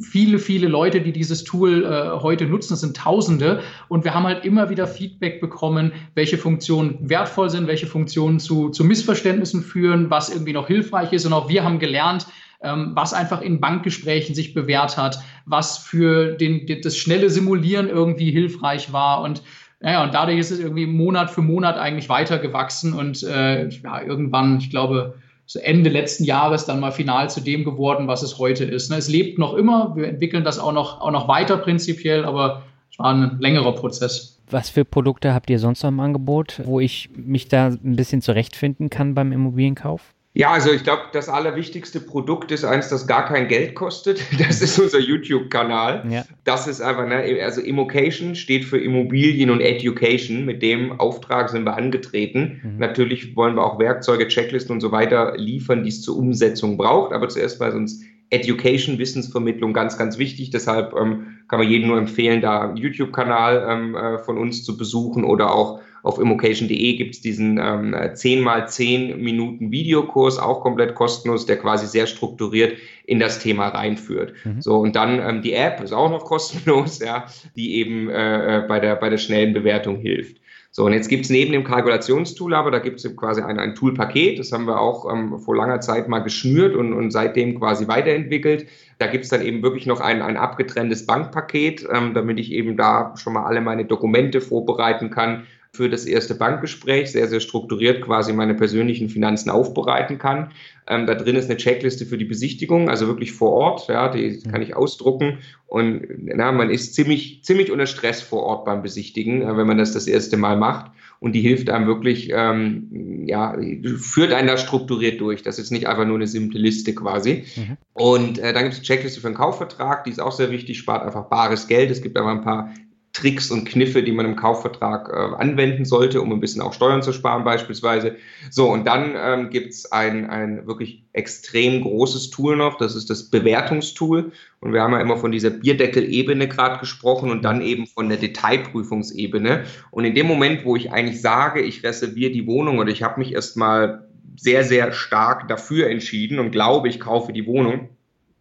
viele, viele Leute, die dieses Tool äh, heute nutzen. Das sind Tausende. Und wir haben halt immer wieder Feedback bekommen, welche Funktionen wertvoll sind, welche Funktionen zu, zu Missverständnissen führen, was irgendwie noch hilfreich ist. Und auch wir haben gelernt, ähm, was einfach in Bankgesprächen sich bewährt hat, was für den, das schnelle Simulieren irgendwie hilfreich war. Und naja, und dadurch ist es irgendwie Monat für Monat eigentlich weitergewachsen. Und äh, ja, irgendwann, ich glaube, Ende letzten Jahres dann mal final zu dem geworden, was es heute ist. Ne? Es lebt noch immer, wir entwickeln das auch noch, auch noch weiter prinzipiell, aber es war ein längerer Prozess. Was für Produkte habt ihr sonst noch im Angebot, wo ich mich da ein bisschen zurechtfinden kann beim Immobilienkauf? Ja, also ich glaube, das allerwichtigste Produkt ist eins, das gar kein Geld kostet. Das ist unser YouTube-Kanal. Ja. Das ist einfach, ne, also Immocation steht für Immobilien und Education. Mit dem Auftrag sind wir angetreten. Mhm. Natürlich wollen wir auch Werkzeuge, Checklisten und so weiter liefern, die es zur Umsetzung braucht. Aber zuerst mal uns Education, Wissensvermittlung ganz, ganz wichtig. Deshalb ähm, kann man jedem nur empfehlen, da einen YouTube-Kanal ähm, äh, von uns zu besuchen oder auch auf immocation.de gibt es diesen ähm, 10 mal 10 Minuten Videokurs, auch komplett kostenlos, der quasi sehr strukturiert in das Thema reinführt. Mhm. So, und dann ähm, die App ist auch noch kostenlos, ja, die eben äh, äh bei, der, bei der schnellen Bewertung hilft. So, und jetzt gibt es neben dem Kalkulationstool aber, da gibt es quasi ein, ein Toolpaket, das haben wir auch ähm, vor langer Zeit mal geschnürt und, und seitdem quasi weiterentwickelt. Da gibt es dann eben wirklich noch ein, ein abgetrenntes Bankpaket, ähm, damit ich eben da schon mal alle meine Dokumente vorbereiten kann für das erste Bankgespräch, sehr, sehr strukturiert quasi meine persönlichen Finanzen aufbereiten kann. Ähm, da drin ist eine Checkliste für die Besichtigung, also wirklich vor Ort, ja, die kann ich ausdrucken und na, man ist ziemlich, ziemlich unter Stress vor Ort beim Besichtigen, äh, wenn man das das erste Mal macht und die hilft einem wirklich, ähm, ja, führt einen da strukturiert durch. Das ist nicht einfach nur eine simple Liste quasi. Mhm. Und äh, dann gibt es eine Checkliste für einen Kaufvertrag, die ist auch sehr wichtig, spart einfach bares Geld. Es gibt aber ein paar Tricks und Kniffe, die man im Kaufvertrag äh, anwenden sollte, um ein bisschen auch Steuern zu sparen beispielsweise. So, und dann ähm, gibt es ein, ein wirklich extrem großes Tool noch, das ist das Bewertungstool. Und wir haben ja immer von dieser Bierdeckel-Ebene gerade gesprochen und dann eben von der Detailprüfungsebene. Und in dem Moment, wo ich eigentlich sage, ich reserviere die Wohnung oder ich habe mich erstmal sehr, sehr stark dafür entschieden und glaube, ich kaufe die Wohnung,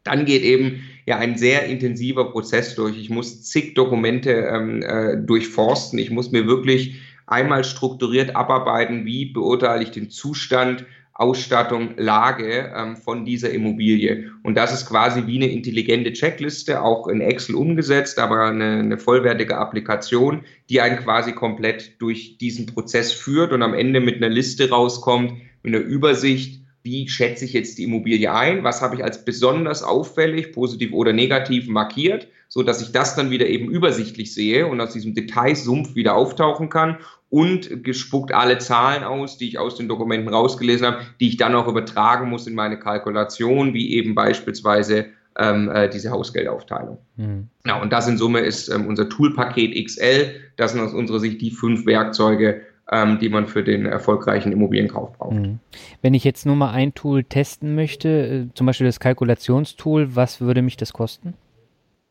dann geht eben ja ein sehr intensiver Prozess durch. Ich muss zig Dokumente ähm, äh, durchforsten. Ich muss mir wirklich einmal strukturiert abarbeiten, wie beurteile ich den Zustand, Ausstattung, Lage ähm, von dieser Immobilie. Und das ist quasi wie eine intelligente Checkliste, auch in Excel umgesetzt, aber eine, eine vollwertige Applikation, die einen quasi komplett durch diesen Prozess führt und am Ende mit einer Liste rauskommt, mit einer Übersicht, wie schätze ich jetzt die Immobilie ein, was habe ich als besonders auffällig, positiv oder negativ markiert, so dass ich das dann wieder eben übersichtlich sehe und aus diesem Detailsumpf wieder auftauchen kann und gespuckt alle Zahlen aus, die ich aus den Dokumenten rausgelesen habe, die ich dann auch übertragen muss in meine Kalkulation, wie eben beispielsweise ähm, äh, diese Hausgeldaufteilung. Mhm. Ja, und das in Summe ist ähm, unser Toolpaket XL. Das sind aus unserer Sicht die fünf Werkzeuge, ähm, die man für den erfolgreichen Immobilienkauf braucht. Mhm. Wenn ich jetzt nur mal ein Tool testen möchte, äh, zum Beispiel das Kalkulationstool, was würde mich das kosten?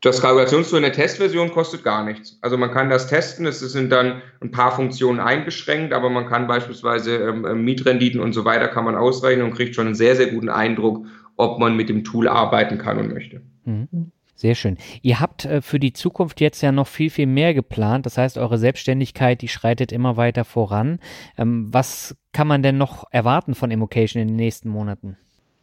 Das Kalkulationstool in der Testversion kostet gar nichts. Also man kann das testen, es sind dann ein paar Funktionen eingeschränkt, aber man kann beispielsweise ähm, äh, Mietrenditen und so weiter kann man ausrechnen und kriegt schon einen sehr, sehr guten Eindruck, ob man mit dem Tool arbeiten kann und möchte. Mhm. Sehr schön. Ihr habt äh, für die Zukunft jetzt ja noch viel, viel mehr geplant. Das heißt, eure Selbstständigkeit, die schreitet immer weiter voran. Ähm, was kann man denn noch erwarten von Immocation in den nächsten Monaten?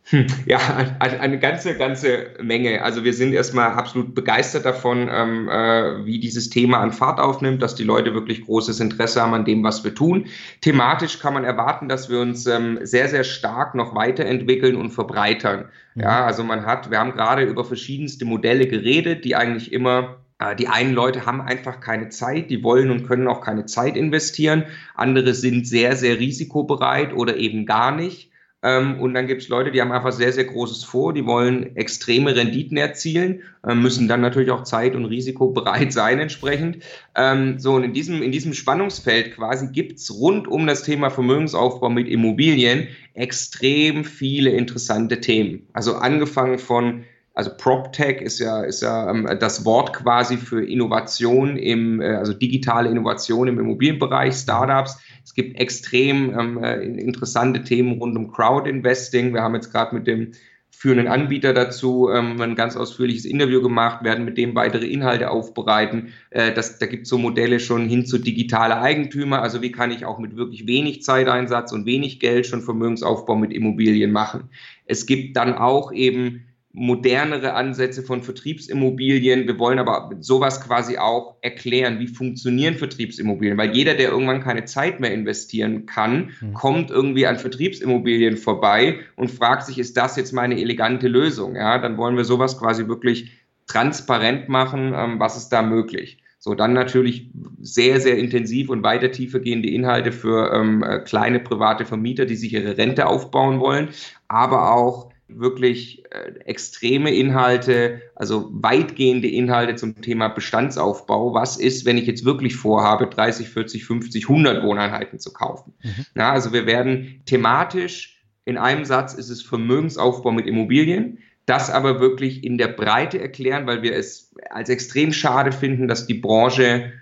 Hm, ja, eine ganze, ganze Menge. Also wir sind erstmal absolut begeistert davon, ähm, äh, wie dieses Thema an Fahrt aufnimmt, dass die Leute wirklich großes Interesse haben an dem, was wir tun. Thematisch kann man erwarten, dass wir uns ähm, sehr, sehr stark noch weiterentwickeln und verbreitern. Mhm. Ja, also man hat, wir haben gerade über verschiedenste Modelle geredet, die eigentlich immer äh, die einen Leute haben einfach keine Zeit, die wollen und können auch keine Zeit investieren. Andere sind sehr, sehr risikobereit oder eben gar nicht. Ähm, und dann gibt es Leute, die haben einfach sehr, sehr großes Vor, die wollen extreme Renditen erzielen, äh, müssen dann natürlich auch Zeit und Risiko bereit sein entsprechend. Ähm, so, und in diesem, in diesem Spannungsfeld quasi gibt es rund um das Thema Vermögensaufbau mit Immobilien extrem viele interessante Themen. Also angefangen von also PropTech ist ja, ist ja ähm, das Wort quasi für Innovation im, äh, also digitale Innovation im Immobilienbereich, Startups. Es gibt extrem ähm, äh, interessante Themen rund um Crowd-Investing. Wir haben jetzt gerade mit dem führenden Anbieter dazu ähm, ein ganz ausführliches Interview gemacht, werden mit dem weitere Inhalte aufbereiten. Äh, das, da gibt es so Modelle schon hin zu digitale Eigentümer. Also wie kann ich auch mit wirklich wenig Zeiteinsatz und wenig Geld schon Vermögensaufbau mit Immobilien machen. Es gibt dann auch eben modernere Ansätze von Vertriebsimmobilien. Wir wollen aber sowas quasi auch erklären, wie funktionieren Vertriebsimmobilien, weil jeder, der irgendwann keine Zeit mehr investieren kann, mhm. kommt irgendwie an Vertriebsimmobilien vorbei und fragt sich, ist das jetzt meine elegante Lösung? Ja, dann wollen wir sowas quasi wirklich transparent machen, ähm, was ist da möglich. So, dann natürlich sehr, sehr intensiv und weiter tiefer gehende Inhalte für ähm, äh, kleine private Vermieter, die sich ihre Rente aufbauen wollen, aber auch wirklich äh, extreme Inhalte, also weitgehende Inhalte zum Thema Bestandsaufbau. Was ist, wenn ich jetzt wirklich vorhabe, 30, 40, 50, 100 Wohneinheiten zu kaufen? Mhm. Na, also wir werden thematisch, in einem Satz ist es Vermögensaufbau mit Immobilien. das aber wirklich in der Breite erklären, weil wir es als extrem schade finden, dass die Branche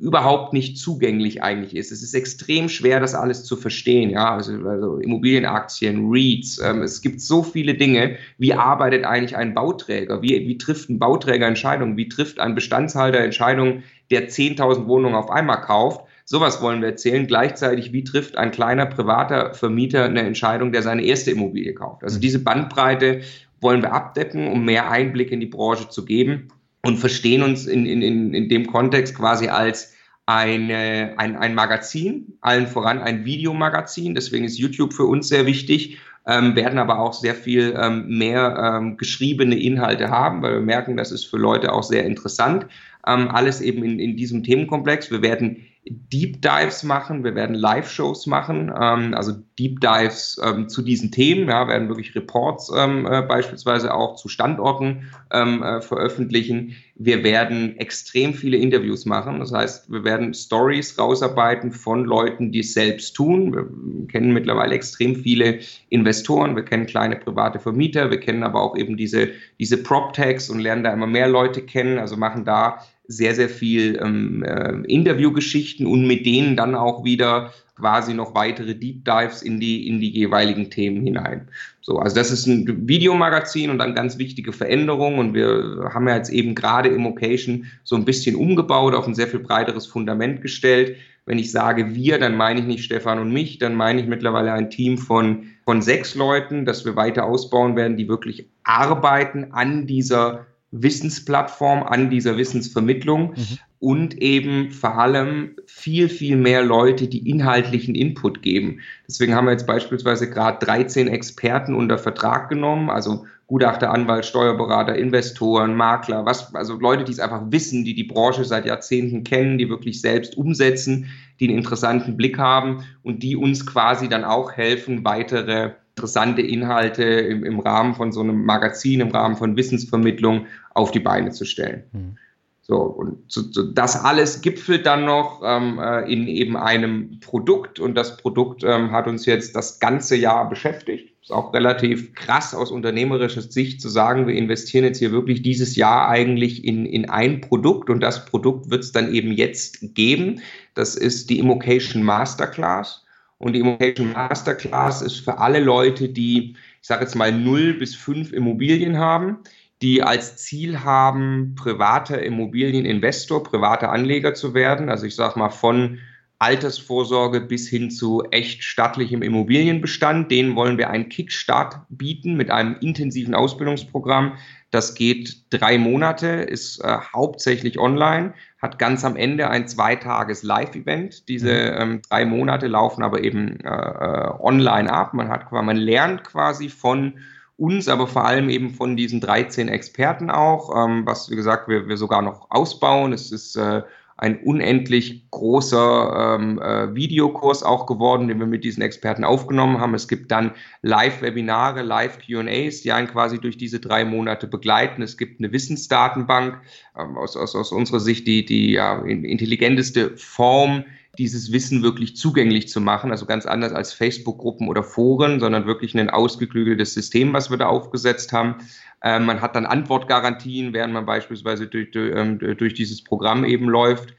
überhaupt nicht zugänglich eigentlich ist. Es ist extrem schwer, das alles zu verstehen. Ja, also, also Immobilienaktien, REITs. Ähm, es gibt so viele Dinge. Wie arbeitet eigentlich ein Bauträger? Wie, wie trifft ein Bauträger Entscheidungen? Wie trifft ein Bestandshalter Entscheidungen, der 10.000 Wohnungen auf einmal kauft? Sowas wollen wir erzählen. Gleichzeitig, wie trifft ein kleiner privater Vermieter eine Entscheidung, der seine erste Immobilie kauft? Also diese Bandbreite wollen wir abdecken, um mehr Einblick in die Branche zu geben und verstehen uns in, in, in dem Kontext quasi als eine, ein, ein Magazin, allen voran ein Videomagazin. Deswegen ist YouTube für uns sehr wichtig, ähm, werden aber auch sehr viel ähm, mehr ähm, geschriebene Inhalte haben, weil wir merken, das ist für Leute auch sehr interessant. Ähm, alles eben in, in diesem Themenkomplex. Wir werden Deep Dives machen, wir werden Live-Shows machen, ähm, also Deep Dives ähm, zu diesen Themen, ja, werden wirklich Reports ähm, äh, beispielsweise auch zu Standorten ähm, äh, veröffentlichen. Wir werden extrem viele Interviews machen, das heißt, wir werden Stories rausarbeiten von Leuten, die es selbst tun. Wir kennen mittlerweile extrem viele Investoren, wir kennen kleine private Vermieter, wir kennen aber auch eben diese, diese Prop-Tags und lernen da immer mehr Leute kennen, also machen da sehr, sehr viel ähm, äh, Interviewgeschichten und mit denen dann auch wieder quasi noch weitere Deep Dives in die, in die jeweiligen Themen hinein. So, also das ist ein Videomagazin und dann ganz wichtige Veränderungen und wir haben ja jetzt eben gerade Immocation so ein bisschen umgebaut, auf ein sehr viel breiteres Fundament gestellt. Wenn ich sage wir, dann meine ich nicht Stefan und mich, dann meine ich mittlerweile ein Team von, von sechs Leuten, das wir weiter ausbauen werden, die wirklich arbeiten an dieser Wissensplattform, an dieser Wissensvermittlung mhm. und eben vor allem viel, viel mehr Leute, die inhaltlichen Input geben. Deswegen haben wir jetzt beispielsweise gerade 13 Experten unter Vertrag genommen, also Gutachter, Anwalt, Steuerberater, Investoren, Makler, was, also Leute, die es einfach wissen, die die Branche seit Jahrzehnten kennen, die wirklich selbst umsetzen, die einen interessanten Blick haben und die uns quasi dann auch helfen, weitere interessante Inhalte im, im Rahmen von so einem Magazin, im Rahmen von Wissensvermittlung auf die Beine zu stellen. Mhm. So, und so, so, das alles gipfelt dann noch ähm, äh, in eben einem Produkt und das Produkt ähm, hat uns jetzt das ganze Jahr beschäftigt. Ist auch relativ krass aus unternehmerischer Sicht zu sagen, wir investieren jetzt hier wirklich dieses Jahr eigentlich in, in ein Produkt und das Produkt wird es dann eben jetzt geben. Das ist die Immocation Masterclass. Und die Immocation Masterclass ist für alle Leute, die, ich sage jetzt mal, 0 bis 5 Immobilien haben, die als Ziel haben, privater Immobilieninvestor, privater Anleger zu werden. Also ich sage mal von Altersvorsorge bis hin zu echt stattlichem Immobilienbestand. Denen wollen wir einen Kickstart bieten mit einem intensiven Ausbildungsprogramm. Das geht drei Monate, ist äh, hauptsächlich online hat ganz am Ende ein zweitages Live-Event. Diese mhm. ähm, drei Monate laufen aber eben äh, äh, online ab. Man hat, man lernt quasi von uns, aber vor allem eben von diesen 13 Experten auch, ähm, was wie gesagt wir, wir sogar noch ausbauen. Es ist äh, ein unendlich großer ähm, äh, Videokurs auch geworden, den wir mit diesen Experten aufgenommen haben. Es gibt dann Live-Webinare, Live-QAs, die einen quasi durch diese drei Monate begleiten. Es gibt eine Wissensdatenbank, ähm, aus, aus, aus unserer Sicht die, die ja, intelligenteste Form, dieses Wissen wirklich zugänglich zu machen. Also ganz anders als Facebook-Gruppen oder Foren, sondern wirklich ein ausgeklügeltes System, was wir da aufgesetzt haben. Ähm, man hat dann Antwortgarantien, während man beispielsweise durch, durch, ähm, dieses Programm eben läuft.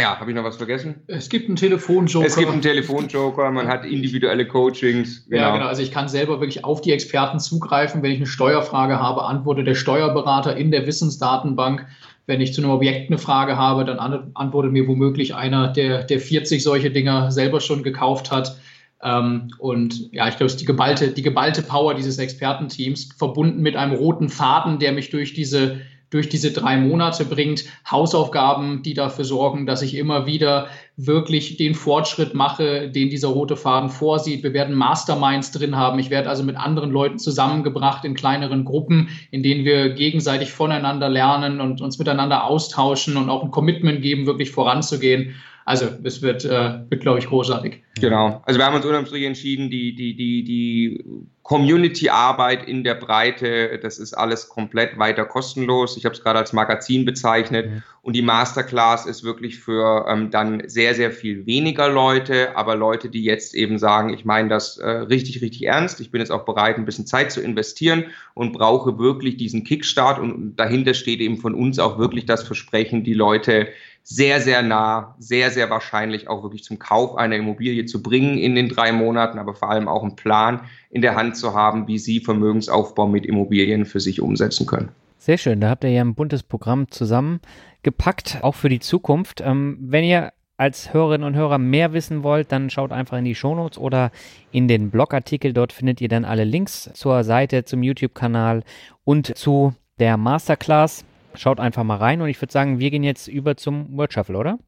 Ja, habe ich noch was vergessen? Es gibt einen Telefonjoker. Es gibt einen Telefonjoker, man hat individuelle Coachings. Genau. Ja, genau. Also ich kann selber wirklich auf die Experten zugreifen. Wenn ich eine Steuerfrage habe, antwortet der Steuerberater in der Wissensdatenbank. Wenn ich zu einem Objekt eine Frage habe, dann antwortet mir womöglich einer, der, der 40 solche Dinger selber schon gekauft hat. Ähm, und ja, ich glaube, es ist die geballte, die geballte Power dieses Expertenteams, verbunden mit einem roten Faden, der mich durch diese, durch diese drei Monate bringt. Hausaufgaben, die dafür sorgen, dass ich immer wieder wirklich den Fortschritt mache, den dieser rote Faden vorsieht. Wir werden Masterminds drin haben. Ich werde also mit anderen Leuten zusammengebracht in kleineren Gruppen, in denen wir gegenseitig voneinander lernen und uns miteinander austauschen und auch ein Commitment geben, wirklich voranzugehen. Also es wird, äh, wird glaube ich, großartig. Genau. Also wir haben uns unterm entschieden, die, die, die, die Community-Arbeit in der Breite, das ist alles komplett weiter kostenlos. Ich habe es gerade als Magazin bezeichnet. Mhm. Und die Masterclass ist wirklich für ähm, dann sehr, sehr viel weniger Leute, aber Leute, die jetzt eben sagen, ich meine das äh, richtig, richtig ernst, ich bin jetzt auch bereit, ein bisschen Zeit zu investieren und brauche wirklich diesen Kickstart. Und dahinter steht eben von uns auch wirklich das Versprechen, die Leute sehr, sehr nah, sehr, sehr wahrscheinlich auch wirklich zum Kauf einer Immobilie zu bringen in den drei Monaten, aber vor allem auch einen Plan in der Hand zu haben, wie sie Vermögensaufbau mit Immobilien für sich umsetzen können. Sehr schön, da habt ihr ja ein buntes Programm zusammengepackt, auch für die Zukunft. Ähm, wenn ihr als Hörerinnen und Hörer mehr wissen wollt, dann schaut einfach in die Shownotes oder in den Blogartikel. Dort findet ihr dann alle Links zur Seite, zum YouTube-Kanal und zu der Masterclass. Schaut einfach mal rein und ich würde sagen, wir gehen jetzt über zum Word Shuffle, oder?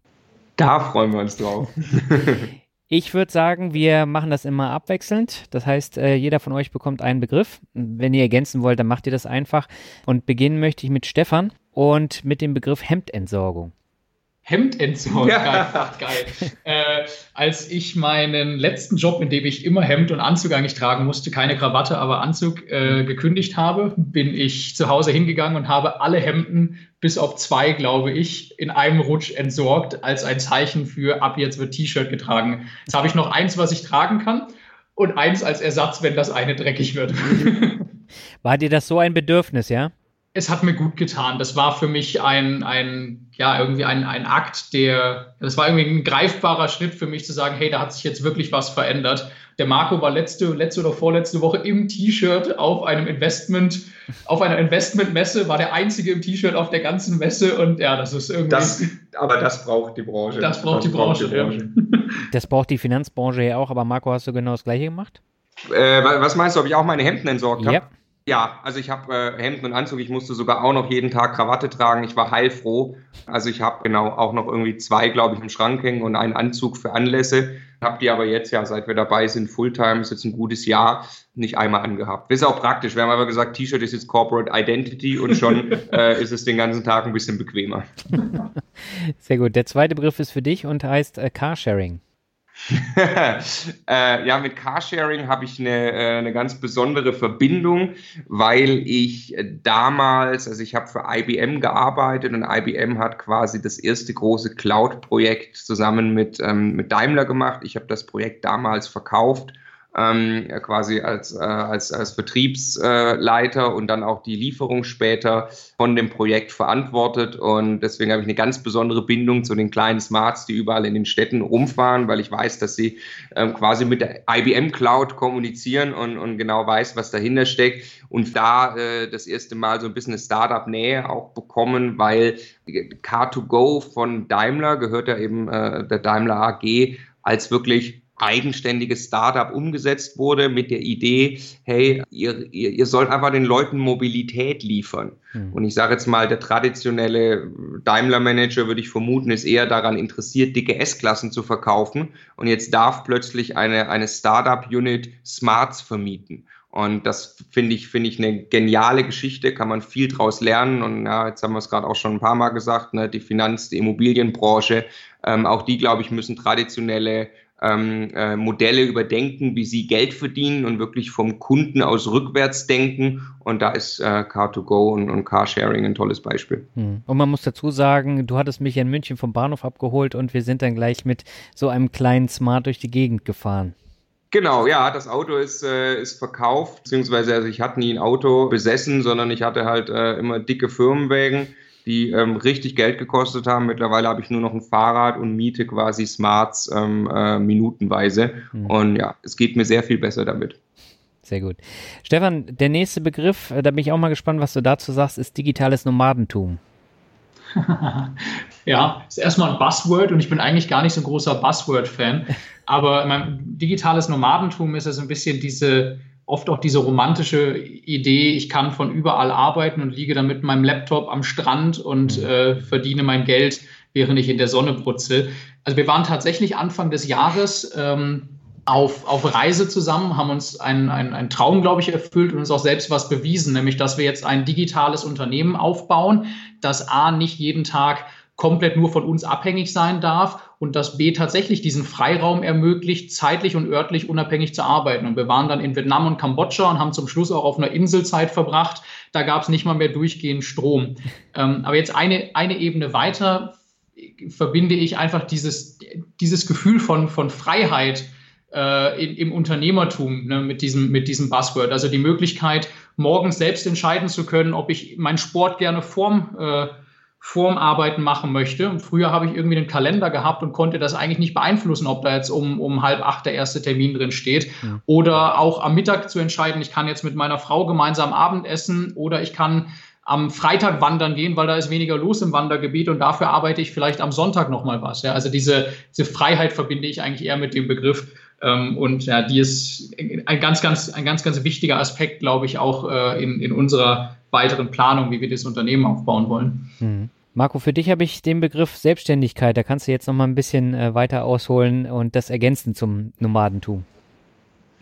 Da freuen wir uns drauf. ich würde sagen, wir machen das immer abwechselnd. Das heißt, äh, jeder von euch bekommt einen Begriff. Wenn ihr ergänzen wollt, dann macht ihr das einfach. Und beginnen möchte ich mit Stefan und mit dem Begriff Hemdentsorgung. Hemdentsorgung. Ja. Geil. Äh, als ich meinen letzten Job, in dem ich immer Hemd und Anzug eigentlich tragen musste, keine Krawatte, aber Anzug äh, gekündigt habe, bin ich zu Hause hingegangen und habe alle Hemden, bis auf zwei, glaube ich, in einem Rutsch entsorgt, als ein Zeichen für ab jetzt wird T-Shirt getragen. Jetzt habe ich noch eins, was ich tragen kann und eins als Ersatz, wenn das eine dreckig wird. War dir das so ein Bedürfnis, ja? Es hat mir gut getan. Das war für mich ein, ein ja, irgendwie ein, ein Akt, der, das war irgendwie ein greifbarer Schritt für mich zu sagen, hey, da hat sich jetzt wirklich was verändert. Der Marco war letzte, letzte oder vorletzte Woche im T-Shirt auf einem Investment, auf einer Investmentmesse, war der einzige im T-Shirt auf der ganzen Messe und ja, das ist irgendwie. Das, aber das braucht die Branche. Das braucht, das die, Branche, braucht die Branche. Ja. Das braucht die Finanzbranche ja auch, aber Marco, hast du genau das gleiche gemacht? Äh, was meinst du, ob ich auch meine Hemden entsorgt habe? Ja. Ja, also ich habe äh, Hemden und Anzug. Ich musste sogar auch noch jeden Tag Krawatte tragen. Ich war heilfroh. Also ich habe genau auch noch irgendwie zwei, glaube ich, im Schrank hängen und einen Anzug für Anlässe. Habe die aber jetzt ja, seit wir dabei sind, Fulltime, ist jetzt ein gutes Jahr, nicht einmal angehabt. Ist auch praktisch. Wir haben aber gesagt, T-Shirt ist jetzt Corporate Identity und schon äh, ist es den ganzen Tag ein bisschen bequemer. Sehr gut. Der zweite Begriff ist für dich und heißt äh, Carsharing. äh, ja, mit Carsharing habe ich eine, äh, eine ganz besondere Verbindung, weil ich damals, also ich habe für IBM gearbeitet und IBM hat quasi das erste große Cloud-Projekt zusammen mit, ähm, mit Daimler gemacht. Ich habe das Projekt damals verkauft ähm, quasi als, äh, als, als Vertriebsleiter und dann auch die Lieferung später von dem Projekt verantwortet. Und deswegen habe ich eine ganz besondere Bindung zu den kleinen Smarts, die überall in den Städten rumfahren, weil ich weiß, dass sie ähm, quasi mit der IBM Cloud kommunizieren und, und genau weiß, was dahinter steckt. Und da äh, das erste Mal so ein bisschen eine Startup-Nähe auch bekommen, weil Car2Go von Daimler gehört ja eben äh, der Daimler AG als wirklich eigenständiges Startup umgesetzt wurde mit der Idee, hey, ihr, ihr, ihr sollt einfach den Leuten Mobilität liefern. Mhm. Und ich sage jetzt mal, der traditionelle Daimler-Manager, würde ich vermuten, ist eher daran interessiert, dicke S-Klassen zu verkaufen. Und jetzt darf plötzlich eine, eine Startup-Unit Smarts vermieten. Und das finde ich, finde ich eine geniale Geschichte, kann man viel draus lernen. Und ja, jetzt haben wir es gerade auch schon ein paar Mal gesagt, ne, die Finanz-, die Immobilienbranche, ähm, auch die, glaube ich, müssen traditionelle ähm, äh, Modelle überdenken, wie sie Geld verdienen und wirklich vom Kunden aus rückwärts denken. Und da ist äh, Car2Go und, und Carsharing ein tolles Beispiel. Hm. Und man muss dazu sagen, du hattest mich in München vom Bahnhof abgeholt und wir sind dann gleich mit so einem kleinen Smart durch die Gegend gefahren. Genau, ja, das Auto ist, äh, ist verkauft, beziehungsweise also ich hatte nie ein Auto besessen, sondern ich hatte halt äh, immer dicke Firmenwägen die ähm, richtig Geld gekostet haben. Mittlerweile habe ich nur noch ein Fahrrad und miete quasi Smarts ähm, äh, minutenweise. Mhm. Und ja, es geht mir sehr viel besser damit. Sehr gut. Stefan, der nächste Begriff, äh, da bin ich auch mal gespannt, was du dazu sagst, ist digitales Nomadentum. ja, ist erstmal ein Buzzword und ich bin eigentlich gar nicht so ein großer Buzzword-Fan. Aber mein digitales Nomadentum ist ja so ein bisschen diese, oft auch diese romantische Idee, ich kann von überall arbeiten und liege dann mit meinem Laptop am Strand und mhm. äh, verdiene mein Geld, während ich in der Sonne putze. Also wir waren tatsächlich Anfang des Jahres ähm, auf, auf Reise zusammen, haben uns einen, einen, einen Traum, glaube ich, erfüllt und uns auch selbst was bewiesen, nämlich dass wir jetzt ein digitales Unternehmen aufbauen, das A nicht jeden Tag komplett nur von uns abhängig sein darf und dass B tatsächlich diesen Freiraum ermöglicht, zeitlich und örtlich unabhängig zu arbeiten. Und wir waren dann in Vietnam und Kambodscha und haben zum Schluss auch auf einer Inselzeit verbracht. Da gab es nicht mal mehr durchgehend Strom. Ähm, aber jetzt eine, eine Ebene weiter verbinde ich einfach dieses, dieses Gefühl von, von Freiheit äh, in, im Unternehmertum ne, mit, diesem, mit diesem Buzzword. Also die Möglichkeit, morgens selbst entscheiden zu können, ob ich meinen Sport gerne vorm, äh, vorm Arbeiten machen möchte. Und früher habe ich irgendwie einen Kalender gehabt und konnte das eigentlich nicht beeinflussen, ob da jetzt um, um halb acht der erste Termin drin steht. Ja. Oder auch am Mittag zu entscheiden, ich kann jetzt mit meiner Frau gemeinsam Abendessen oder ich kann am Freitag wandern gehen, weil da ist weniger los im Wandergebiet und dafür arbeite ich vielleicht am Sonntag nochmal was. Ja, also diese, diese Freiheit verbinde ich eigentlich eher mit dem Begriff. Ähm, und ja, die ist ein ganz, ganz, ein ganz, ganz wichtiger Aspekt, glaube ich, auch äh, in, in unserer weiteren Planung, wie wir das Unternehmen aufbauen wollen. Mhm. Marco, für dich habe ich den Begriff Selbstständigkeit, da kannst du jetzt noch mal ein bisschen äh, weiter ausholen und das ergänzen zum Nomadentum.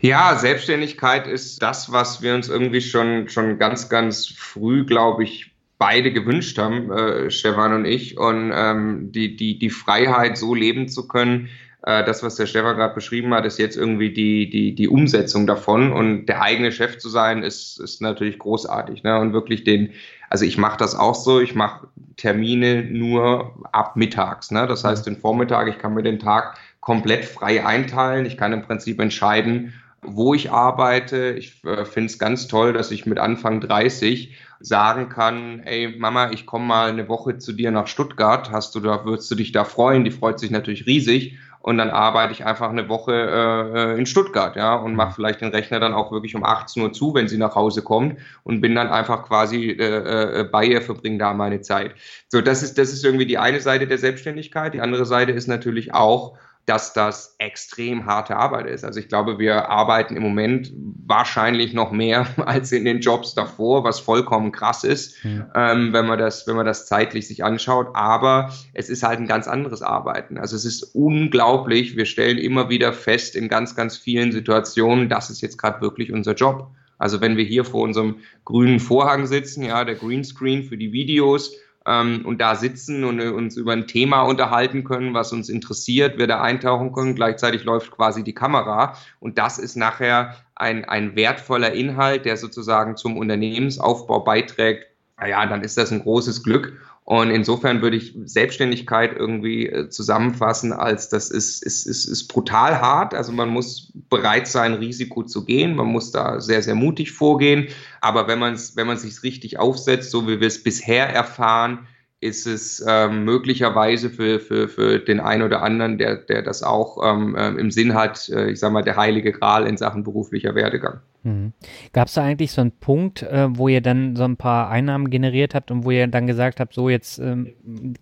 Ja, Selbstständigkeit ist das, was wir uns irgendwie schon, schon ganz, ganz früh, glaube ich, beide gewünscht haben, äh, Stefan und ich. Und ähm, die, die, die Freiheit, so leben zu können, äh, das, was der Stefan gerade beschrieben hat, ist jetzt irgendwie die, die, die Umsetzung davon. Und der eigene Chef zu sein, ist, ist natürlich großartig. Ne? Und wirklich den, also ich mache das auch so, ich mache Termine nur ab mittags. Ne? Das heißt, den Vormittag, ich kann mir den Tag komplett frei einteilen. Ich kann im Prinzip entscheiden, wo ich arbeite. Ich äh, finde es ganz toll, dass ich mit Anfang 30 sagen kann, ey Mama, ich komme mal eine Woche zu dir nach Stuttgart. Hast du da, würdest du dich da freuen? Die freut sich natürlich riesig. Und dann arbeite ich einfach eine Woche äh, in Stuttgart, ja, und mache vielleicht den Rechner dann auch wirklich um 18 Uhr zu, wenn sie nach Hause kommt und bin dann einfach quasi äh, äh, bei ihr, verbringe da meine Zeit. So, das ist, das ist irgendwie die eine Seite der Selbstständigkeit. Die andere Seite ist natürlich auch, dass das extrem harte Arbeit ist. Also ich glaube, wir arbeiten im Moment wahrscheinlich noch mehr als in den Jobs davor, was vollkommen krass ist, ja. ähm, wenn man das, wenn man das zeitlich sich anschaut. Aber es ist halt ein ganz anderes Arbeiten. Also es ist unglaublich. Wir stellen immer wieder fest in ganz, ganz vielen Situationen, das ist jetzt gerade wirklich unser Job. Also wenn wir hier vor unserem grünen Vorhang sitzen, ja, der Greenscreen für die Videos ähm, und da sitzen und äh, uns über ein Thema unterhalten können, was uns interessiert, wir da eintauchen können. Gleichzeitig läuft quasi die Kamera und das ist nachher ein, ein wertvoller Inhalt, der sozusagen zum Unternehmensaufbau beiträgt. Naja, dann ist das ein großes Glück. Und insofern würde ich Selbstständigkeit irgendwie äh, zusammenfassen als das ist, ist, ist, ist brutal hart. Also man muss bereit sein, Risiko zu gehen. Man muss da sehr, sehr mutig vorgehen. Aber wenn man es, wenn sich richtig aufsetzt, so wie wir es bisher erfahren, ist es ähm, möglicherweise für, für, für den einen oder anderen, der, der das auch ähm, ähm im Sinn hat, äh, ich sage mal, der heilige Gral in Sachen beruflicher Werdegang. Mhm. Gab es da eigentlich so einen Punkt, äh, wo ihr dann so ein paar Einnahmen generiert habt und wo ihr dann gesagt habt, so jetzt ähm,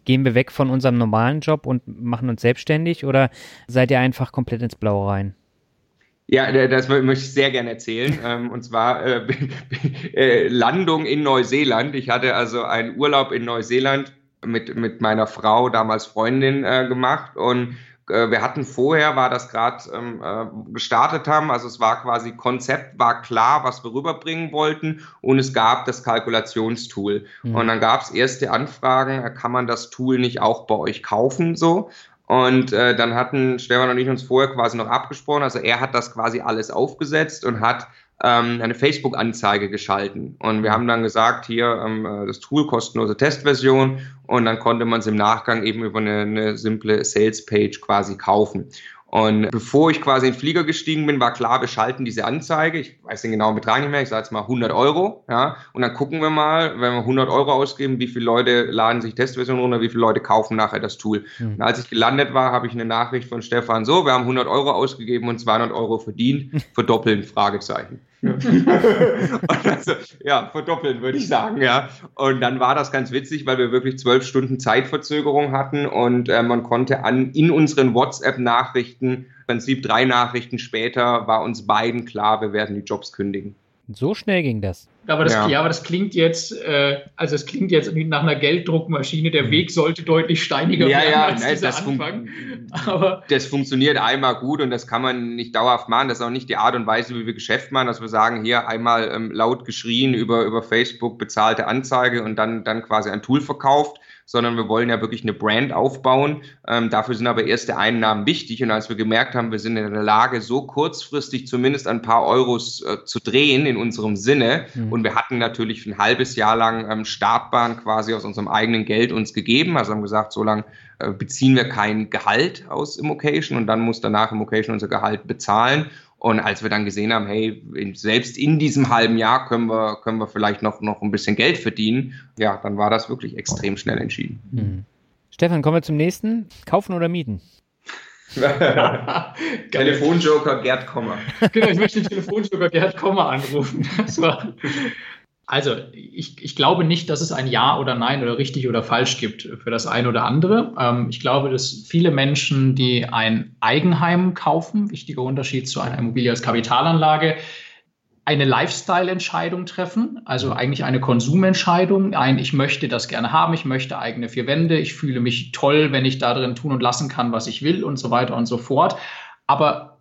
gehen wir weg von unserem normalen Job und machen uns selbstständig oder seid ihr einfach komplett ins Blaue rein? Ja, das möchte ich sehr gerne erzählen. Ähm, und zwar äh, äh, Landung in Neuseeland. Ich hatte also einen Urlaub in Neuseeland mit, mit meiner Frau, damals Freundin, äh, gemacht. Und wir hatten vorher, war das gerade ähm, äh, gestartet haben, also es war quasi Konzept, war klar, was wir rüberbringen wollten und es gab das Kalkulationstool. Mhm. Und dann gab es erste Anfragen, kann man das Tool nicht auch bei euch kaufen so? Und äh, dann hatten Stefan und ich uns vorher quasi noch abgesprochen. Also er hat das quasi alles aufgesetzt und hat ähm, eine Facebook-Anzeige geschalten. Und wir haben dann gesagt, hier ähm, äh, das Tool kostenlose Testversion und dann konnte man es im Nachgang eben über eine, eine simple Sales-Page quasi kaufen. Und bevor ich quasi in den Flieger gestiegen bin, war klar, wir schalten diese Anzeige. Ich weiß den genauen Betrag nicht mehr. Ich sage jetzt mal 100 Euro. Ja, und dann gucken wir mal, wenn wir 100 Euro ausgeben, wie viele Leute laden sich Testversion runter, wie viele Leute kaufen nachher das Tool. Mhm. Und als ich gelandet war, habe ich eine Nachricht von Stefan so, wir haben 100 Euro ausgegeben und 200 Euro verdient. Verdoppeln, Fragezeichen. also, ja, verdoppeln würde ich sagen, ja. Und dann war das ganz witzig, weil wir wirklich zwölf Stunden Zeitverzögerung hatten und äh, man konnte an in unseren WhatsApp-Nachrichten, im Prinzip drei Nachrichten später, war uns beiden klar, wir werden die Jobs kündigen. So schnell ging das. Aber das, ja. ja aber das klingt jetzt, äh, also es klingt jetzt nach einer Gelddruckmaschine. Der mhm. Weg sollte deutlich steiniger ja, werden ja, als ne, dieser Anfang. Fun aber das funktioniert einmal gut und das kann man nicht dauerhaft machen. Das ist auch nicht die Art und Weise, wie wir Geschäft machen, dass wir sagen, hier einmal ähm, laut geschrien über, über Facebook bezahlte Anzeige und dann, dann quasi ein Tool verkauft, sondern wir wollen ja wirklich eine Brand aufbauen. Ähm, dafür sind aber erste Einnahmen wichtig. Und als wir gemerkt haben, wir sind in der Lage, so kurzfristig zumindest ein paar Euros äh, zu drehen in unserem Sinne, mhm. und wir hatten natürlich ein halbes Jahr lang ähm, Startbahn quasi aus unserem eigenen Geld uns gegeben, also haben gesagt, so lange äh, beziehen wir kein Gehalt aus Immocation und dann muss danach Immocation unser Gehalt bezahlen. Und als wir dann gesehen haben, hey, selbst in diesem halben Jahr können wir, können wir vielleicht noch, noch ein bisschen Geld verdienen, ja, dann war das wirklich extrem schnell entschieden. Mhm. Stefan, kommen wir zum nächsten. Kaufen oder mieten? Telefonjoker Gerd Kommer. Genau, ich möchte den Telefonjoker Gerd Kommer anrufen. Das war, also ich, ich glaube nicht, dass es ein Ja oder Nein oder richtig oder falsch gibt für das eine oder andere. Ähm, ich glaube, dass viele Menschen, die ein Eigenheim kaufen, wichtiger Unterschied zu einer Immobilie als Kapitalanlage, eine Lifestyle-Entscheidung treffen, also eigentlich eine Konsumentscheidung. Ein, ich möchte das gerne haben, ich möchte eigene vier Wände, ich fühle mich toll, wenn ich da drin tun und lassen kann, was ich will und so weiter und so fort. Aber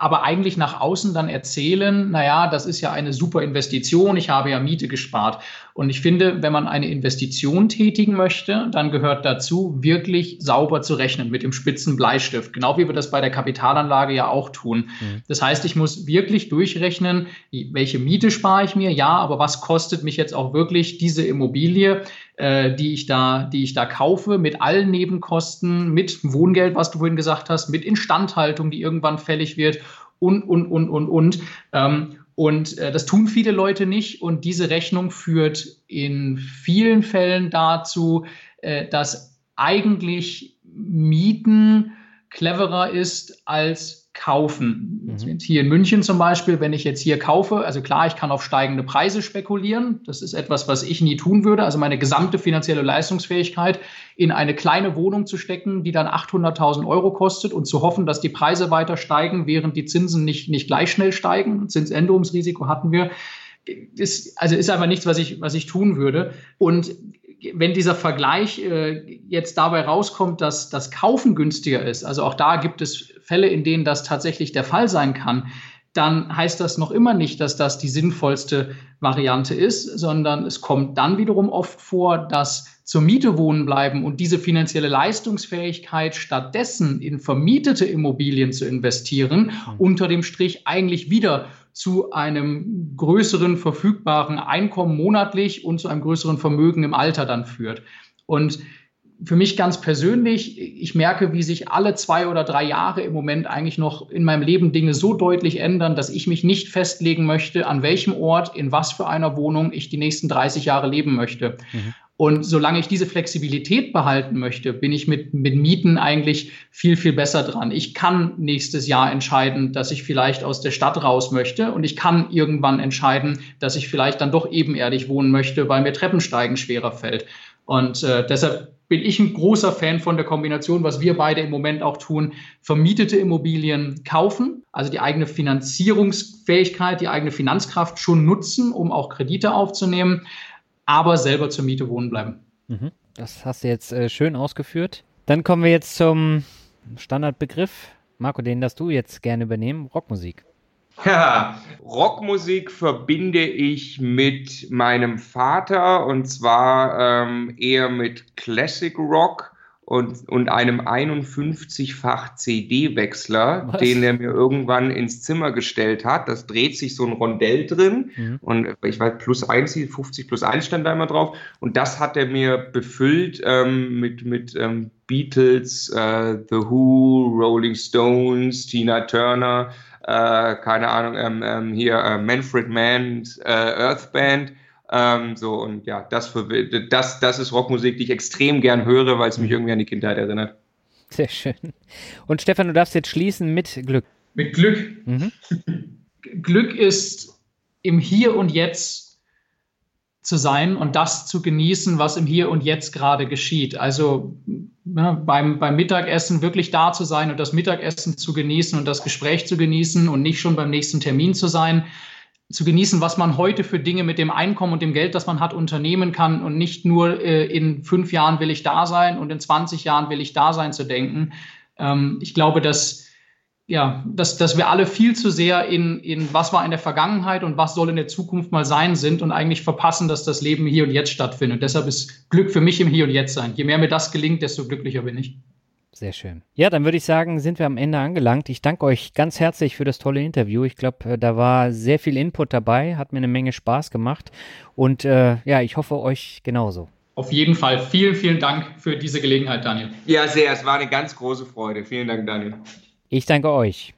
aber eigentlich nach außen dann erzählen, naja, das ist ja eine super Investition, ich habe ja Miete gespart. Und ich finde, wenn man eine Investition tätigen möchte, dann gehört dazu, wirklich sauber zu rechnen mit dem spitzen Bleistift, genau wie wir das bei der Kapitalanlage ja auch tun. Mhm. Das heißt, ich muss wirklich durchrechnen, welche Miete spare ich mir, ja, aber was kostet mich jetzt auch wirklich diese Immobilie, äh, die ich da, die ich da kaufe, mit allen Nebenkosten, mit Wohngeld, was du vorhin gesagt hast, mit Instandhaltung, die irgendwann fällig wird und, und, und, und, und. Ähm, und äh, das tun viele Leute nicht. Und diese Rechnung führt in vielen Fällen dazu, äh, dass eigentlich Mieten cleverer ist als kaufen. Mhm. Hier in München zum Beispiel, wenn ich jetzt hier kaufe, also klar, ich kann auf steigende Preise spekulieren. Das ist etwas, was ich nie tun würde. Also meine gesamte finanzielle Leistungsfähigkeit in eine kleine Wohnung zu stecken, die dann 800.000 Euro kostet und zu hoffen, dass die Preise weiter steigen, während die Zinsen nicht, nicht gleich schnell steigen. Zinsänderungsrisiko hatten wir. Ist, also ist einfach nichts, was ich, was ich tun würde. Und wenn dieser Vergleich äh, jetzt dabei rauskommt, dass das Kaufen günstiger ist, also auch da gibt es Fälle, in denen das tatsächlich der Fall sein kann, dann heißt das noch immer nicht, dass das die sinnvollste Variante ist, sondern es kommt dann wiederum oft vor, dass zur Miete wohnen bleiben und diese finanzielle Leistungsfähigkeit stattdessen in vermietete Immobilien zu investieren, mhm. unter dem Strich eigentlich wieder zu einem größeren verfügbaren Einkommen monatlich und zu einem größeren Vermögen im Alter dann führt. Und für mich ganz persönlich, ich merke, wie sich alle zwei oder drei Jahre im Moment eigentlich noch in meinem Leben Dinge so deutlich ändern, dass ich mich nicht festlegen möchte, an welchem Ort, in was für einer Wohnung ich die nächsten 30 Jahre leben möchte. Mhm. Und solange ich diese Flexibilität behalten möchte, bin ich mit, mit Mieten eigentlich viel, viel besser dran. Ich kann nächstes Jahr entscheiden, dass ich vielleicht aus der Stadt raus möchte und ich kann irgendwann entscheiden, dass ich vielleicht dann doch ebenerdig wohnen möchte, weil mir Treppensteigen schwerer fällt. Und äh, deshalb bin ich ein großer Fan von der Kombination, was wir beide im Moment auch tun, vermietete Immobilien kaufen, also die eigene Finanzierungsfähigkeit, die eigene Finanzkraft schon nutzen, um auch Kredite aufzunehmen, aber selber zur Miete wohnen bleiben. Mhm. Das hast du jetzt äh, schön ausgeführt. Dann kommen wir jetzt zum Standardbegriff. Marco, den darfst du jetzt gerne übernehmen, Rockmusik. Ja, Rockmusik verbinde ich mit meinem Vater und zwar ähm, eher mit Classic Rock und, und einem 51-fach CD-Wechsler, den er mir irgendwann ins Zimmer gestellt hat. Das dreht sich so ein Rondell drin mhm. und ich weiß, plus 1, 50 plus 1 stand da immer drauf. Und das hat er mir befüllt ähm, mit, mit ähm, Beatles, äh, The Who, Rolling Stones, Tina Turner äh, keine Ahnung, ähm, ähm, hier äh, Manfred Mann's äh, Earth Band. Ähm, so und ja, das, für, das, das ist Rockmusik, die ich extrem gern höre, weil es mich irgendwie an die Kindheit erinnert. Sehr schön. Und Stefan, du darfst jetzt schließen mit Glück. Mit Glück. Mhm. Glück ist im Hier und Jetzt zu sein und das zu genießen, was im Hier und Jetzt gerade geschieht. Also ne, beim, beim Mittagessen wirklich da zu sein und das Mittagessen zu genießen und das Gespräch zu genießen und nicht schon beim nächsten Termin zu sein, zu genießen, was man heute für Dinge mit dem Einkommen und dem Geld, das man hat, unternehmen kann und nicht nur äh, in fünf Jahren will ich da sein und in 20 Jahren will ich da sein zu denken. Ähm, ich glaube, dass ja, dass, dass wir alle viel zu sehr in, in was war in der Vergangenheit und was soll in der Zukunft mal sein sind und eigentlich verpassen, dass das Leben hier und jetzt stattfindet. Deshalb ist Glück für mich im Hier und Jetzt sein. Je mehr mir das gelingt, desto glücklicher bin ich. Sehr schön. Ja, dann würde ich sagen, sind wir am Ende angelangt. Ich danke euch ganz herzlich für das tolle Interview. Ich glaube, äh, da war sehr viel Input dabei, hat mir eine Menge Spaß gemacht und äh, ja, ich hoffe euch genauso. Auf jeden Fall. Vielen, vielen Dank für diese Gelegenheit, Daniel. Ja, sehr. Es war eine ganz große Freude. Vielen Dank, Daniel. Ich danke euch.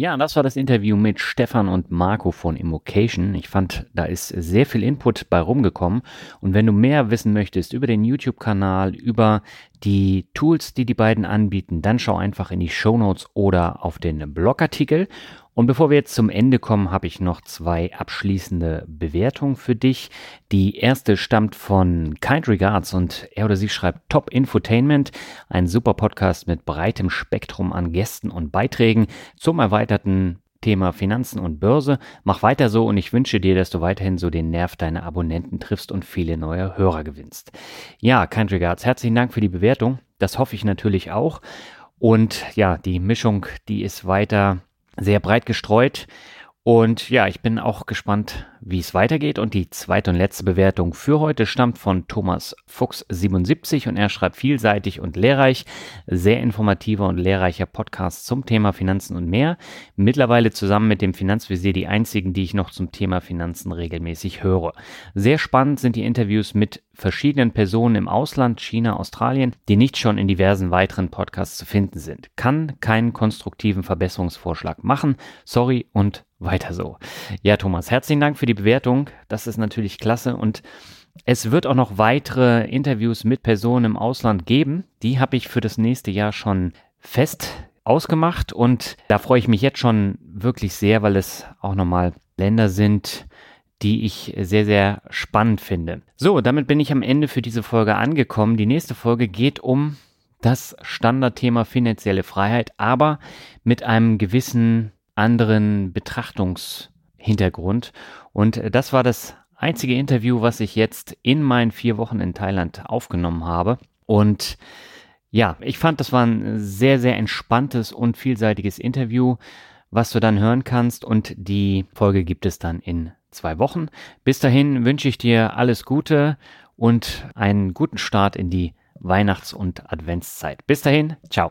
Ja, das war das Interview mit Stefan und Marco von Immocation. Ich fand, da ist sehr viel Input bei rumgekommen. Und wenn du mehr wissen möchtest über den YouTube-Kanal, über die Tools, die die beiden anbieten, dann schau einfach in die Show Notes oder auf den Blogartikel. Und bevor wir jetzt zum Ende kommen, habe ich noch zwei abschließende Bewertungen für dich. Die erste stammt von Kind Regards und er oder sie schreibt Top Infotainment, ein super Podcast mit breitem Spektrum an Gästen und Beiträgen zum erweiterten Thema Finanzen und Börse. Mach weiter so und ich wünsche dir, dass du weiterhin so den Nerv deiner Abonnenten triffst und viele neue Hörer gewinnst. Ja, Kind Regards, herzlichen Dank für die Bewertung. Das hoffe ich natürlich auch. Und ja, die Mischung, die ist weiter sehr breit gestreut. Und ja, ich bin auch gespannt, wie es weitergeht. Und die zweite und letzte Bewertung für heute stammt von Thomas Fuchs 77 und er schreibt vielseitig und lehrreich, sehr informativer und lehrreicher Podcast zum Thema Finanzen und mehr. Mittlerweile zusammen mit dem Finanzvisier die einzigen, die ich noch zum Thema Finanzen regelmäßig höre. Sehr spannend sind die Interviews mit verschiedenen Personen im Ausland, China, Australien, die nicht schon in diversen weiteren Podcasts zu finden sind. Kann keinen konstruktiven Verbesserungsvorschlag machen. Sorry und weiter so. Ja, Thomas, herzlichen Dank für die Bewertung. Das ist natürlich klasse und es wird auch noch weitere Interviews mit Personen im Ausland geben. Die habe ich für das nächste Jahr schon fest ausgemacht und da freue ich mich jetzt schon wirklich sehr, weil es auch nochmal Länder sind, die ich sehr, sehr spannend finde. So, damit bin ich am Ende für diese Folge angekommen. Die nächste Folge geht um das Standardthema finanzielle Freiheit, aber mit einem gewissen anderen Betrachtungshintergrund. Und das war das einzige Interview, was ich jetzt in meinen vier Wochen in Thailand aufgenommen habe. Und ja, ich fand, das war ein sehr, sehr entspanntes und vielseitiges Interview, was du dann hören kannst. Und die Folge gibt es dann in zwei Wochen. Bis dahin wünsche ich dir alles Gute und einen guten Start in die Weihnachts- und Adventszeit. Bis dahin, ciao.